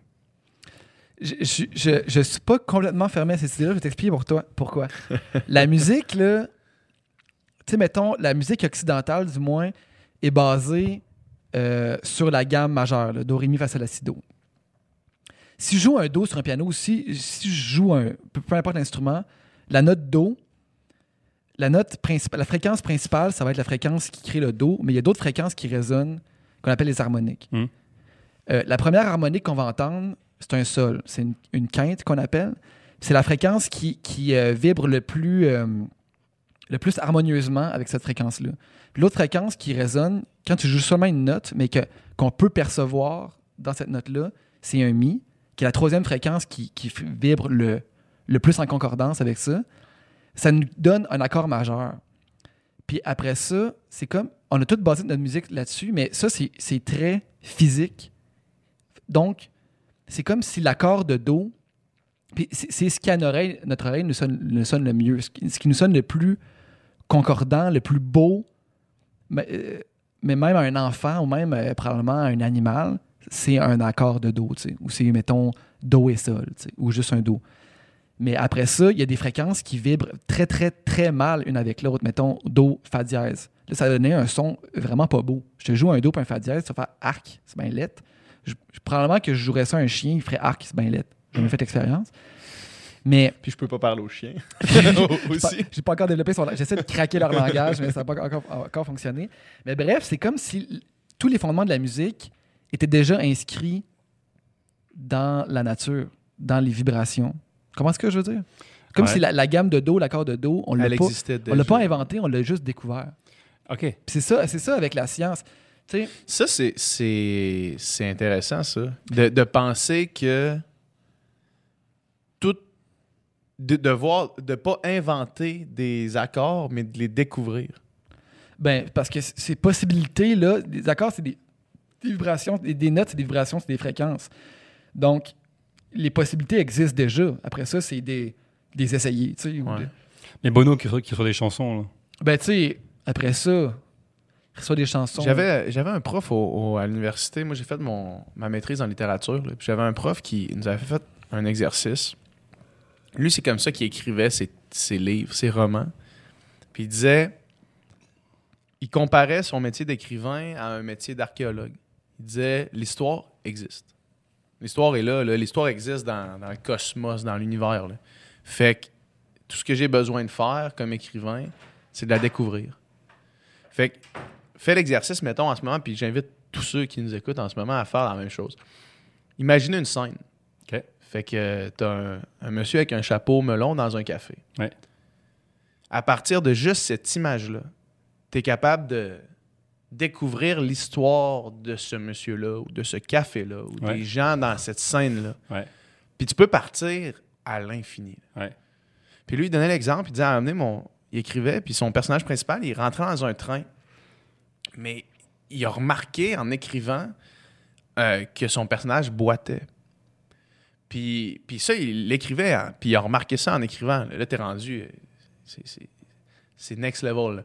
je, je, je, je suis pas complètement fermé à cette idée-là, je vais t'expliquer pour toi, pourquoi. [laughs] la musique, là, tu sais, mettons, la musique occidentale, du moins, est basée euh, sur la gamme majeure, là, Do, Ré, Mi, Fa, Sol, La, Si, Do. Si je joue un Do sur un piano, si, si je joue un, peu, peu importe l'instrument, la note Do, la note principale, la fréquence principale, ça va être la fréquence qui crée le Do, mais il y a d'autres fréquences qui résonnent, qu'on appelle les harmoniques. Hmm. Euh, la première harmonique qu'on va entendre, c'est un sol, c'est une, quinte qu'on appelle. C'est la fréquence qui, euh, vibre le plus, euh, le plus harmonieusement avec cette fréquence-là. L'autre fréquence qui résonne, quand tu joues seulement une note, mais qu'on peut percevoir dans cette note-là, c'est un Mi, qui est la troisième fréquence qui, vibre le, plus en concordance avec ça. Ça nous donne un accord majeur. Puis après ça, c'est comme. On a tout basé notre musique là-dessus, mais ça, c'est très physique. Donc, c'est comme si l'accord de Do. C'est, ce qui à notre oreille, notre oreille nous sonne, le mieux. Ce qui, nous sonne le plus concordant, le plus beau. Mais, euh, même à un enfant ou même euh, probablement à un animal, c'est un accord de Do. Ou c'est, mettons, Do et Sol, ou juste un Do. Mais après ça, il y a des fréquences qui vibrent très, très, très mal une avec l'autre. Mettons, Do, Fa dièse. Là, ça donnait un son vraiment pas beau. Je te joue un Do puis un Fa dièse, ça fait arc, c'est bien lettre. Je- probablement que je jouerais ça à un chien, il ferait arc, c'est bien lettre. J'ai jamais fait l'expérience. Mais Puis je peux pas parler au chien. [laughs] j'ai pas, [laughs] aussi. j'ai pas encore développé son J'essaie de craquer leur langage, mais ça n'a pas encore, encore fonctionné. Mais bref, c'est comme si tous les fondements de la musique étaient déjà inscrits dans la nature, dans les vibrations. Comment est-ce que je veux dire? Comme Ouais. si la, la gamme de Do, l'accord de Do, on l'a pas, on l'a pas inventé, on l'a juste découvert. Ok. C'est ça, c'est ça avec la science. Ça, c'est- c'est c'est intéressant, ça. De, de penser que tout. De, de voir, de pas inventer des accords, mais de les découvrir. Ben, parce que c- ces possibilités-là, des accords, c'est des, des vibrations, des, des notes, c'est des vibrations, c'est des fréquences. Donc, les possibilités existent déjà. Après ça, c'est des, des essayés, tu sais. ou Ouais. des- Mais Bono qui, qui reçoit des chansons. là. Ben, tu sais, après ça, J'avais, j'avais un prof au- à l'université. Moi, j'ai fait mon, ma maîtrise en littérature. Puis J'avais un prof qui nous avait fait un exercice. Lui, c'est comme ça qu'il écrivait ses, ses livres, ses romans. Puis il disait il comparait son métier d'écrivain à un métier d'archéologue. Il disait l'histoire existe. L'histoire est là, là. l'histoire existe dans, dans le cosmos, dans l'univers. Fait que tout ce que j'ai besoin de faire comme écrivain, c'est de la découvrir. Fait que fais l'exercice, mettons, en ce moment, puis j'invite tous ceux qui nous écoutent en ce moment à faire la même chose. Imaginez une scène. OK. Fait que tu as un, un monsieur avec un chapeau melon dans un café. Ouais. À partir de juste cette image-là, tu es capable de découvrir l'histoire de ce monsieur-là ou de ce café-là ou Ouais. des gens dans cette scène-là. Ouais. Puis tu peux partir à l'infini. Puis lui, il donnait l'exemple, il disait, amenez mon... Il écrivait, puis son personnage principal, il rentrait dans un train. Mais il a remarqué en écrivant euh, que son personnage boitait. Puis, puis ça, il l'écrivait, hein, puis il a remarqué ça en écrivant. Là, t'es rendu... euh, c'est- next level.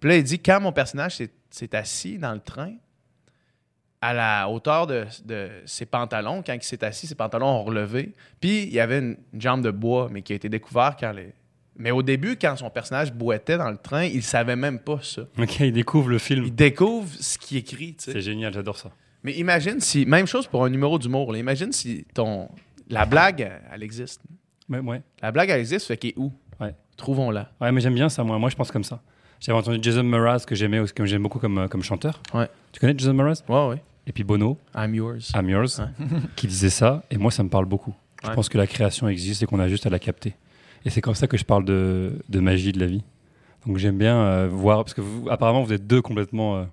Puis là, il dit, quand mon personnage s'est- assis dans le train, à la hauteur de, ses pantalons, quand il s'est assis, ses pantalons ont relevé. Puis il y avait une, une jambe de bois, mais qui a été découvert quand les. Mais au début, quand son personnage boitait dans le train, il savait même pas ça. Ok, il découvre le film. Il découvre ce qu'il écrit. C'est génial, j'adore ça. Mais imagine si. Même chose pour un numéro d'humour. Imagine si ton. La blague, elle, existe. Ouais, ouais. La blague, elle existe, fait qu'elle est où? Ouais. Trouvons-la. Ouais, mais j'aime bien ça, moi. Moi, je pense comme ça. J'avais entendu Jason Mraz, que j'aimais, que j'aime beaucoup comme, euh, comme chanteur. Ouais. Tu connais Jason Mraz? Ouais, ouais. Et puis Bono, I'm yours. I'm Yours, Ouais. qui disait ça. Et moi, ça me parle beaucoup. Je pense que la création existe et qu'on a juste à la capter. Et c'est comme ça que je parle de, de magie de la vie. Donc j'aime bien euh, voir, parce que vous, apparemment, vous êtes deux complètement. euh,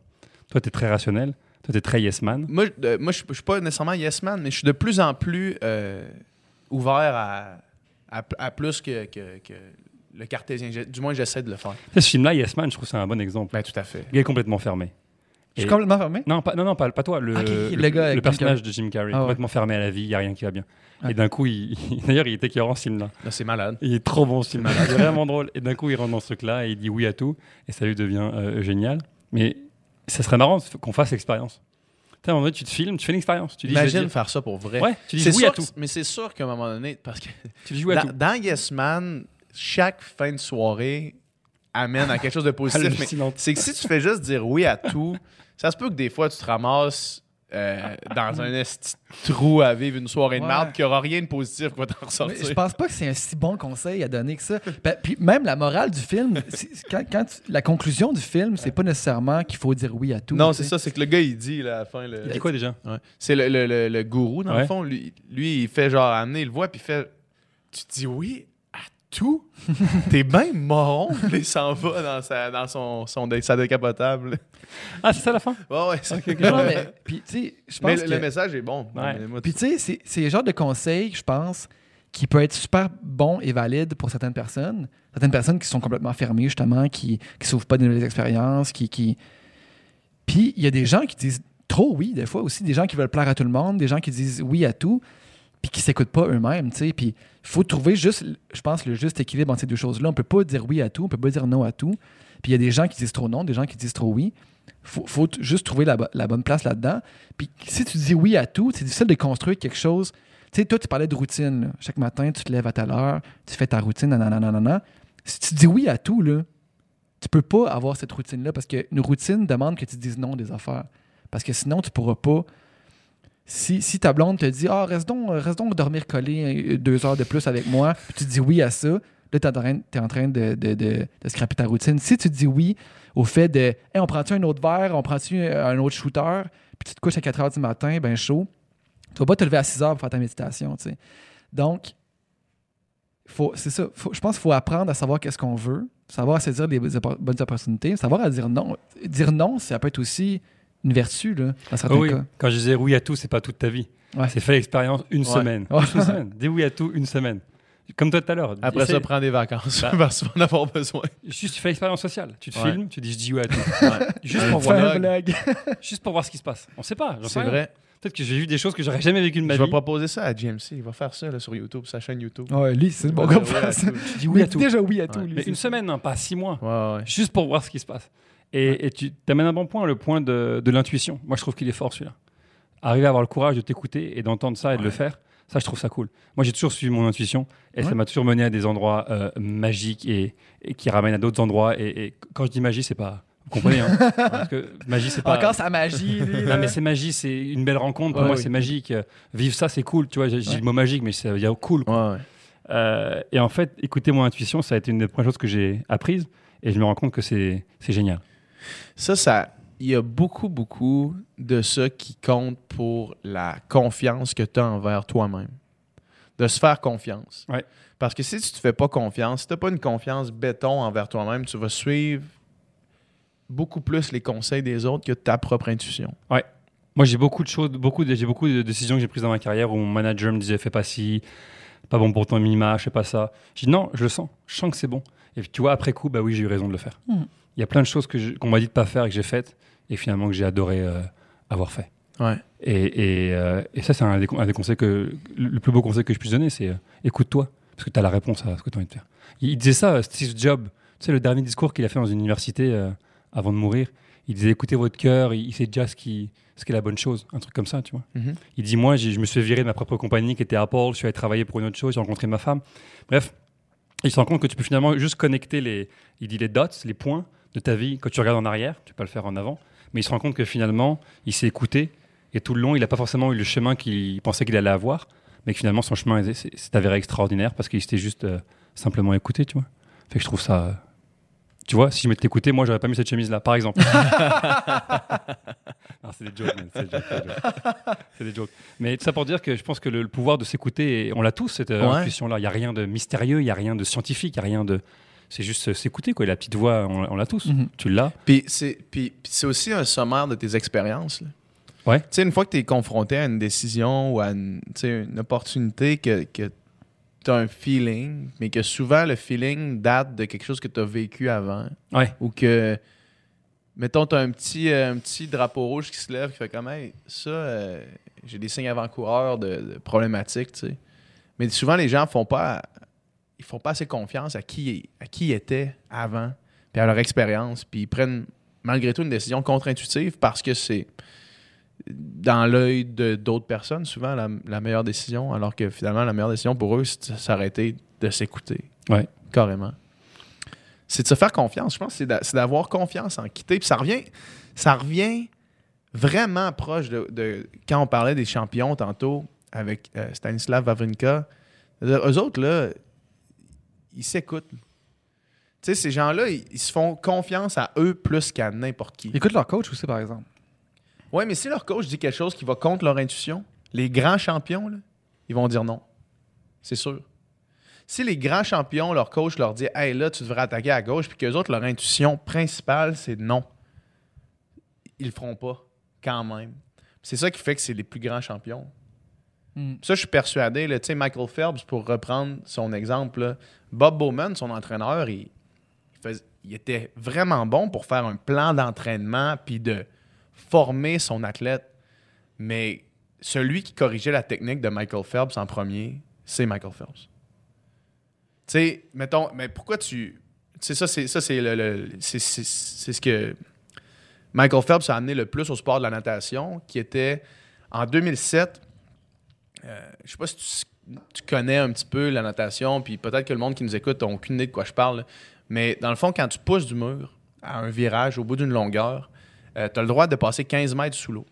toi, tu es très rationnel. Toi, tu es très yes man. Moi, je- euh, moi je je suis pas nécessairement yes man, mais je suis de plus en plus ouvert à, à, à plus que, que- que le cartésien. Du moins, j'essaie de le faire. Ce film-là, Yes Man, je trouve que c'est un bon exemple. Ben, tout à fait. Il est complètement fermé. Je suis Et- complètement fermé. Non, pas, non, non, pas, pas toi. Le, Ok, le, le gars avec Jim personnage de Jim Carrey, Ah ouais. complètement fermé à la vie, il n'y a rien qui va bien. Ouais. Et d'un coup, il, [laughs] d'ailleurs, il est écœurant ce film-là. Là, c'est malade. Il est trop bon ce film-là. Il est [laughs] vraiment drôle. Et d'un coup, il rentre dans ce truc-là et il dit oui à tout. Et ça lui devient euh, génial. Mais ça serait marrant qu'on fasse l'expérience. Tu sais, à un moment donné, tu te filmes, tu fais une expérience. Tu dis, Imagine faire ça pour vrai. Ouais, tu dis C'est oui sûr à tout. que- Mais c'est sûr qu'à un moment donné, parce que [laughs] Tu dis oui à dans, tout. dans Yes Man, chaque fin de soirée amène à quelque chose de positif. mais c'est que si tu fais juste dire oui à tout, ça se peut que des fois tu te ramasses euh, [laughs] dans un esti trou à vivre une soirée de Ouais. merde qui aura rien de positif qui va t'en Mais ressortir. je pense pas que c'est un si bon conseil à donner que ça. Puis même la morale du film, [laughs] c'est- c'est quand, quand tu- la conclusion du film, c'est pas nécessairement qu'il faut dire oui à tout. Non, c'est ça, c'est que le gars, il dit là, à la fin. Le... Il dit quoi déjà? Ouais. C'est le, le- le- le gourou, dans Ouais. le fond. Lui, lui, il fait genre amener, il le voit, puis il fait Tu dis oui tout T'es bien moron. Il s'en va dans, sa, dans son, son, dé- sa décapotable. Ah, c'est ça la fin? Ouais, ouais. c'est- Non, non, mais [laughs] puis tu sais, je Mais pense le, que le message est bon. Ouais. Mais moi, Puis tu sais, c'est- c'est le genre de conseil, je pense, qui peut être super bon et valide pour certaines personnes. Certaines personnes qui sont complètement fermées, justement, qui ne s'ouvrent pas de nouvelles expériences, qui. qui... Puis il y a des gens qui disent trop oui, des fois aussi, des gens qui veulent plaire à tout le monde, des gens qui disent oui à tout, puis qui s'écoutent pas eux-mêmes, tu sais. Puis il faut trouver juste, je pense, le juste équilibre entre ces deux choses-là. On peut pas dire oui à tout, on peut pas dire non à tout. Puis il y a des gens qui disent trop non, des gens qui disent trop oui. Faut, faut juste trouver la, bo- la bonne place là-dedans. Puis si tu dis oui à tout, c'est difficile de construire quelque chose. Tu sais, toi, tu parlais de routine. Chaque matin, tu te lèves à telle heure, tu fais ta routine, nanana, nanana. Si tu dis oui à tout, là, tu peux pas avoir cette routine-là parce qu'une routine demande que tu dises non des affaires. Parce que sinon, tu pourras pas. Si, ta blonde te dit Ah, reste donc, reste donc dormir collé deux heures de plus avec moi, puis tu dis oui à ça, là, tu es en train, de, de, de, de scraper ta routine. Si tu dis oui au fait de Hey, on prend-tu un autre verre, on prend-tu un autre shooter, puis tu te couches à 4 heures du matin, ben chaud, tu vas pas te lever à 6 heures pour faire ta méditation. tu sais. Donc, c'est ça. Je pense qu'il faut apprendre à savoir qu'est-ce qu'on veut, savoir à saisir les bonnes opportunités, savoir à dire non. Dire non, ça peut être aussi une vertu, là, dans certains Oh oui. cas. Quand je disais oui à tout, c'est pas toute ta vie. Ouais. C'est fait l'expérience une semaine. Ouais. Une semaine. Dis oui à tout une semaine. Comme toi tout à l'heure. Après ça, prends des vacances. Bah. [laughs] parce vas en avoir besoin. Juste, tu fais l'expérience sociale. Tu te Ouais. filmes, tu dis je dis oui à tout. Ouais. [laughs] Juste, pour voir, vlog. [laughs] juste pour voir ce qui se passe. On sait pas. C'est vrai. Peut-être que j'ai vu des choses que j'aurais jamais vécues de ma Je vais vie. proposer ça à GMC. Il va faire ça là, sur YouTube, sa chaîne YouTube. Ouais, lui, c'est bon tout. Tu dis oui à tout. Déjà oui à tout, lui. Mais une semaine, hein, pas six mois. Juste pour voir ce qui se passe. Et, et tu amènes un bon point, le point de, de l'intuition. Moi, je trouve qu'il est fort celui-là. Arriver à avoir le courage de t'écouter et d'entendre ça et de le faire, ça, je trouve ça cool. Moi, j'ai toujours suivi mon intuition et ça m'a toujours mené à des endroits euh, magiques et, et qui ramènent à d'autres endroits. Et, et quand je dis magie, c'est pas Vous comprenez hein [laughs] Parce que magie, c'est pas. Encore sa magie. [laughs] lui. Non, mais c'est magie, c'est une belle rencontre. Pour moi, oui. c'est magique. Vivre ça, c'est cool. Tu vois, j'ai le mot magique, mais ça veut dire cool. Euh, et en fait, écouter mon intuition, ça a été une des premières choses que j'ai apprises. Et je me rends compte que c'est génial. Ça, ça, il y a beaucoup, beaucoup de ça qui compte pour la confiance que tu as envers toi-même. De se faire confiance. Ouais. Parce que si tu te fais pas confiance, si tu n'as pas une confiance béton envers toi-même, tu vas suivre beaucoup plus les conseils des autres que ta propre intuition. Moi, j'ai beaucoup de choses, beaucoup de, j'ai beaucoup de décisions que j'ai prises dans ma carrière où mon manager me disait fais pas ci, pas bon pour ton image, fais pas ça. Je dis non, je le sens, je sens que c'est bon. Et puis, tu vois, après coup, bah oui, j'ai eu raison de le faire. Il y a plein de choses qu'on m'a dit de pas faire et que j'ai faites et finalement que j'ai adoré euh, avoir fait. Ouais. Et, et, euh, et ça, c'est un, des con- un des conseils que le plus beau conseil que je puisse donner, c'est euh, écoute-toi parce que tu as la réponse à ce que tu as envie de faire. Il, il disait ça, Steve Jobs, tu sais, le dernier discours qu'il a fait dans une université avant de mourir. Il disait écoutez votre cœur, il, il sait déjà ce qui, ce qui est la bonne chose, un truc comme ça, tu vois. Mhm. Il dit Moi, je me suis virer de ma propre compagnie qui était Apple, je suis allé travailler pour une autre chose, j'ai rencontré ma femme. Bref, il se rend compte que tu peux finalement juste connecter les, il dit les dots, les points de ta vie quand tu regardes en arrière, tu peux pas le faire en avant, mais il se rend compte que finalement, il s'est écouté et tout le long, il n'a pas forcément eu le chemin qu'il pensait qu'il allait avoir, mais que finalement, son chemin est- c'est c'est avéré extraordinaire parce qu'il s'était juste euh, simplement écouté, tu vois. Fait que je trouve ça. euh, Tu vois, si je m'étais écouté, moi, j'aurais pas mis cette chemise-là, par exemple. [laughs] non, c'est des jokes, c'est des jokes, c'est des jokes. C'est des jokes. Mais tout ça pour dire que je pense que le, le pouvoir de s'écouter, on l'a tous, cette euh, Ouais. intuition-là. Il n'y a rien de mystérieux, il n'y a rien de scientifique, il n'y a rien de. C'est juste s'écouter, quoi. Et la petite voix, on, on l'a tous. Mhm. Tu l'as. Puis c'est puis- puis c'est aussi un sommaire de tes expériences. là. Ouais. Tu sais, une fois que tu es confronté à une décision ou à une, tu sais, une opportunité que, que tu as un feeling, mais que souvent le feeling date de quelque chose que tu as vécu avant. Ouais. Ou que, mettons, tu as un petit, euh, un petit drapeau rouge qui se lève qui fait comme, hey, ça, euh, j'ai des signes avant-coureurs de, de problématiques, tu sais. Mais souvent, les gens font pas, ils font pas assez confiance à qui, à qui ils étaient avant, puis à leur expérience, puis ils prennent malgré tout une décision contre-intuitive parce que c'est dans l'œil de d'autres personnes souvent la, la meilleure décision, alors que finalement la meilleure décision pour eux, c'est de s'arrêter de s'écouter. Ouais. Carrément. C'est de se faire confiance. Je pense que c'est d'a- c'est d'avoir confiance en quitter. Puis ça revient, ça revient vraiment proche de, de- quand on parlait des champions tantôt avec euh, Stanislav Wawrinka. Eux autres, là, ils s'écoutent. Tu sais, ces gens-là, ils, ils se font confiance à eux plus qu'à n'importe qui. Écoute leur coach aussi, par exemple. Oui, mais si leur coach dit quelque chose qui va contre leur intuition, les grands champions, là, ils vont dire non. C'est sûr. Si les grands champions, leur coach leur dit Hey, là, tu devrais attaquer à gauche, puis qu'eux autres, leur intuition principale, c'est non. Ils le feront pas, quand même. C'est ça qui fait que c'est les plus grands champions. Mm. Ça, je suis persuadé. Michael Phelps, pour reprendre son exemple, Bob Bowman, son entraîneur, il, était vraiment bon pour faire un plan d'entraînement puis de former son athlète. Mais celui qui corrigeait la technique de Michael Phelps en premier, c'est Michael Phelps. Tu sais, mettons, mais pourquoi tu. Tu sais, ça, c'est- c'est ce que Michael Phelps a amené le plus au sport de la natation, qui était en 2007. Euh, je sais pas si tu, tu connais un petit peu la natation, puis peut-être que le monde qui nous écoute n'a aucune idée de quoi je parle. Mais dans le fond, quand tu pousses du mur à un virage au bout d'une longueur, tu as le droit de passer 15 mètres sous l'eau.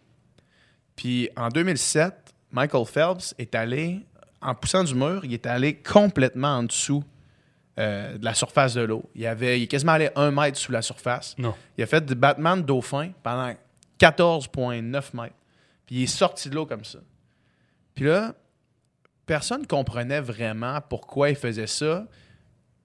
Puis en 2007, Michael Phelps est allé, en poussant du mur, il est allé complètement en dessous euh, de la surface de l'eau. Il, avait, il est quasiment allé un mètre sous la surface. Non. Il a fait du Batman dauphin pendant 14,9 mètres. Puis il est sorti de l'eau comme ça. Puis là, personne ne comprenait vraiment pourquoi il faisait ça,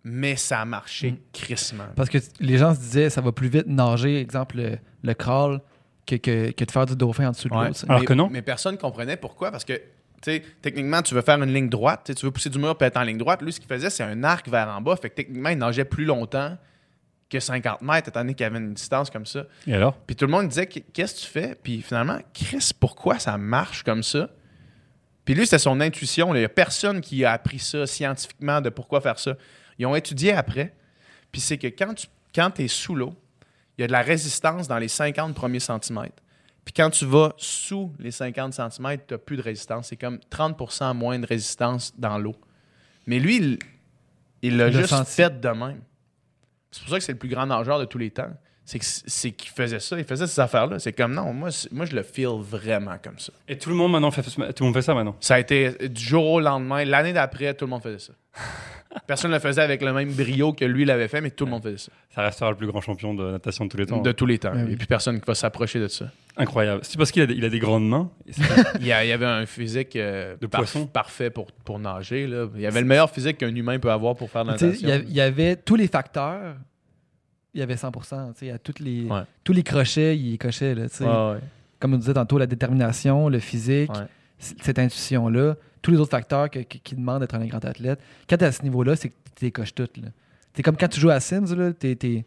mais ça a marché Mm. crissement. Parce que les gens se disaient, ça va plus vite nager, exemple, le, le crawl, que, que, que de faire du dauphin en dessous de l'eau. Alors mais, que non. Mais personne ne comprenait pourquoi. Parce que, tu sais, techniquement, tu veux faire une ligne droite, tu veux pousser du mur et être en ligne droite. Lui, ce qu'il faisait, c'est un arc vers en bas. Fait que techniquement, il nageait plus longtemps que 50 mètres, étant donné qu'il y avait une distance comme ça. Et alors? Puis tout le monde disait Qu'est-ce que tu fais? Puis finalement, Chris, pourquoi ça marche comme ça? Puis lui, c'était son intuition. Il n'y a personne qui a appris ça scientifiquement de pourquoi faire ça. Ils ont étudié après. Puis c'est que quand tu quand es sous l'eau, il y a de la résistance dans les 50 premiers centimètres. Puis quand tu vas sous les 50 centimètres, tu n'as plus de résistance. C'est comme 30% moins de résistance dans l'eau. Mais lui, il- l'a Il l'a juste senti. fait de même. C'est pour ça que c'est le plus grand nageur de tous les temps. C'est qu'il faisait ça, il faisait ces affaires-là. C'est comme non, moi, moi je le feel vraiment comme ça. Et tout le monde maintenant fait, tout le monde fait ça maintenant? Ça a été du jour au lendemain, l'année d'après, tout le monde faisait ça. [laughs] Personne ne le faisait avec le même brio que lui l'avait fait, mais tout le monde faisait ça. Ça restera le plus grand champion de natation de tous les temps. De tous les temps. Oui. Et puis personne qui va s'approcher de ça. Incroyable. C'est parce qu'il a, des- il a des grandes mains? [laughs] Il y, a- il y avait un physique euh, De parf- poisson? parfait pour, pour nager. Là. Il y avait le meilleur physique qu'un humain peut avoir pour faire de la natation. il y avait tous les facteurs, il y avait 100%. tu sais, À toutes les, Ouais. Tous les crochets, il cochait. Là, tu sais. Ouais, ouais. Comme on disait tantôt, la détermination, le physique, cette intuition-là, tous les autres facteurs que- que- qui demandent d'être un grand athlète. Quand tu à ce niveau-là, c'est que tu les coches toutes. là. C'est comme quand tu joues à Sims, là, tes, tes,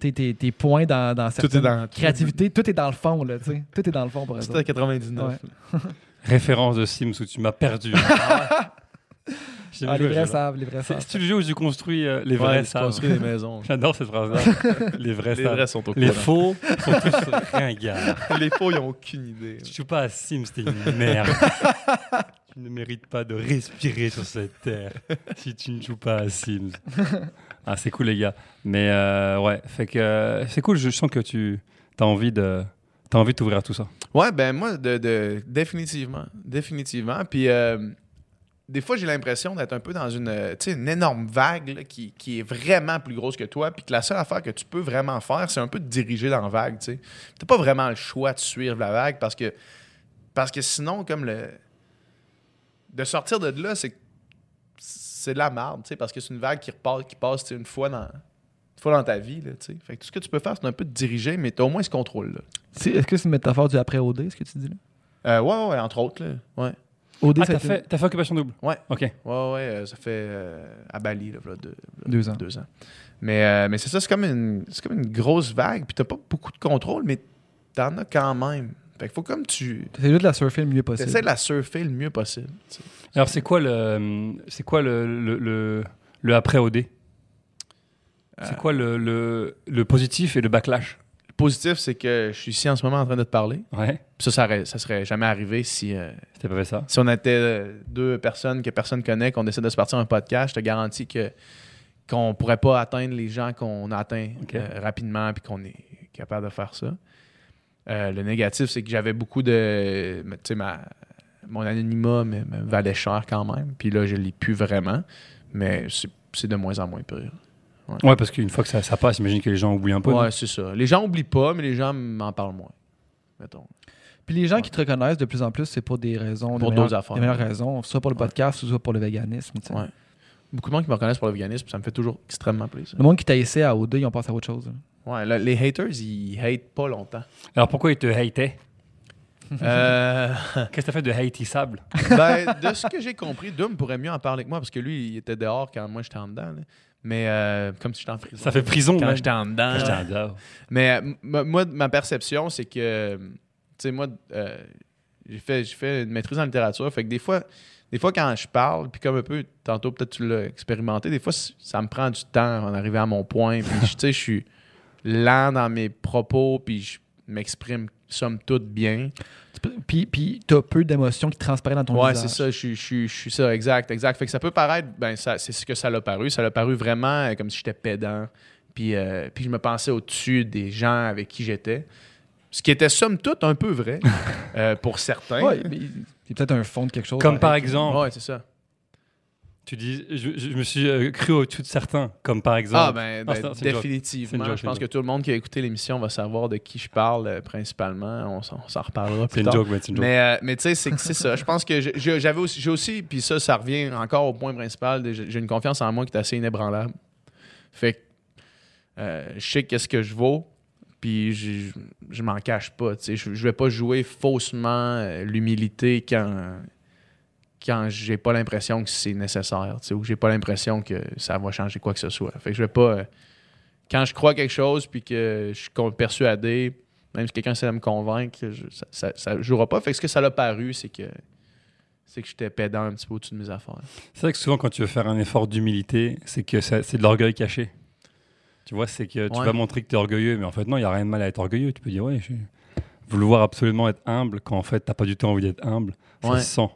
tes- tes- tes points dans, dans certaines dans- créativité, tout est dans le fond. Là, tu sais. tout est dans le fond pour C'était à autres. 99. Ouais. [laughs] Référence de Sims où tu m'as perdu. [laughs] J'ai Ah, les vrais savent, les vrais C'est savent. c'est le jeu où tu construis euh, les Ouais, vrais tu sables. construis des maisons. [laughs] J'adore cette phrase-là. [laughs] les vrais Les sables. vrais sont au Les faux sont [laughs] tous ringards. Les faux, ils n'ont aucune idée. Tu joues pas à Sims, t'es une merde. tu ne mérites pas de respirer sur cette terre si tu ne joues pas à Sims. Ah, c'est cool, les gars. Mais euh, ouais, fait que euh, c'est cool. Je sens que tu as envie de. T'as envie de t'ouvrir à tout ça. Ouais, ben moi, de, de- définitivement. Définitivement. Puis euh, des fois, j'ai l'impression d'être un peu dans une, euh, une énorme vague là, qui, qui est vraiment plus grosse que toi. Puis que la seule affaire que tu peux vraiment faire, c'est un peu de diriger dans la vague. Tu n'as pas vraiment le choix de suivre la vague parce que, parce que sinon, comme le. De sortir de là, c'est c'est de la merde, parce que c'est une vague qui repart, qui passe une fois dans. Une fois dans ta vie, là. Fait que tout ce que tu peux faire, c'est un peu de diriger, mais tu as au moins ce contrôle-là. Est-ce que c'est une métaphore du après-OD, ce que tu dis là? Euh, ouais, ouais, entre autres, là. Ouais. OD, Ah, t'as fait, t'as fait occupation double? Ouais. Ok. Ouais, ouais, euh, ça fait euh, à Bali, là, voilà, deux, deux ans. deux ans. Mais, euh, mais c'est ça, c'est comme, une, c'est comme une grosse vague, puis t'as pas beaucoup de contrôle, mais t'en as quand même. Fait qu'il faut comme tu juste de la surfer le mieux possible. essaies de la surfer le mieux possible. Alors, c'est quoi le, c'est quoi le, le, le, le après OD C'est quoi le, le, le positif et le backlash? Positif, c'est que je suis ici en ce moment en train de te parler. Ouais. Ça, ça, ça serait jamais arrivé si, euh, pas ça si on était euh, deux personnes que personne connaît, qu'on décide de se partir un podcast. Je te garantis que qu'on pourrait pas atteindre les gens qu'on a atteints Ok. euh, rapidement puis qu'on est capable de faire ça. Le négatif, c'est que j'avais beaucoup de. Tu sais, ma- mon anonymat me, me valait cher quand même. Puis là, je l'ai plus vraiment. Mais c'est c'est de moins en moins pire. Ouais, parce qu'une fois que ça, ça passe, j'imagine que les gens oublient un peu. Ouais, c'est ça. Les gens oublient pas, mais les gens m'en parlent moins. Mettons. Puis les gens qui te reconnaissent de plus en plus, c'est pour des raisons. Pour des d'autres affaires. Des meilleures raisons, soit pour le Ouais. podcast, soit pour le véganisme. Ouais. Beaucoup de monde qui me reconnaissent pour le véganisme, ça me fait toujours extrêmement plaisir. Le monde qui t'a essayé à OD, ils ont passé à autre chose. là. Ouais, là, les haters, ils hatent pas longtemps. Alors pourquoi ils te hataient Euh, [laughs] Qu'est-ce que t'as fait de hateissable ben, de ce que j'ai compris, Doom pourrait mieux en parler que moi parce que lui, il était dehors quand moi j'étais en dedans. là. Mais euh, comme si j'étais en prison. Ça fait prison, quand même. j'étais en dedans. Quand en dehors. Mais euh, moi, ma perception, c'est que, euh, tu sais, moi, euh, j'ai fait, fait une maîtrise en littérature. Fait que des fois, des fois quand je parle, puis comme un peu, tantôt peut-être tu l'as expérimenté, des fois, ça me prend du temps en arriver à mon point. Puis, tu sais, je suis lent dans mes propos, puis je m'exprime somme toute bien. Tu Puis, puis t'as peu d'émotions qui transparaissent dans ton Ouais, visage. c'est ça, je suis, je, suis, je suis ça, exact, exact. Fait que ça peut paraître, ben, ça, c'est ce que ça l'a paru. Ça l'a paru vraiment euh, comme si j'étais pédant. Puis, euh, puis je me pensais au-dessus des gens avec qui j'étais. Ce qui était somme toute un peu vrai [laughs] euh, pour certains. Ouais, mais il y a peut-être un fond de quelque chose. Comme par exemple, Ouais, c'est ça. Tu dis, je, me suis euh, cru au-dessus de certains, comme par exemple. Ah, ben, Ah, ben. C'est définitivement. joke, je pense que tout le monde qui a écouté l'émission va savoir de qui je parle euh, principalement. On s'en on s'en reparlera c'est plus une tard. joke, mais c'est une joke. Mais, euh, mais tu sais, c'est ça. Je pense que j'avais aussi, j'ai aussi, puis ça, ça revient encore au point principal. de- J'ai une confiance en moi qui est assez inébranlable. Fait que je sais qu'est-ce que je vaux, puis je, je m'en cache pas. tu sais. Je, je vais pas jouer faussement l'humilité quand, quand j'ai pas l'impression que c'est nécessaire, ou que j'ai pas l'impression que ça va changer quoi que ce soit. Fait que je vais pas. euh, quand je crois quelque chose, puis que je suis persuadé, même si quelqu'un essaie de me convaincre, je- ça, ça jouera pas. Fait que ce que ça l'a paru, c'est que c'est que j'étais pédant un petit peu au-dessus de mes affaires. C'est vrai que souvent, quand tu veux faire un effort d'humilité, c'est que c'est de l'orgueil caché. Tu vois, c'est que tu Ouais. vas montrer que tu es orgueilleux, mais en fait, non, il n'y a rien de mal à être orgueilleux. Tu peux dire, ouais, je vouloir absolument être humble, quand en fait, tu n'as pas du tout envie d'être humble. Ça Ouais. se sent.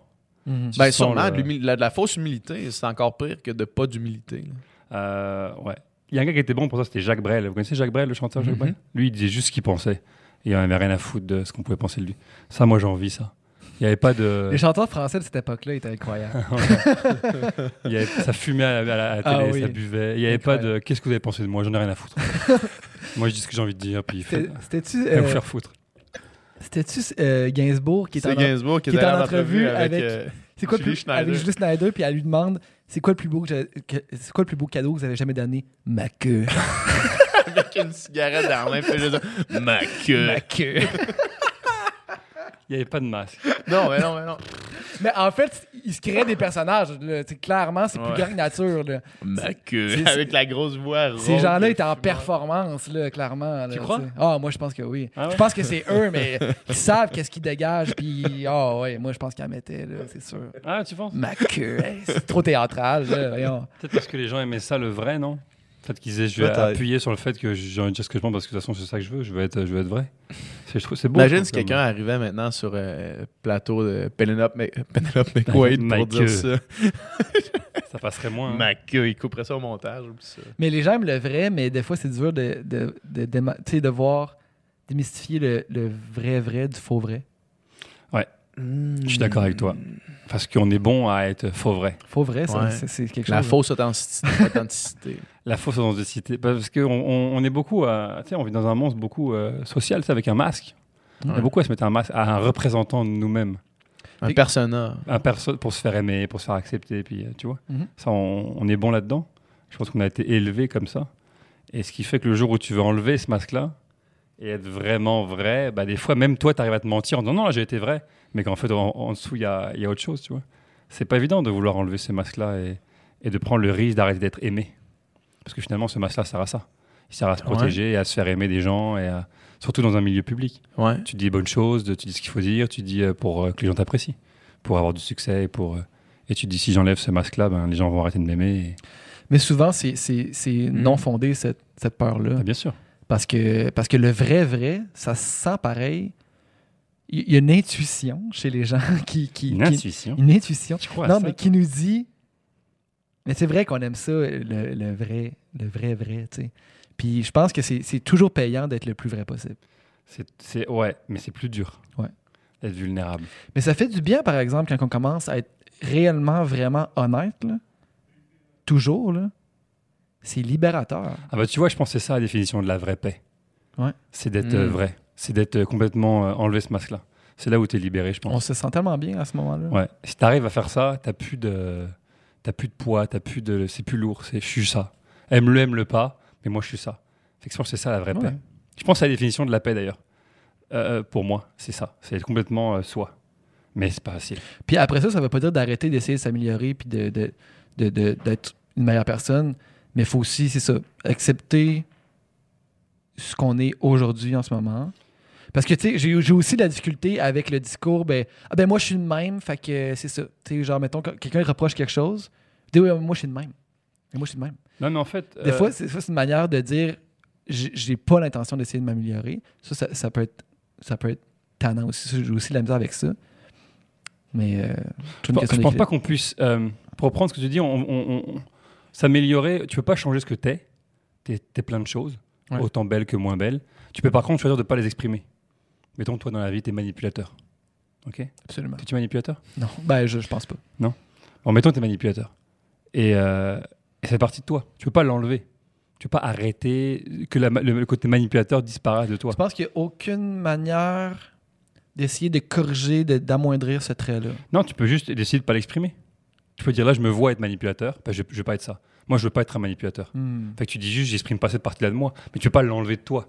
Tu Ben, sûrement, le- de, la, de la fausse humilité, c'est encore pire que de pas d'humilité. Euh, ouais. Il y a un gars qui était bon pour ça, c'était Jacques Brel. Vous connaissez Jacques Brel, le chanteur Jacques Mhm. Brel? Lui, il disait juste ce qu'il pensait. Il n'en avait rien à foutre de ce qu'on pouvait penser de lui. Ça, moi, j'ai envie, ça. Il n'y avait pas de. Les chanteurs français de cette époque-là étaient incroyables. [laughs] il y avait- ça fumait à la, à la- à la Ah télé, oui. ça buvait. Il n'y avait pas de. Qu'est-ce que vous avez pensé de moi? J'en ai rien à foutre. [laughs] moi, je dis ce que j'ai envie de dire, puis C'était-tu vous euh, faire foutre. C'était-tu, euh, Gainsbourg qui est C'est en Gainsbourg qui qui est en entrevue avec. avec- euh, C'est quoi le Julie plus, Schneider. avec Julie Snyder, puis elle lui demande c'est quoi le plus beau que j'ai- que- c'est quoi le plus beau cadeau que vous avez jamais donné? Ma queue. [laughs] avec une cigarette dans la main, puis juste ma queue. Ma queue. [laughs] Il n'y avait pas de masque. Non, mais non, mais non. Mais en fait, il se crée des personnages. là. C'est clairement, c'est plus Ouais. grand que nature. là. Ma queue. c'est- Avec la grosse voix Ces gens-là étaient en performance, là, clairement. là, Tu crois? sais. Ah, moi, je pense que oui. Ah ouais? Je pense que c'est eux, mais [laughs] ils savent qu'est-ce qu'ils dégagent. Puis, ah ouais, moi, je pense qu'ils en mettaient, là, c'est sûr. Ah, tu penses? Ma queue, hey, c'est trop théâtral. Là, voyons. Peut-être parce que les gens aimaient ça, le vrai, non? Peut-être qu'ils disaient, je vais appuyer sur le fait que j'ai envie de dire ce que je pense parce que de toute façon, c'est ça que je veux. Je veux être, je veux être vrai. C'est, je trouve, c'est beau. Imagine si quelqu'un arrivait maintenant sur euh, plateau de Penelope, [laughs] Penelope McQuaid pour dire ça. [laughs] Ça passerait moins. hein. Ma queue, il couperait ça au montage. ça. Mais les gens aiment le vrai, mais des fois, c'est dur de, de, de, de voir, démystifier le, le vrai vrai du faux vrai. Je suis d'accord avec toi. Parce qu'on est bon à être faux vrai. Faux vrai, ça, Ouais. c'est, c'est quelque chose. La hein. fausse authenticité. [laughs] authenticité. La fausse authenticité. Parce qu'on on, on est beaucoup à. Tu sais, on vit dans un monde beaucoup euh, social, avec un masque. On est beaucoup à se mettre un masque à un représentant de nous-mêmes. Un persona. Un perso pour se faire aimer, pour se faire accepter. Puis, euh, tu vois, Mhm. ça, on, on est bon là-dedans. Je pense qu'on a été élevé comme ça. Et ce qui fait que le jour où tu veux enlever ce masque-là et être vraiment vrai, bah, des fois, même toi, tu arrives à te mentir en disant non, là, j'ai été vrai. Mais qu'en fait, en, en dessous, il y a, y a autre chose, tu vois. C'est pas évident de vouloir enlever ces masques-là et, et de prendre le risque d'arrêter d'être aimé. Parce que finalement, ce masque-là sert à ça. Il sert à se Ouais. protéger et à se faire aimer des gens, et à- surtout dans un milieu public. Ouais. Tu dis les bonnes choses, tu dis ce qu'il faut dire, tu dis euh, pour euh, que les gens t'apprécient, pour avoir du succès. Et, pour, euh, et tu dis si j'enlève ce masque-là, ben, les gens vont arrêter de m'aimer. et- Mais souvent, c'est, c'est non fondé, cette, cette peur-là. Ah, bien sûr. Parce que, parce que le vrai vrai, ça se sent pareil. Il y a une intuition chez les gens [laughs] qui. qui Une qui- intuition? une intuition. Tu crois à non, ça, mais qui nous dit. Mais c'est vrai qu'on aime ça, le, le vrai, le vrai, vrai, tu sais. Puis je pense que c'est c'est toujours payant d'être le plus vrai possible. C'est, c'est- ouais, mais c'est plus dur. Ouais. D'être vulnérable. Mais ça fait du bien, par exemple, quand on commence à être réellement, vraiment honnête, là. Toujours, là. C'est libérateur. Ah bah tu vois, je pense que c'est ça la définition de la vraie paix. Ouais. C'est d'être euh, Mm. vrai. C'est d'être euh, complètement euh, enlevé ce masque-là. C'est là où tu es libéré, je pense. On se sent tellement bien à ce moment-là. Ouais. Si tu arrives à faire ça, t'as plus de, t'as plus de poids, t'as plus de, c'est plus lourd. C'est, je suis ça. Aime-le, aime-le pas, mais moi je suis ça. Fait que je pense que c'est ça la vraie Ouais. paix. Je pense c'est la définition de la paix d'ailleurs. Euh, euh, pour moi, c'est ça. C'est être complètement euh, soi. Mais c'est pas facile. Puis après ça, ça veut pas dire d'arrêter d'essayer de s'améliorer puis de, de, de- de- d'être une meilleure personne. Mais il faut aussi, c'est ça, accepter ce qu'on est aujourd'hui en ce moment. Parce que, tu sais, j'ai, aussi de la difficulté avec le discours, ben, ah ben moi, je suis le même, fait que c'est ça. Tu sais, genre, mettons, quand quelqu'un reproche quelque chose, dis, oui, moi, je suis le même. Mais moi, je suis le même. Non, mais en fait, Des euh, fois, c'est, une manière de dire, j'ai, pas l'intention d'essayer de m'améliorer. Ça, ça, ça peut être, ça peut être tannant aussi. J'ai aussi de la misère avec ça. Mais, euh, je, pense- je pense pas qu'on puisse, euh, pour reprendre ce que tu dis, on, on- on- s'améliorer. Tu peux pas changer ce que t'es. T'es, t'es plein de choses, Ouais. autant belles que moins belles. Tu peux par contre choisir de pas les exprimer. Mettons, toi, dans la vie, t'es manipulateur. Ok? Absolument. T'es-tu manipulateur? Non, ben, je, je pense pas. Bon, mettons, t'es manipulateur. Et, euh, et c'est partie de toi. Tu peux pas l'enlever. Tu peux pas arrêter que la le, le côté manipulateur disparaisse de toi. Je pense qu'il n'y a aucune manière d'essayer de corriger, de- d'amoindrir ce trait-là. Non, tu peux juste décider de pas l'exprimer. Tu peux dire là, je me vois être manipulateur. Ben, je, je veux pas être ça. Moi, je veux pas être un manipulateur. Hmm. Fait que tu dis juste, j'exprime pas cette partie-là de moi. Mais tu peux pas l'enlever de toi.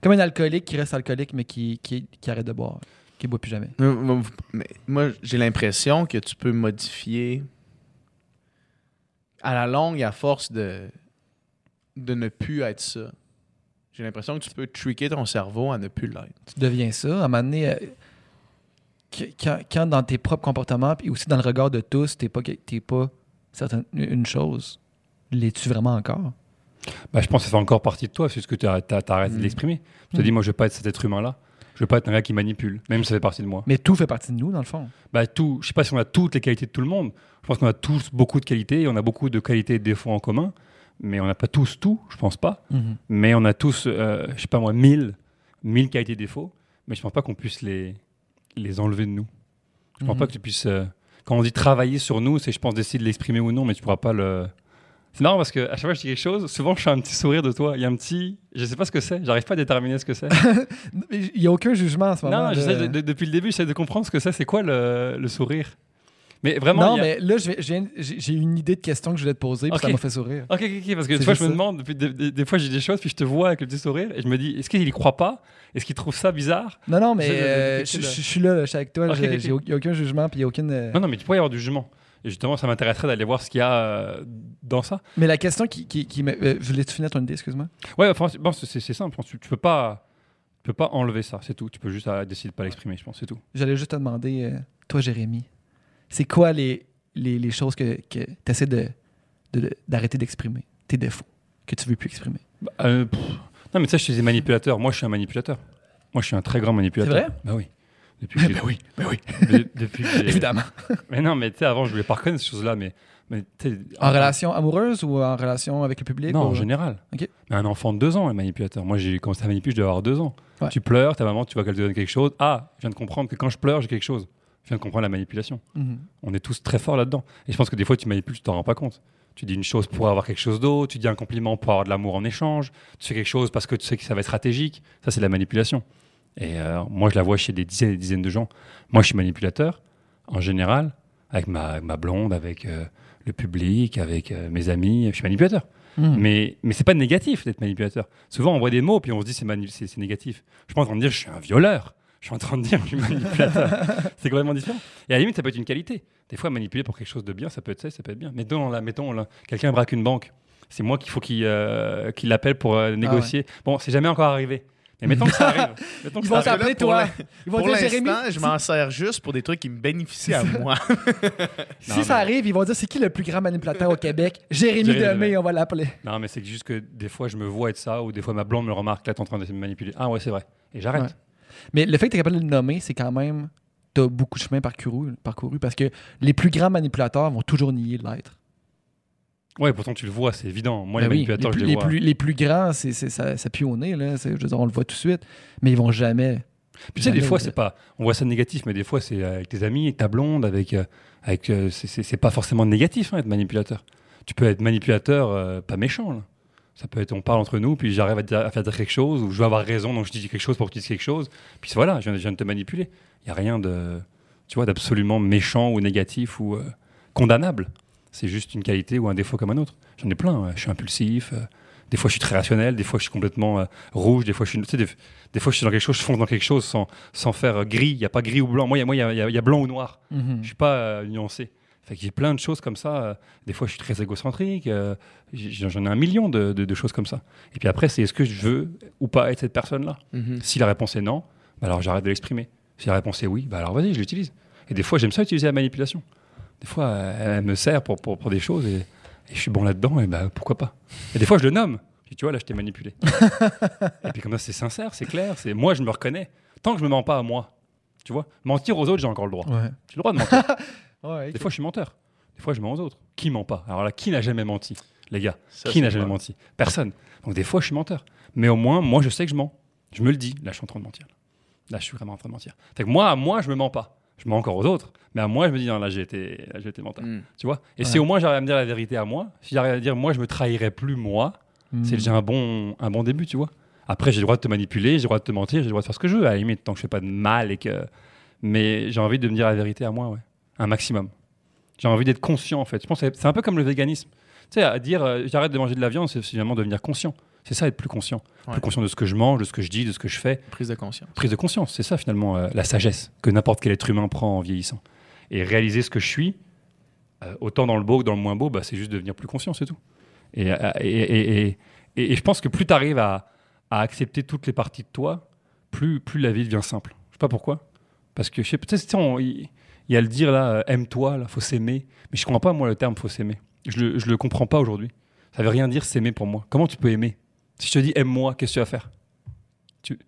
Comme un alcoolique qui reste alcoolique, mais qui, qui, qui arrête de boire, qui ne boit plus jamais. Euh, Mais moi, j'ai l'impression que tu peux modifier à la longue, à force de, de ne plus être ça. J'ai l'impression que tu peux tricker ton cerveau à ne plus l'être. Tu deviens ça. À un moment donné, euh, quand, quand dans tes propres comportements, puis aussi dans le regard de tous, tu n'es pas, t'es pas certaine, une chose, l'es-tu vraiment encore? Bah, je pense que ça fait encore partie de toi. C'est ce que tu as, arrêté Mm. de l'exprimer. Tu te Mm. dis, moi, je veux pas être cet être humain-là. Je veux pas être un gars qui manipule. Même si ça fait partie de moi. Mais tout fait partie de nous, dans le fond. Bah, tout, je sais pas si on a toutes les qualités de tout le monde. Je pense qu'on a tous beaucoup de qualités et on a beaucoup de qualités et de défauts en commun. mais on n'a pas tous tout, je pense pas. Mhm. Mais on a tous, euh, je sais pas moi, 1000, 1000 qualités défauts, mais je pense pas qu'on puisse les, les enlever de nous. Je pense Mhm. pas que tu puisses. euh, quand on dit travailler sur nous, c'est je pense d'essayer de l'exprimer ou non, mais tu pourras pas le. C'est marrant parce que à chaque fois que je dis quelque chose, souvent je fais un petit sourire de toi. Il y a un petit. Je sais pas ce que c'est, j'arrive pas à déterminer ce que c'est. [laughs] Il n'y a aucun jugement en ce moment. non, de- de- depuis le début, j'essaie de comprendre ce que c'est. C'est quoi le, le sourire? Mais vraiment. non, a- mais là, j'ai une idée de question que je voulais te poser, puis Ok. ça m'a fait sourire. Ok, ok, ok, parce que des fois, je me demande, depuis des, des- des fois, j'ai des choses, puis je te vois avec le petit sourire, et je me dis, est-ce qu'il y croit pas? Est-ce qu'il trouve ça bizarre? Non, non, mais euh, je je suis là, là, je suis avec toi. Il n'y a aucun jugement, puis il n'y a aucune. euh, Non, non, mais tu pourrais y avoir du jugement. Et justement, ça m'intéresserait d'aller voir ce qu'il y a euh, dans ça. Mais la question qui, qui, qui euh, je voulais-tu finir ton idée, excuse-moi Ouais, enfin, c'est- bon, c'est simple. Tu, tu peux pas, tu peux pas enlever ça, c'est tout. Tu peux juste euh, décider de pas l'exprimer, je pense, c'est tout. J'allais juste te demander, euh, toi, Jérémy, c'est quoi les, les, les choses que, que tu essaies de, de- d'arrêter d'exprimer, tes défauts, que tu veux plus exprimer? Bah, euh, non, mais ça, je suis des manipulateurs. Moi, je suis un manipulateur. Moi, je suis un très grand manipulateur. C'est vrai? Bah oui. [laughs] [laughs] Depuis que j'ai- oui, ben oui. de- depuis que Évidemment. [laughs] Mais non, mais tu sais, avant, je voulais pas reconnaître ces choses-là, mais, mais sais, En relation amoureuse ou en relation avec le public Non, ou- en général. Ok. Mais un enfant de deux ans est manipulateur. Moi, j'ai commencé à manipuler, je devais avoir deux ans. Ouais. Tu pleures, ta maman, tu vois qu'elle te donne quelque chose. Ah, je viens de comprendre que quand je pleure, j'ai quelque chose. Je viens de comprendre la manipulation. Mhm. On est tous très forts là-dedans. Et je pense que des fois, tu manipules, tu t'en rends pas compte. Tu dis une chose pour avoir quelque chose d'autre, tu dis un compliment pour avoir de l'amour en échange, tu fais quelque chose parce que tu sais que ça va être stratégique. Ça, c'est de la manipulation. Et euh, moi, je la vois chez des dizaines et des dizaines de gens. Moi, je suis manipulateur, en général, avec ma, avec ma blonde, avec euh, le public, avec euh, mes amis. Je suis manipulateur. Mhm. Mais, mais c'est pas négatif d'être manipulateur. Souvent, on voit des mots, puis on se dit c'est c'est négatif. Je suis pas en train de dire je suis un violeur. Je suis en train de dire je suis manipulateur. [laughs] c'est complètement différent. Et à la limite, ça peut être une qualité. Des fois, manipuler pour quelque chose de bien, ça peut être ça, ça peut être bien. Mettons, là, mettons là, quelqu'un braque une banque. C'est moi qu'il faut qu'il euh, qu'il l'appelle pour euh, négocier. Bon, c'est jamais encore arrivé. Mais mettons que ça arrive. [laughs] Mettons que Ils ça vont arrive. t'appeler pour toi. la- Ils vont Pour dire Jérémy. l'instant, je m'en sers juste pour des trucs qui me bénéficient à moi. [laughs] Si Non, ça mais- arrive, ils vont dire c'est qui le plus grand manipulateur au Québec? [laughs] Jérémy Jérémy Demé, Demé. on va l'appeler. Non, mais c'est juste que des fois, je me vois être ça, ou des fois, ma blonde me remarque, là, t'es en train de me manipuler. Ah ouais, c'est vrai. Et j'arrête. Ouais. Mais le fait que tu es capable de le nommer, c'est quand même. Tu as beaucoup de chemin parcouru, parcouru parce que les plus grands manipulateurs vont toujours nier l'être. Ouais, pourtant, tu le vois, c'est évident. Moi, Ben les oui, manipulateurs, les, je plus, les les vois. plus, les plus grands, c'est, ça, ça pue au nez, là. C'est- je veux dire, on le voit tout de suite. Mais ils vont jamais. Puis tu sais, des fois, c'est pas. On voit ça négatif, mais des fois, c'est avec tes amis, avec ta blonde, avec. euh, avec euh, c'est- pas forcément négatif, hein, être manipulateur. Tu peux être manipulateur, euh, pas méchant, là. Ça peut être, on parle entre nous, puis j'arrive à, faire dire quelque chose, ou je veux avoir raison, donc je dis quelque chose pour que tu dises quelque chose. Puis voilà, je viens, je viens de te manipuler. Il n'y a rien de. Tu vois, d'absolument méchant ou négatif ou euh, condamnable. C'est juste une qualité ou un défaut comme un autre. J'en ai plein. ouais. Je suis impulsif. euh, des fois, je suis très rationnel. Des fois, je suis complètement euh, rouge. Des fois, je suis. tu sais, des, des fois, je suis dans quelque chose, je fonce dans quelque chose sans, sans faire euh, gris. Il n'y a pas gris ou blanc. Moi, il y a, y a- y blanc ou noir. Mhm. Je suis pas nuancé. Fait que j'ai plein de choses comme ça. Des fois, je suis très égocentrique. J'en ai un million de, de- de choses comme ça. Et puis après, c'est est-ce que je veux ou pas être cette personne-là? Mhm. Si la réponse est non, bah alors j'arrête de l'exprimer. Si la réponse est oui, bah alors vas-y, je l'utilise. Et des fois, j'aime ça utiliser la manipulation. Des fois, elle me sert pour, pour, pour des choses et, et je suis bon là-dedans, et bah pourquoi pas. Et des fois, je le nomme. Je dis, tu vois, là, je t'ai manipulé. [laughs] et puis comme ça, c'est sincère, c'est clair. C'est moi, je me reconnais. Tant que je me mens pas à moi, tu vois, mentir aux autres, j'ai encore le droit. Ouais. J'ai le droit de mentir. [laughs] Ouais, Des fois, je suis menteur. Des fois, je mens aux autres. Qui ment pas? Alors là, qui n'a jamais menti Les gars, Ça, qui n'a jamais menti? Personne. Donc des fois, je suis menteur. Mais au moins, moi, je sais que je mens. Je me le dis. Là, je suis en train de mentir. Là, je suis vraiment en train de mentir. Fait que moi, à moi, je me mens pas. Je mens encore aux autres. Mais à moi, je me dis, non, là, j'ai été, là, j'ai été menteur. Mm. Tu vois? Et Ouais. si au moins j'arrive à me dire la vérité à moi, si j'arrive à dire, moi, je me trahirai plus moi, Mhm. c'est déjà un bon, un bon début, tu vois? Après, j'ai le droit de te manipuler, j'ai le droit de te mentir, j'ai le droit de faire ce que je veux, à la limite, tant que je fais pas de mal et que. Mais j'ai envie de me dire la vérité à moi, ouais. Un maximum. J'ai envie d'être conscient, en fait. Je pense que c'est c'est un peu comme le véganisme. Tu sais, à dire euh, j'arrête de manger de la viande, c'est finalement devenir conscient. C'est ça, être plus conscient. Ouais. Plus conscient de ce que je mange, de ce que je dis, de ce que je fais. Prise de conscience. Prise de conscience, c'est ça, finalement, euh, la sagesse que n'importe quel être humain prend en vieillissant. Et réaliser ce que je suis, euh, autant dans le beau que dans le moins beau, bah, c'est juste devenir plus conscient, c'est tout. Et, euh, et, et, je pense que plus tu arrives à, à accepter toutes les parties de toi, plus, plus la vie devient simple. Je sais pas pourquoi. Parce que je sais peut-être, il y a le dire là, aime-toi, là, faut s'aimer. Mais je comprends pas, moi, le terme faut s'aimer. Je le, je le comprends pas aujourd'hui. Ça veut rien dire s'aimer pour moi. Comment tu peux aimer? Si je te dis aime-moi, qu'est-ce que tu vas faire? Tu,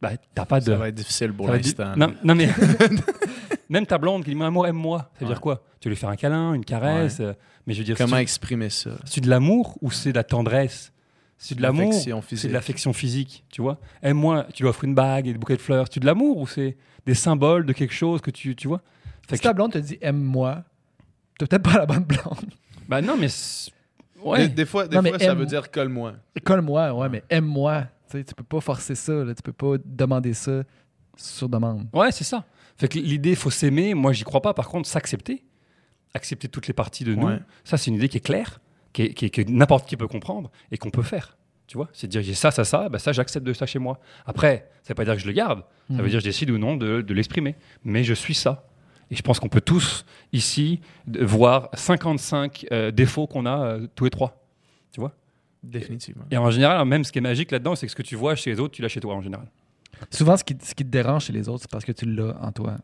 bah, T'as pas de. Ça va être difficile pour l'instant. Non, non, mais [laughs] Même ta blonde qui dit amour, aime-moi. Ça veut Ouais. dire quoi? Tu veux lui faire un câlin, une caresse euh, Mais je veux dire, Comment exprimer ça? c'est de l'amour ou c'est de la tendresse? C'est de l'amour L'affection c'est de l'affection physique, tu vois? Aime-moi, tu lui offres une bague et des bouquets de fleurs. C'est de l'amour ou c'est des symboles de quelque chose que tu, tu vois? Fait Si que- ta blonde te dit aime-moi, t'as peut-être pas la bonne blonde. Bah non, mais Des, ouais. des fois, des Non, mais fois ça veut dire colle-moi. Colle-moi, ouais, mais aime-moi. Tu sais, tu peux pas forcer ça, là. tu peux pas demander ça sur demande. Ouais, c'est ça. Fait que l'idée, il faut s'aimer. Moi, j'y crois pas. Par contre, s'accepter, accepter toutes les parties de nous, Ouais. ça, c'est une idée qui est claire, qui est- qui est- que n'importe qui peut comprendre et qu'on peut faire. Tu vois? C'est dire j'ai ça, ça, ça, bah ça, j'accepte de ça chez moi. Après, ça veut pas dire que je le garde. Ça veut Mhm. dire que je décide ou non de, de l'exprimer. Mais je suis ça. Et je pense qu'on peut tous, ici, voir 55 euh, défauts qu'on a euh, tous les trois. Tu vois? Définitivement. Et en général, même ce qui est magique là-dedans, c'est que ce que tu vois chez les autres, tu l'as chez toi en général. Souvent, ce qui, ce qui te dérange chez les autres, c'est parce que tu l'as en toi.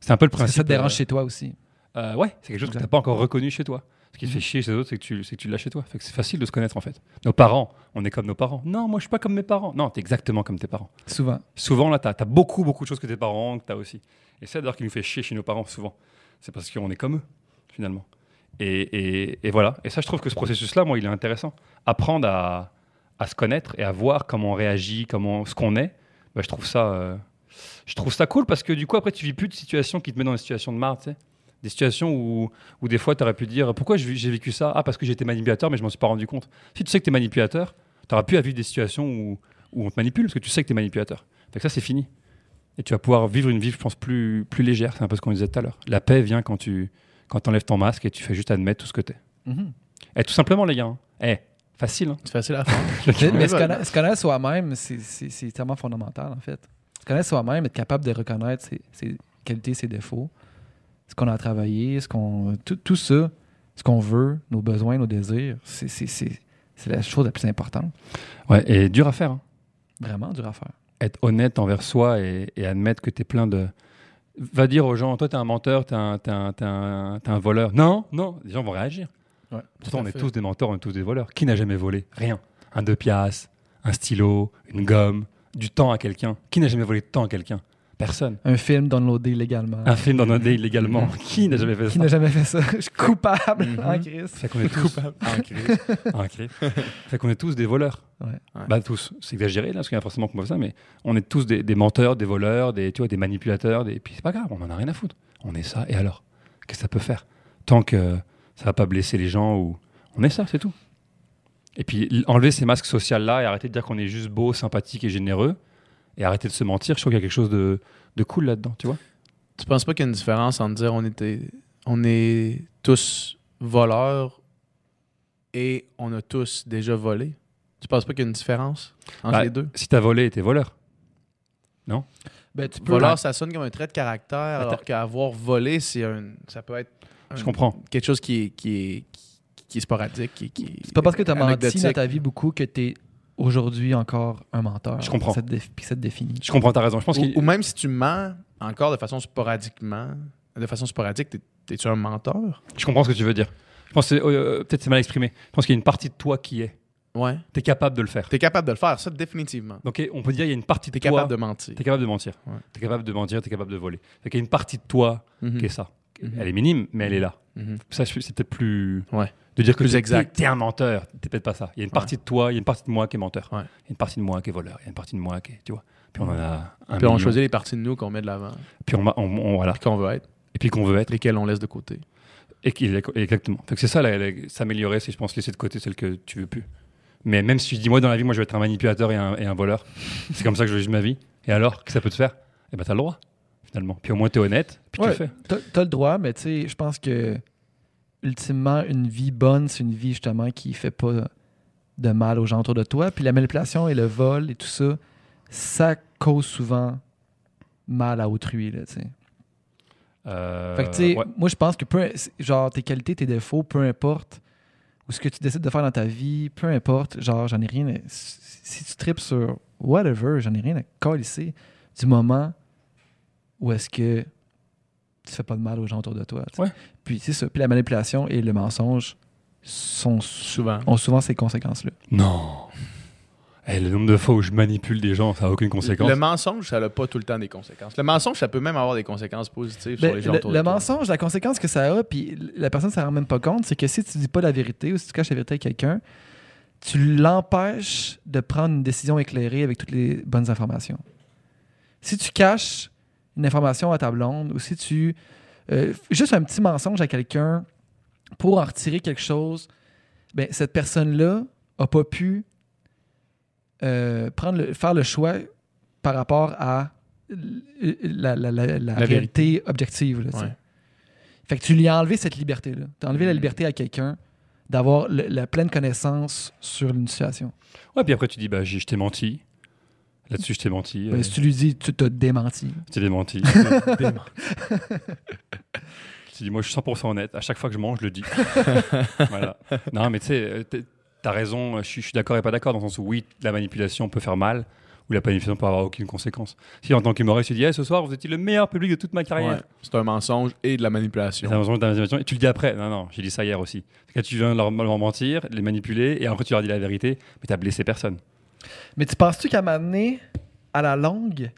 C'est un peu le principe. ça te dérange euh, chez toi aussi. Euh, ouais, c'est quelque chose que tu n'as pas encore reconnu chez toi. Ce qui te fait chier chez les autres, c'est que tu, c'est que tu l'as chez toi. Fait que c'est facile de se connaître en fait. Nos parents, on est comme nos parents. Non, moi je suis pas comme mes parents. Non, tu es exactement comme tes parents. Souvent. Souvent là, tu as, beaucoup, beaucoup de choses que tes parents, que tu as aussi. Et c'est d'ailleurs qui nous fait chier chez nos parents souvent. C'est parce qu'on est comme eux, finalement. Et, et- et voilà. Et ça, je trouve que ce processus-là, moi, il est intéressant. Apprendre à, à se connaître et à voir comment on réagit, comment, ce qu'on est, bah, je, trouve ça, euh, je trouve ça cool parce que du coup, après, tu vis plus de situations qui te mettent dans des situations de marre, tu sais. Des situations où, où des fois, tu aurais pu dire pourquoi j'ai vécu ça? Ah, parce que j'étais manipulateur, mais je m'en suis pas rendu compte. Si tu sais que tu es manipulateur, tu auras pu à vivre des situations où, où on te manipule parce que tu sais que tu es manipulateur. Fait que ça, c'est fini. Et tu vas pouvoir vivre une vie, je pense, plus, plus légère. C'est un peu ce qu'on disait tout à l'heure. La paix vient quand tu quand enlèves ton masque et tu fais juste admettre tout ce que tu es. Mhm. Et tout simplement, les gars. hein. Eh, facile. hein. C'est facile à [laughs] faire. Mais, se, connaître, soi-même, c'est tellement fondamental, en fait. Se connaître soi-même, être capable de reconnaître ses, ses qualités, ses défauts, ce qu'on a à travailler, ce qu'on, tout, tout ça, ce qu'on veut, nos besoins, nos désirs, c'est c'est- c'est- c'est la chose la plus importante. Ouais, et dur à faire. hein. Vraiment dur à faire. Être honnête envers soi et, et admettre que tu es plein de. Va dire aux gens, toi, t'es un menteur, t'es un, t'es un, t'es un, t'es un voleur. Non, non, les gens vont réagir. Ouais, Pourtant, on est tous des menteurs, on est tous des voleurs. Qui n'a jamais volé? Rien. Un deux piastres, un stylo, une gomme, du temps à quelqu'un. Qui n'a jamais volé de temps à quelqu'un? Personne. Un film downloadé illégalement. Un film dans notre illégalement. Qui n'a jamais fait Qui ça? n'a jamais fait ça? Je suis coupable Mhm. en crise. Fait qu'on est tous ancrés. ancrés. Fait qu'on est tous des voleurs. Ouais. Ouais. Bah tous, c'est exagéré là, parce qu'il y a forcément qu'on ça, mais on est tous des, des menteurs, des voleurs, des, tu vois, des manipulateurs, des... puis c'est pas grave, on en a rien à foutre. On est ça, et alors? Qu'est-ce que ça peut faire? Tant que ça va pas blesser les gens, ou on est ça, c'est tout. Et puis enlever ces masques sociaux là et arrêter de dire qu'on est juste beau, sympathique et généreux, et arrêter de se mentir, je trouve qu'il y a quelque chose de, de cool là-dedans, tu vois Tu penses pas qu'il y a une différence entre dire on était on est tous voleurs et on a tous déjà volé? Tu penses pas qu'il y a une différence entre Bah, les deux? Si t'as volé, t'es voleur. Ben, tu peux. Voleur, ça sonne comme un trait de caractère, Attends. alors qu'avoir volé, c'est un. ça peut être un- Je comprends. quelque chose qui est, qui est, qui, qui est sporadique. Qui, qui est C'est pas parce que tu as menti dans ta vie beaucoup que tu es aujourd'hui encore un menteur. Je comprends. Ça te, déf- puis ça te définit. Je comprends, t'as raison. Je pense Ou, ou même si tu mens encore de façon sporadiquement, de façon sporadique, t'es- t'es-tu un menteur? Je comprends ce que tu veux dire. Je pense que c'est- euh, peut-être c'est mal exprimé. Je pense qu'il y a une partie de toi qui est. Ouais. Tu es capable de le faire. T'es capable de le faire, ça, définitivement. Donc on peut dire il y a une partie de T'es toi. capable de mentir. T'es capable de mentir. Ouais. T'es capable de mentir, t'es capable de voler. Fait qu'il y a une partie de toi Mhm. qui est ça. Mhm. Elle est minime, mais elle est là. Mhm. Ça, c'est peut-être plus. Ouais. De dire que exact. T'es un menteur. T'es peut-être pas ça. Il y a une partie de toi, il y a une partie de moi qui est menteur. Ouais. Il y a une partie de moi qui est voleur. Il y a une partie de moi qui est. Tu vois. Puis on en a un. Puis on choisit les parties de nous qu'on met de l'avant, Puis on, on- on- voilà. puis qu'on veut être, Et puis qu'on veut être. lesquels on laisse de côté. Et est- exactement. C'est ça, s'améliorer, c'est je pense laisser de côté celle que tu veux plus. Mais même si je dis moi dans la vie, moi je vais être un manipulateur et un, et un voleur, [laughs] c'est comme ça que je vis ma vie. Et alors, que ça peut te faire? Eh ben t'as le droit, finalement. Puis au moins t'es honnête, puis tu le fais. T'as t'as le droit, mais tu sais, je pense que ultimement, une vie bonne, c'est une vie justement qui fait pas de mal aux gens autour de toi. Puis la manipulation et le vol et tout ça, ça cause souvent mal à autrui, là, tu sais. Euh, Fait que, tu sais, ouais. moi, je pense que peu, genre, tes qualités, tes défauts, peu importe, ou ce que tu décides de faire dans ta vie, peu importe, genre, j'en ai rien à- Si si tu tripes sur whatever, j'en ai rien à colisser du moment où est-ce que tu fais pas de mal aux gens autour de toi. Ouais. Puis c'est ça. Puis la manipulation et le mensonge sont, Souvent. ont souvent ces conséquences-là. Non. Eh, le nombre de fois où je manipule des gens, ça n'a aucune conséquence. Le mensonge, ça n'a pas tout le temps des conséquences. Le mensonge, ça peut même avoir des conséquences positives Ben, sur les gens le, autour le de toi. mensonge, la conséquence que ça a, puis la personne ne s'en rend même pas compte, c'est que si tu dis pas la vérité ou si tu caches la vérité à quelqu'un, tu l'empêches de prendre une décision éclairée avec toutes les bonnes informations. Si tu caches une information à ta blonde ou si tu. euh, juste un petit mensonge à quelqu'un pour en retirer quelque chose, ben, cette personne-là n'a pas pu euh, prendre le- faire le choix par rapport à la, la- la- la La réalité objective. là. Ouais. Fait que tu lui as enlevé cette liberté-là. Tu as enlevé la liberté à quelqu'un d'avoir la pleine connaissance sur une situation. Ouais, puis après, tu dis, bah, j'ai- je t'ai menti. Là-dessus, je t'ai menti. Ben, euh, si tu lui dis, tu t'as démenti. je t'ai démenti. [laughs] Tu dis, moi, je suis 100% honnête. À chaque fois que je mange, je le dis. [laughs] voilà. Non, mais tu sais, euh, t'es- t'as raison. Je suis, je suis d'accord et pas d'accord dans le sens où, oui, la manipulation peut faire mal ou la manipulation peut avoir aucune conséquence. Si en tant qu'humoriste, tu dis, Hey, ce soir, vous étiez le meilleur public de toute ma carrière. Ouais. C'est un mensonge et de la Et manipulation. t'as besoin de ta manipulation, Et tu le dis après. Non, non, j'ai dit ça hier aussi. Quand tu viens leur, leur mentir, les manipuler, et après tu leur dis la vérité, mais t'as blessé personne. Mais tu penses-tu qu'à m'amener à la longue,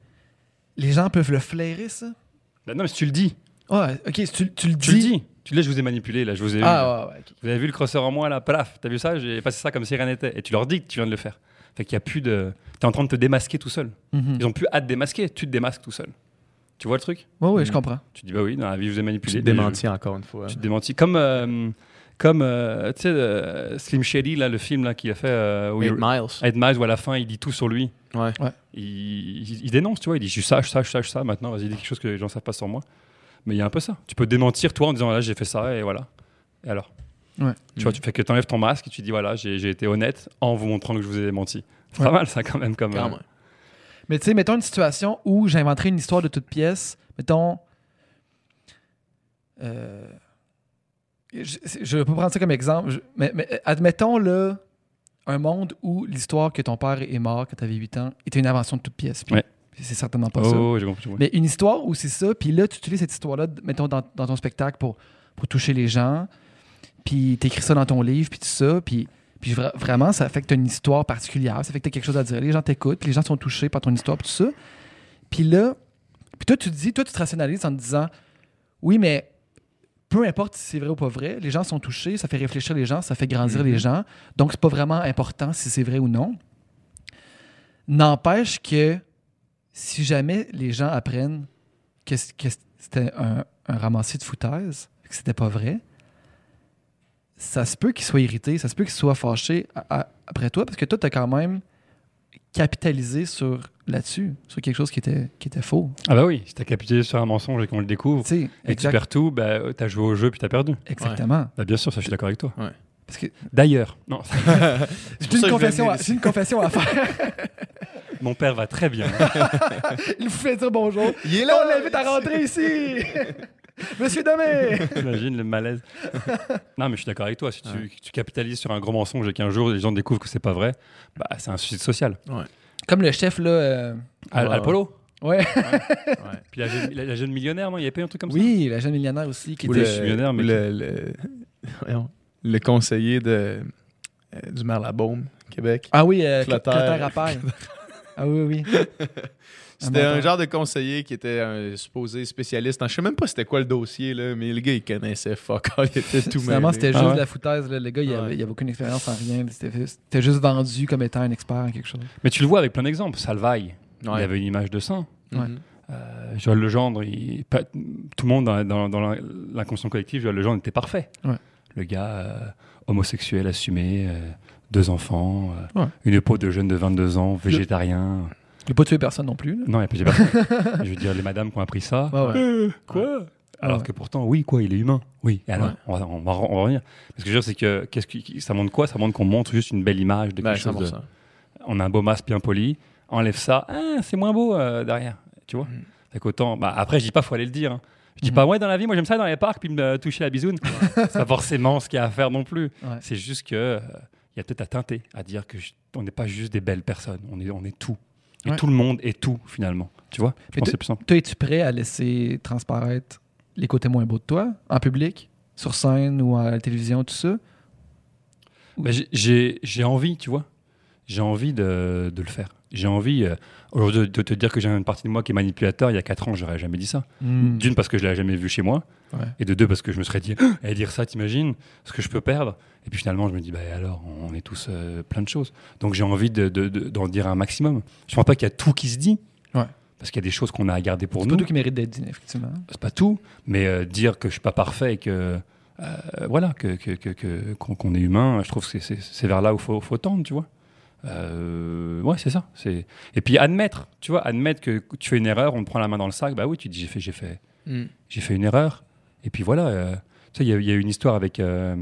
les gens peuvent le flairer, ça? Bah, non, mais si tu le dis, Ouais, ok, si tu, tu le dis. tu le dis. Tu, là, je vous ai manipulé, là, je vous ai. Ah, ouais, ouais. Vous avez vu le crosseur en moi là, paf, t'as vu ça? J'ai passé ça comme si rien n'était. Et tu leur dis que tu viens de le faire. Fait qu'il y a plus de. T'es en train de te démasquer tout seul. Mhm. Ils ont plus hâte de démasquer, tu te démasques tout seul. Tu vois le truc? Ouais, ouais, je Mhm. comprends. Tu te dis bah oui, dans la vie je vous ai Tu manipulé. te mais démentis encore une fois. je- Tu te démentis. Comme, euh, comme euh, tu sais, euh, Slim Shady, là, le film là, qu'il a fait. Euh, où Eight il- miles. Eight Miles, où à la fin il dit tout sur lui. Ouais. Il, il- il dénonce, tu vois. Il dit je suis ça, je suis ça, je suis ça, je suis ça. Maintenant, vas-y, dis quelque chose que les gens savent pas sur moi. Mais il y a un peu ça. Tu peux démentir toi en disant là j'ai fait ça et voilà. Et alors Ouais. Tu vois, tu fais que tu enlèves ton masque et tu dis voilà, j'ai été honnête en vous montrant que je vous ai menti. C'est Ouais. pas mal ça quand même comme. Quand euh, même. Mais tu sais, mettons une situation où j'inventerais une histoire de toute pièce. Mettons. euh, je, je vais pas prendre ça comme exemple. je- mais, mais admettons là, un monde où l'histoire que ton père est mort quand tu avais 8 ans était une invention de toute pièce. Puis Ouais. C'est certainement pas ça. Oh, j'ai compris. ouais. Mais une histoire où c'est ça, puis là, tu utilises cette histoire-là, mettons, dans, dans ton spectacle pour, pour toucher les gens, puis t'écris ça dans ton livre, puis tout ça, puis, puis vra- vraiment, ça fait que t'as une histoire particulière, ça fait que quelque chose à dire. Les gens t'écoutent, les gens sont touchés par ton histoire, puis tout ça. Puis là, puis toi, tu te dis, toi, tu te rationalises en te disant, oui, mais peu importe si c'est vrai ou pas vrai, les gens sont touchés, ça fait réfléchir les gens, ça fait grandir Mhm. les gens, donc c'est pas vraiment important si c'est vrai ou non. N'empêche que si jamais les gens apprennent que, c'était un, un ramassis de foutaise, que c'était pas vrai, ça se peut qu'ils soient irrités, ça se peut qu'ils soient fâchés à- à- après toi, parce que toi, tu as quand même capitalisé sur là-dessus, sur quelque chose qui était, qui était faux. Ah bah oui, si t'as capitalisé sur un mensonge et qu'on le découvre et que tu exact- perds tout, bah t'as joué au jeu puis t'as perdu. exactement. Bah bien sûr, ça je suis d'accord avec toi. Parce que D'ailleurs, non, [laughs] j'ai une, confession à- une confession à faire. mon père va très bien. [laughs] Il vous fait dire bonjour. Il est On l'invite à rentrer ici. [laughs] [laughs] Monsieur Domé. T'imagines le malaise [laughs] Non, mais je suis d'accord avec toi. Si tu, Ouais. tu capitalises sur un gros mensonge et qu'un jour les gens découvrent que c'est pas vrai, bah c'est un suicide social. Comme le chef, là. euh, Al, Ouais. Alpolo Ouais. Ouais. [laughs] Puis la jeune, la- la jeune millionnaire, non Il y avait pas un truc comme ça? Oui, la jeune millionnaire aussi qui Ou était. le- je suis millionnaire, mais le, le, le conseiller de, euh, du maire Labaume, Québec. Ah oui, euh, Clotaire. Clotaire Rappaille. Ah oui, oui. C'était Un genre de conseiller qui était un supposé spécialiste. en- Je sais même pas c'était quoi le dossier, là, mais le gars, il connaissait fuck all, il était tout Finalement, c'était Ah juste ouais? de la foutaise. là. Le gars, il Ouais. avait, il avait aucune expérience en rien. C'était juste vendu comme étant un expert en quelque chose. Mais tu le vois avec plein d'exemples. Salvaille, il Ouais. avait une image de saint. Mhm. Euh, Joël Legendre, il- pas- tout le monde dans, dans- dans la- l'inconscient collectif, Joël Legendre était parfait. Ouais. Le gars euh, homosexuel assumé, euh, deux enfants, euh, Ouais. une peau de jeune de 22 ans, végétarien. Il pas tué personne non plus. là. Non, il a pas j'ai pas- [laughs] Je veux dire, les madames qui ont appris ça. Ouais. Euh, quoi Alors Ouais. que pourtant, oui, quoi, il est humain. Oui, et alors, Ouais. on, va, on, va, on va revenir. Mais ce que je veux dire, c'est que qu'est-ce ça montre quoi? Ça montre qu'on montre juste une belle image de Ben, quelque chose. de- 100%. on a un beau masque bien poli, enlève ça, ah, c'est moins beau euh, derrière, tu vois. Mhm. Fait qu'autant, bah, après, je dis pas, faut aller le dire. hein. Je dis Mhm. pas, ouais, dans la vie, moi j'aime ça dans les parcs, puis me toucher la bisoune. c'est pas forcément ce qu'il y a à faire non plus. Ouais. C'est juste que euh, il y a peut-être à teinter, à dire que je- on n'est pas juste des belles personnes, on est, on est tout. Et Ouais. tout le monde est tout, finalement. Tu vois? Je pense que c'est plus simple. Toi, es-tu prêt à laisser transparaître les côtés moins beaux de toi, en public, sur scène ou à la télévision, tout ça? Bah, j'ai- envie, tu vois. j'ai envie de, de le faire. J'ai envie euh, aujourd'hui de, de te dire que j'ai une partie de moi qui est manipulateur. Il y a 4 ans, j'aurais jamais dit ça. Mm. D'une, parce que je l'avais jamais vu chez moi. Ouais. Et de deux, parce que je me serais dit, [gasps] et dire ça, t'imagines ce que je peux perdre? Et puis finalement, je me dis, bah alors, on est tous euh, plein de choses. Donc j'ai envie d'en de, de- d'en dire un maximum. Je pense pas qu'il y a tout qui se dit. Ouais. Parce qu'il y a des choses qu'on a à garder pour C'est nous. pas tout qui mérite d'être dit, effectivement. C'est pas tout, mais euh, dire que je suis pas parfait et que. euh, voilà, que, qu'on, est humain, je trouve que c'est, c'est, c'est vers là où il faut, faut tendre, tu vois. Euh, ouais, c'est ça. C'est... Et puis admettre, tu vois, admettre que tu fais une erreur, on te prend la main dans le sac, bah oui, tu te dis j'ai fait, j'ai fait, Mm. j'ai fait une erreur. Et puis voilà, euh, tu sais, il y, y a eu une histoire avec, euh,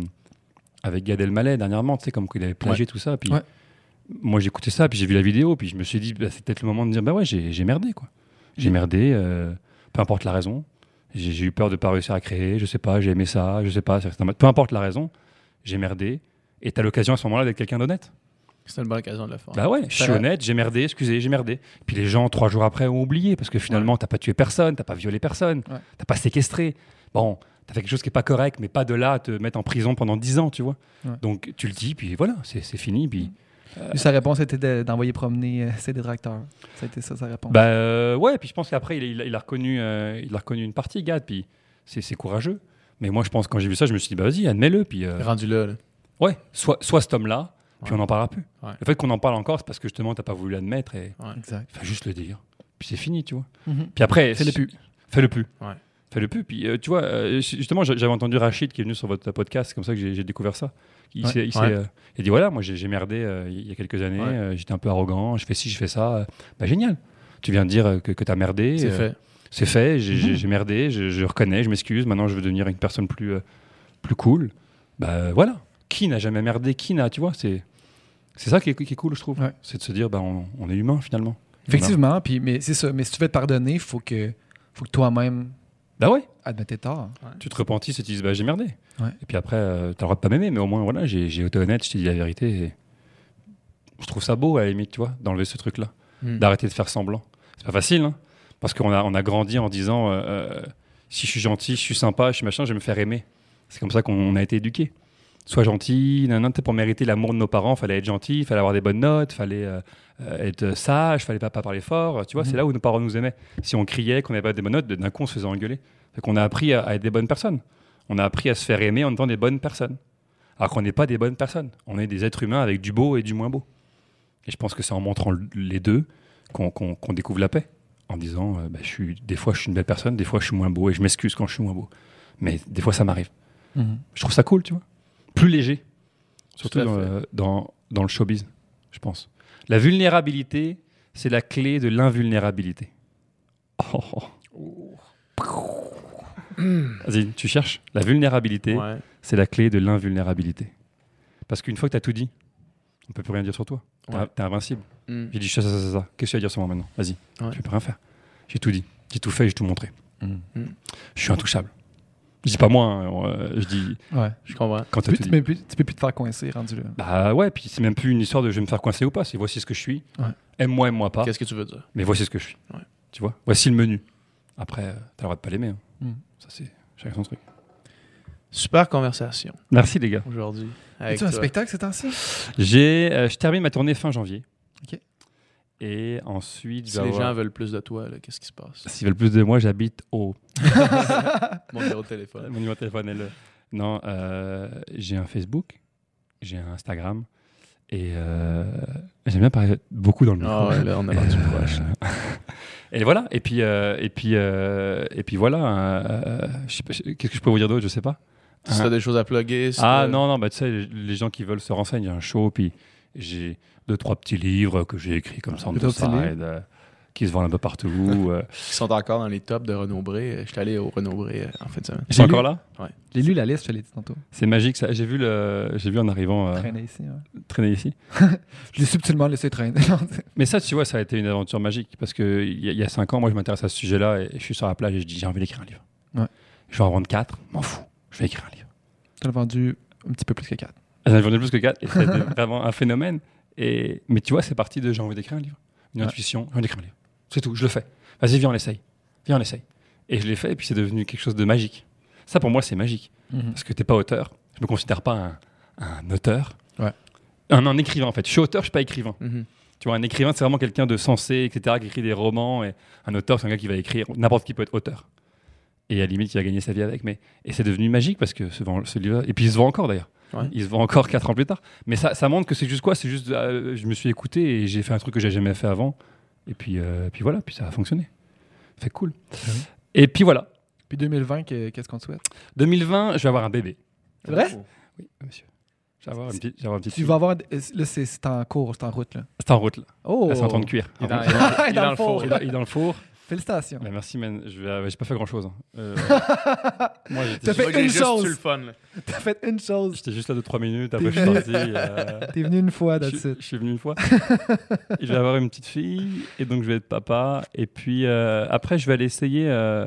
avec Gad Elmaleh dernièrement, tu sais, comme qu'il avait plagié tout ça. Puis Ouais. moi, j'écoutais ça, puis j'ai vu la vidéo, puis je me suis dit, bah, c'est peut-être le moment de dire, bah ouais, j'ai, merdé, quoi. J'ai Mm. merdé, euh, peu importe la raison. J'ai, eu peur de pas réussir à créer, je sais pas, j'ai aimé ça, je sais pas, c'est un- peu importe la raison, j'ai merdé. Et t'as l'occasion à ce moment-là d'être quelqu'un d'honnête. C'était une bonne occasion de le faire. Bah ouais, je suis honnête, j'ai merdé, excusez, j'ai merdé. Puis les gens, trois jours après, ont oublié parce que finalement, t'as pas tué personne, t'as pas violé personne, Ouais. t'as pas séquestré. Bon, t'as fait quelque chose qui est pas correct, mais pas de là à te mettre en prison pendant 10 ans, tu vois. Ouais. Donc tu le dis, puis voilà, c'est c'est fini. Puis, Lui, sa réponse était de- d'envoyer promener euh, ses détracteurs. Ça a été ça, sa réponse. bah euh, ouais, puis je pense qu'après, il, il a- il a reconnu, euh, il a reconnu une partie, Gad, puis c'est c'est courageux. Mais moi, je pense quand j'ai vu ça, je me suis dit, bah vas-y, admets-le, puis euh, Rendu là, là. ouais, soit, soit cet homme-là, puis Ouais. on n'en parlera plus. Ouais. Le fait qu'on en parle encore, c'est parce que justement, t'as pas voulu l'admettre et exact. fais juste le dire. Puis c'est fini, tu vois. Mhm. Puis après, Fais-le plus. Fais-le plus. Ouais. Fais-le plus. Puis euh, tu vois, euh, justement, j'a- j'avais entendu Rachid qui est venu sur votre podcast, c'est comme ça que j'ai découvert ça. Il, Ouais. il, euh, il a dit voilà, moi j'ai merdé il y a quelques années, Ouais. j'étais un peu arrogant, je fais ci, je fais ça. Bah génial. Tu viens de dire que, que tu as merdé. C'est fait. C'est fait, j'ai Mhm. merdé, je, je reconnais, je m'excuse, maintenant je veux devenir une personne plus, plus cool. Bah voilà. Qui n'a jamais merdé Qui n'a, tu vois C'est c'est ça qui est, qui est cool, je trouve. Ouais. C'est de se dire, bah, on, on est humain finalement. Effectivement, puis, mais c'est ça. Mais si tu veux te pardonner, il faut que, faut que toi-même Bah ouais. admettes tes torts. tu te repentis et tu te dis bah, j'ai merdé. Ouais. Et puis après, tu as le droit de pas m'aimer, mais au moins voilà, j'ai j'ai été honnête, je t'ai dit la vérité. Et je trouve ça beau à la limite, tu vois, d'enlever ce truc-là, Mm. d'arrêter de faire semblant. C'est pas facile, hein, parce qu'on a, on a grandi en disant euh, euh, si je suis gentil, je suis sympa, je suis machin, je vais me faire aimer. C'est comme ça qu'on a été éduqué. Sois gentil, tu sais, pour mériter l'amour de nos parents, fallait être gentil, fallait avoir des bonnes notes, fallait euh, être sage, fallait pas, parler fort. Tu vois, Mhm. c'est là où nos parents nous aimaient. Si on criait, qu'on n'avait pas des bonnes notes, d'un coup on se faisait engueuler. Fait qu'on a appris à, à être des bonnes personnes. On a appris à se faire aimer en étant des bonnes personnes. Alors qu'on n'est pas des bonnes personnes. On est des êtres humains avec du beau et du moins beau. Et je pense que c'est en montrant le- les deux qu'on découvre la paix. En disant, euh, bah, je suis, des fois je suis une belle personne, des fois je suis moins beau et je m'excuse quand je suis moins beau. Mais des fois ça m'arrive. Mhm. Je trouve ça cool, tu vois. Plus léger. Surtout Tout à dans, euh, dans, dans le showbiz, je pense. La vulnérabilité, c'est la clé de l'invulnérabilité. Oh. Vas-y, tu cherches? La vulnérabilité, Ouais. c'est la clé de l'invulnérabilité. Parce qu'une fois que tu as tout dit, on peut plus rien dire sur toi. Ouais. t'es invincible. Mm. J'ai dit ça, ça, ça, ça. Qu'est-ce que tu vas dire sur moi maintenant? Vas-y. Ouais. Tu peux rien faire. J'ai tout dit. J'ai tout fait, j'ai tout montré. Mhm. Je suis intouchable. Je dis pas moi, hein, euh, je dis Ouais. Je comprends. quand tu peux plus, tu peux plus te faire coincer, rendu là. Bah ouais, puis c'est même plus une histoire de je vais me faire coincer ou pas, c'est voici ce que je suis. Ouais. Aime-moi, aime-moi pas, Qu'est-ce que tu veux dire? mais voici ce que je suis. Ouais. Tu vois? Voici le menu. Après, euh, t'as le droit de pas l'aimer. hein. Mm. Ça, c'est chacun son truc. Super conversation Merci les gars. aujourd'hui. avec As-tu un spectacle ces temps-ci? J'ai, euh, je termine ma tournée fin janvier. Ok. Et ensuite, Si les avoir- gens veulent plus de toi, qu'est-ce qui se passe? S'ils veulent plus de moi, j'habite au. [laughs] Mon numéro de téléphone. Mon numéro de téléphone est là. Non, euh, j'ai un Facebook, j'ai un Instagram. Et euh, j'aime bien parler beaucoup dans le micro. Ah ouais, là, on est rendu Euh, proche. [laughs] Et voilà. Et puis, euh, et puis, et puis voilà. Qu'est-ce que je peux vous dire d'autre? Je sais pas. Si t'as des choses à plugger, Ah non, non, bah, tu sais, les- les gens qui veulent se renseigner, il y a un show, puis j'ai deux, trois petits livres que j'ai écrits comme ça en Deux, euh, qui se vendent un peu partout. [laughs] euh. qui sont encore dans les tops de Renaud Bré. Je suis allé au Renaud Bré euh, en fin de semaine. Ils sont encore là? J'ai lu la liste, je te l'ai dit tantôt. C'est magique, ça. J'ai vu, le... j'ai vu en arrivant euh, Traîner ici. ouais. traîner ici. [laughs] Je l'ai subtilement laissé traîner. [laughs] Mais ça, tu vois, ça a été une aventure magique parce que il y, a- y a cinq ans, moi, je m'intéresse à ce sujet-là et je suis sur la plage et je dis j'ai envie d'écrire un livre. Ouais. Je vais en vendre quatre, m'en fous, je vais écrire un livre. T'en as vendu un petit peu plus que 4. J'en ai vendu plus que quatre et c'était vraiment un phénomène. Et mais tu vois, c'est parti de j'ai envie d'écrire un livre, une Ouais. intuition, j'ai envie d'écrire un livre. C'est tout, je le fais. Vas-y, viens, on l'essaye. Viens, on l'essaye. Et je l'ai fait et puis c'est devenu quelque chose de magique. Ça, pour moi, c'est magique. Mhm. Parce que t'es pas auteur. Je me considère pas un, un auteur. Ouais. un, un écrivain en fait. Je suis auteur, je suis pas écrivain. Mhm. Tu vois, un écrivain, c'est vraiment quelqu'un de sensé, etc., qui écrit des romans. Et un auteur, c'est un gars qui va écrire. N'importe qui peut être auteur. Et à la limite, qui va gagner sa vie avec. Mais et c'est devenu magique parce que ce, vend- ce livre, et puis il se vend encore d'ailleurs. Ouais. Il se vend encore quatre ans plus tard. Mais ça, ça montre que c'est juste quoi? C'est juste, euh, je me suis écouté et j'ai fait un truc que j'ai jamais fait avant. Et puis, euh, puis voilà, puis ça a fonctionné. Fait cool. Et puis voilà. Puis 2020, que- qu'est-ce qu'on te souhaite? 2020, je vais avoir un bébé. C'est vrai? Oui, monsieur. Je vais avoir une petite, je vais avoir une petite Tu vas avoir. Là, c'est c'est en cours, c'est en route. là. C'est en route là. Oh Elle est en train de cuire. Il est dans, En [laughs] il est route. dans- il est Dans dans le le four. four. Il est- il est dans le four. Félicitations. Bah, merci, man. Je vais, j'ai pas fait grand chose. [laughs] moi, T'as j'étais fait juste, une chose. eu le fun. là. T'as fait une chose. j'étais juste là de 3 minutes. Après, T'es je suis venu. parti. euh, [laughs] T'es venu une fois, je, that's suis- it. je suis venu une fois. Et je vais avoir une petite fille. Et donc, je vais être papa. Et puis, euh, après, je vais aller essayer. euh,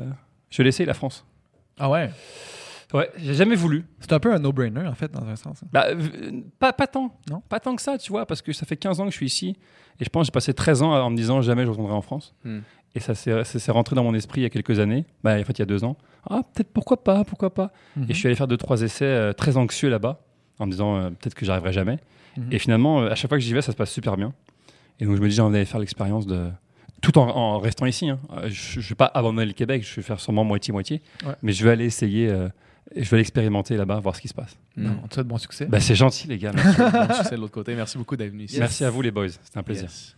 je vais aller essayer la France. Ah ouais? Ouais, j'ai jamais voulu. C'est un peu un no-brainer, en fait, dans un sens. hein. Bah, euh, pas, pas tant. Non? Pas tant que ça, tu vois, parce que ça fait 15 ans que je suis ici. Et je pense que j'ai passé 13 ans en me disant jamais je retournerai en France. Hmm. Et ça s'est rentré dans mon esprit il y a quelques années. Bah, en fait, il y a deux ans. Ah, peut-être pourquoi pas, pourquoi pas. Mhm. Et je suis allé faire deux, trois essais euh, très anxieux là-bas, en me disant euh, peut-être que j'arriverai jamais. Mhm. Et finalement, euh, à chaque fois que j'y vais, ça se passe super bien. Et donc, je me dis, j'ai envie d'aller faire l'expérience de. Tout en, en restant ici. hein. Je ne vais pas abandonner le Québec, je vais faire sûrement moitié-moitié. Ouais. Mais je vais aller essayer, euh, et je vais aller expérimenter là-bas, voir ce qui se passe. Non, Mm. on te souhaite bon succès. Bah, c'est gentil, les gars. Merci. [laughs] Bon succès de l'autre côté. Merci beaucoup d'être venu ici. Merci à vous, les boys. C'était un plaisir. Yes.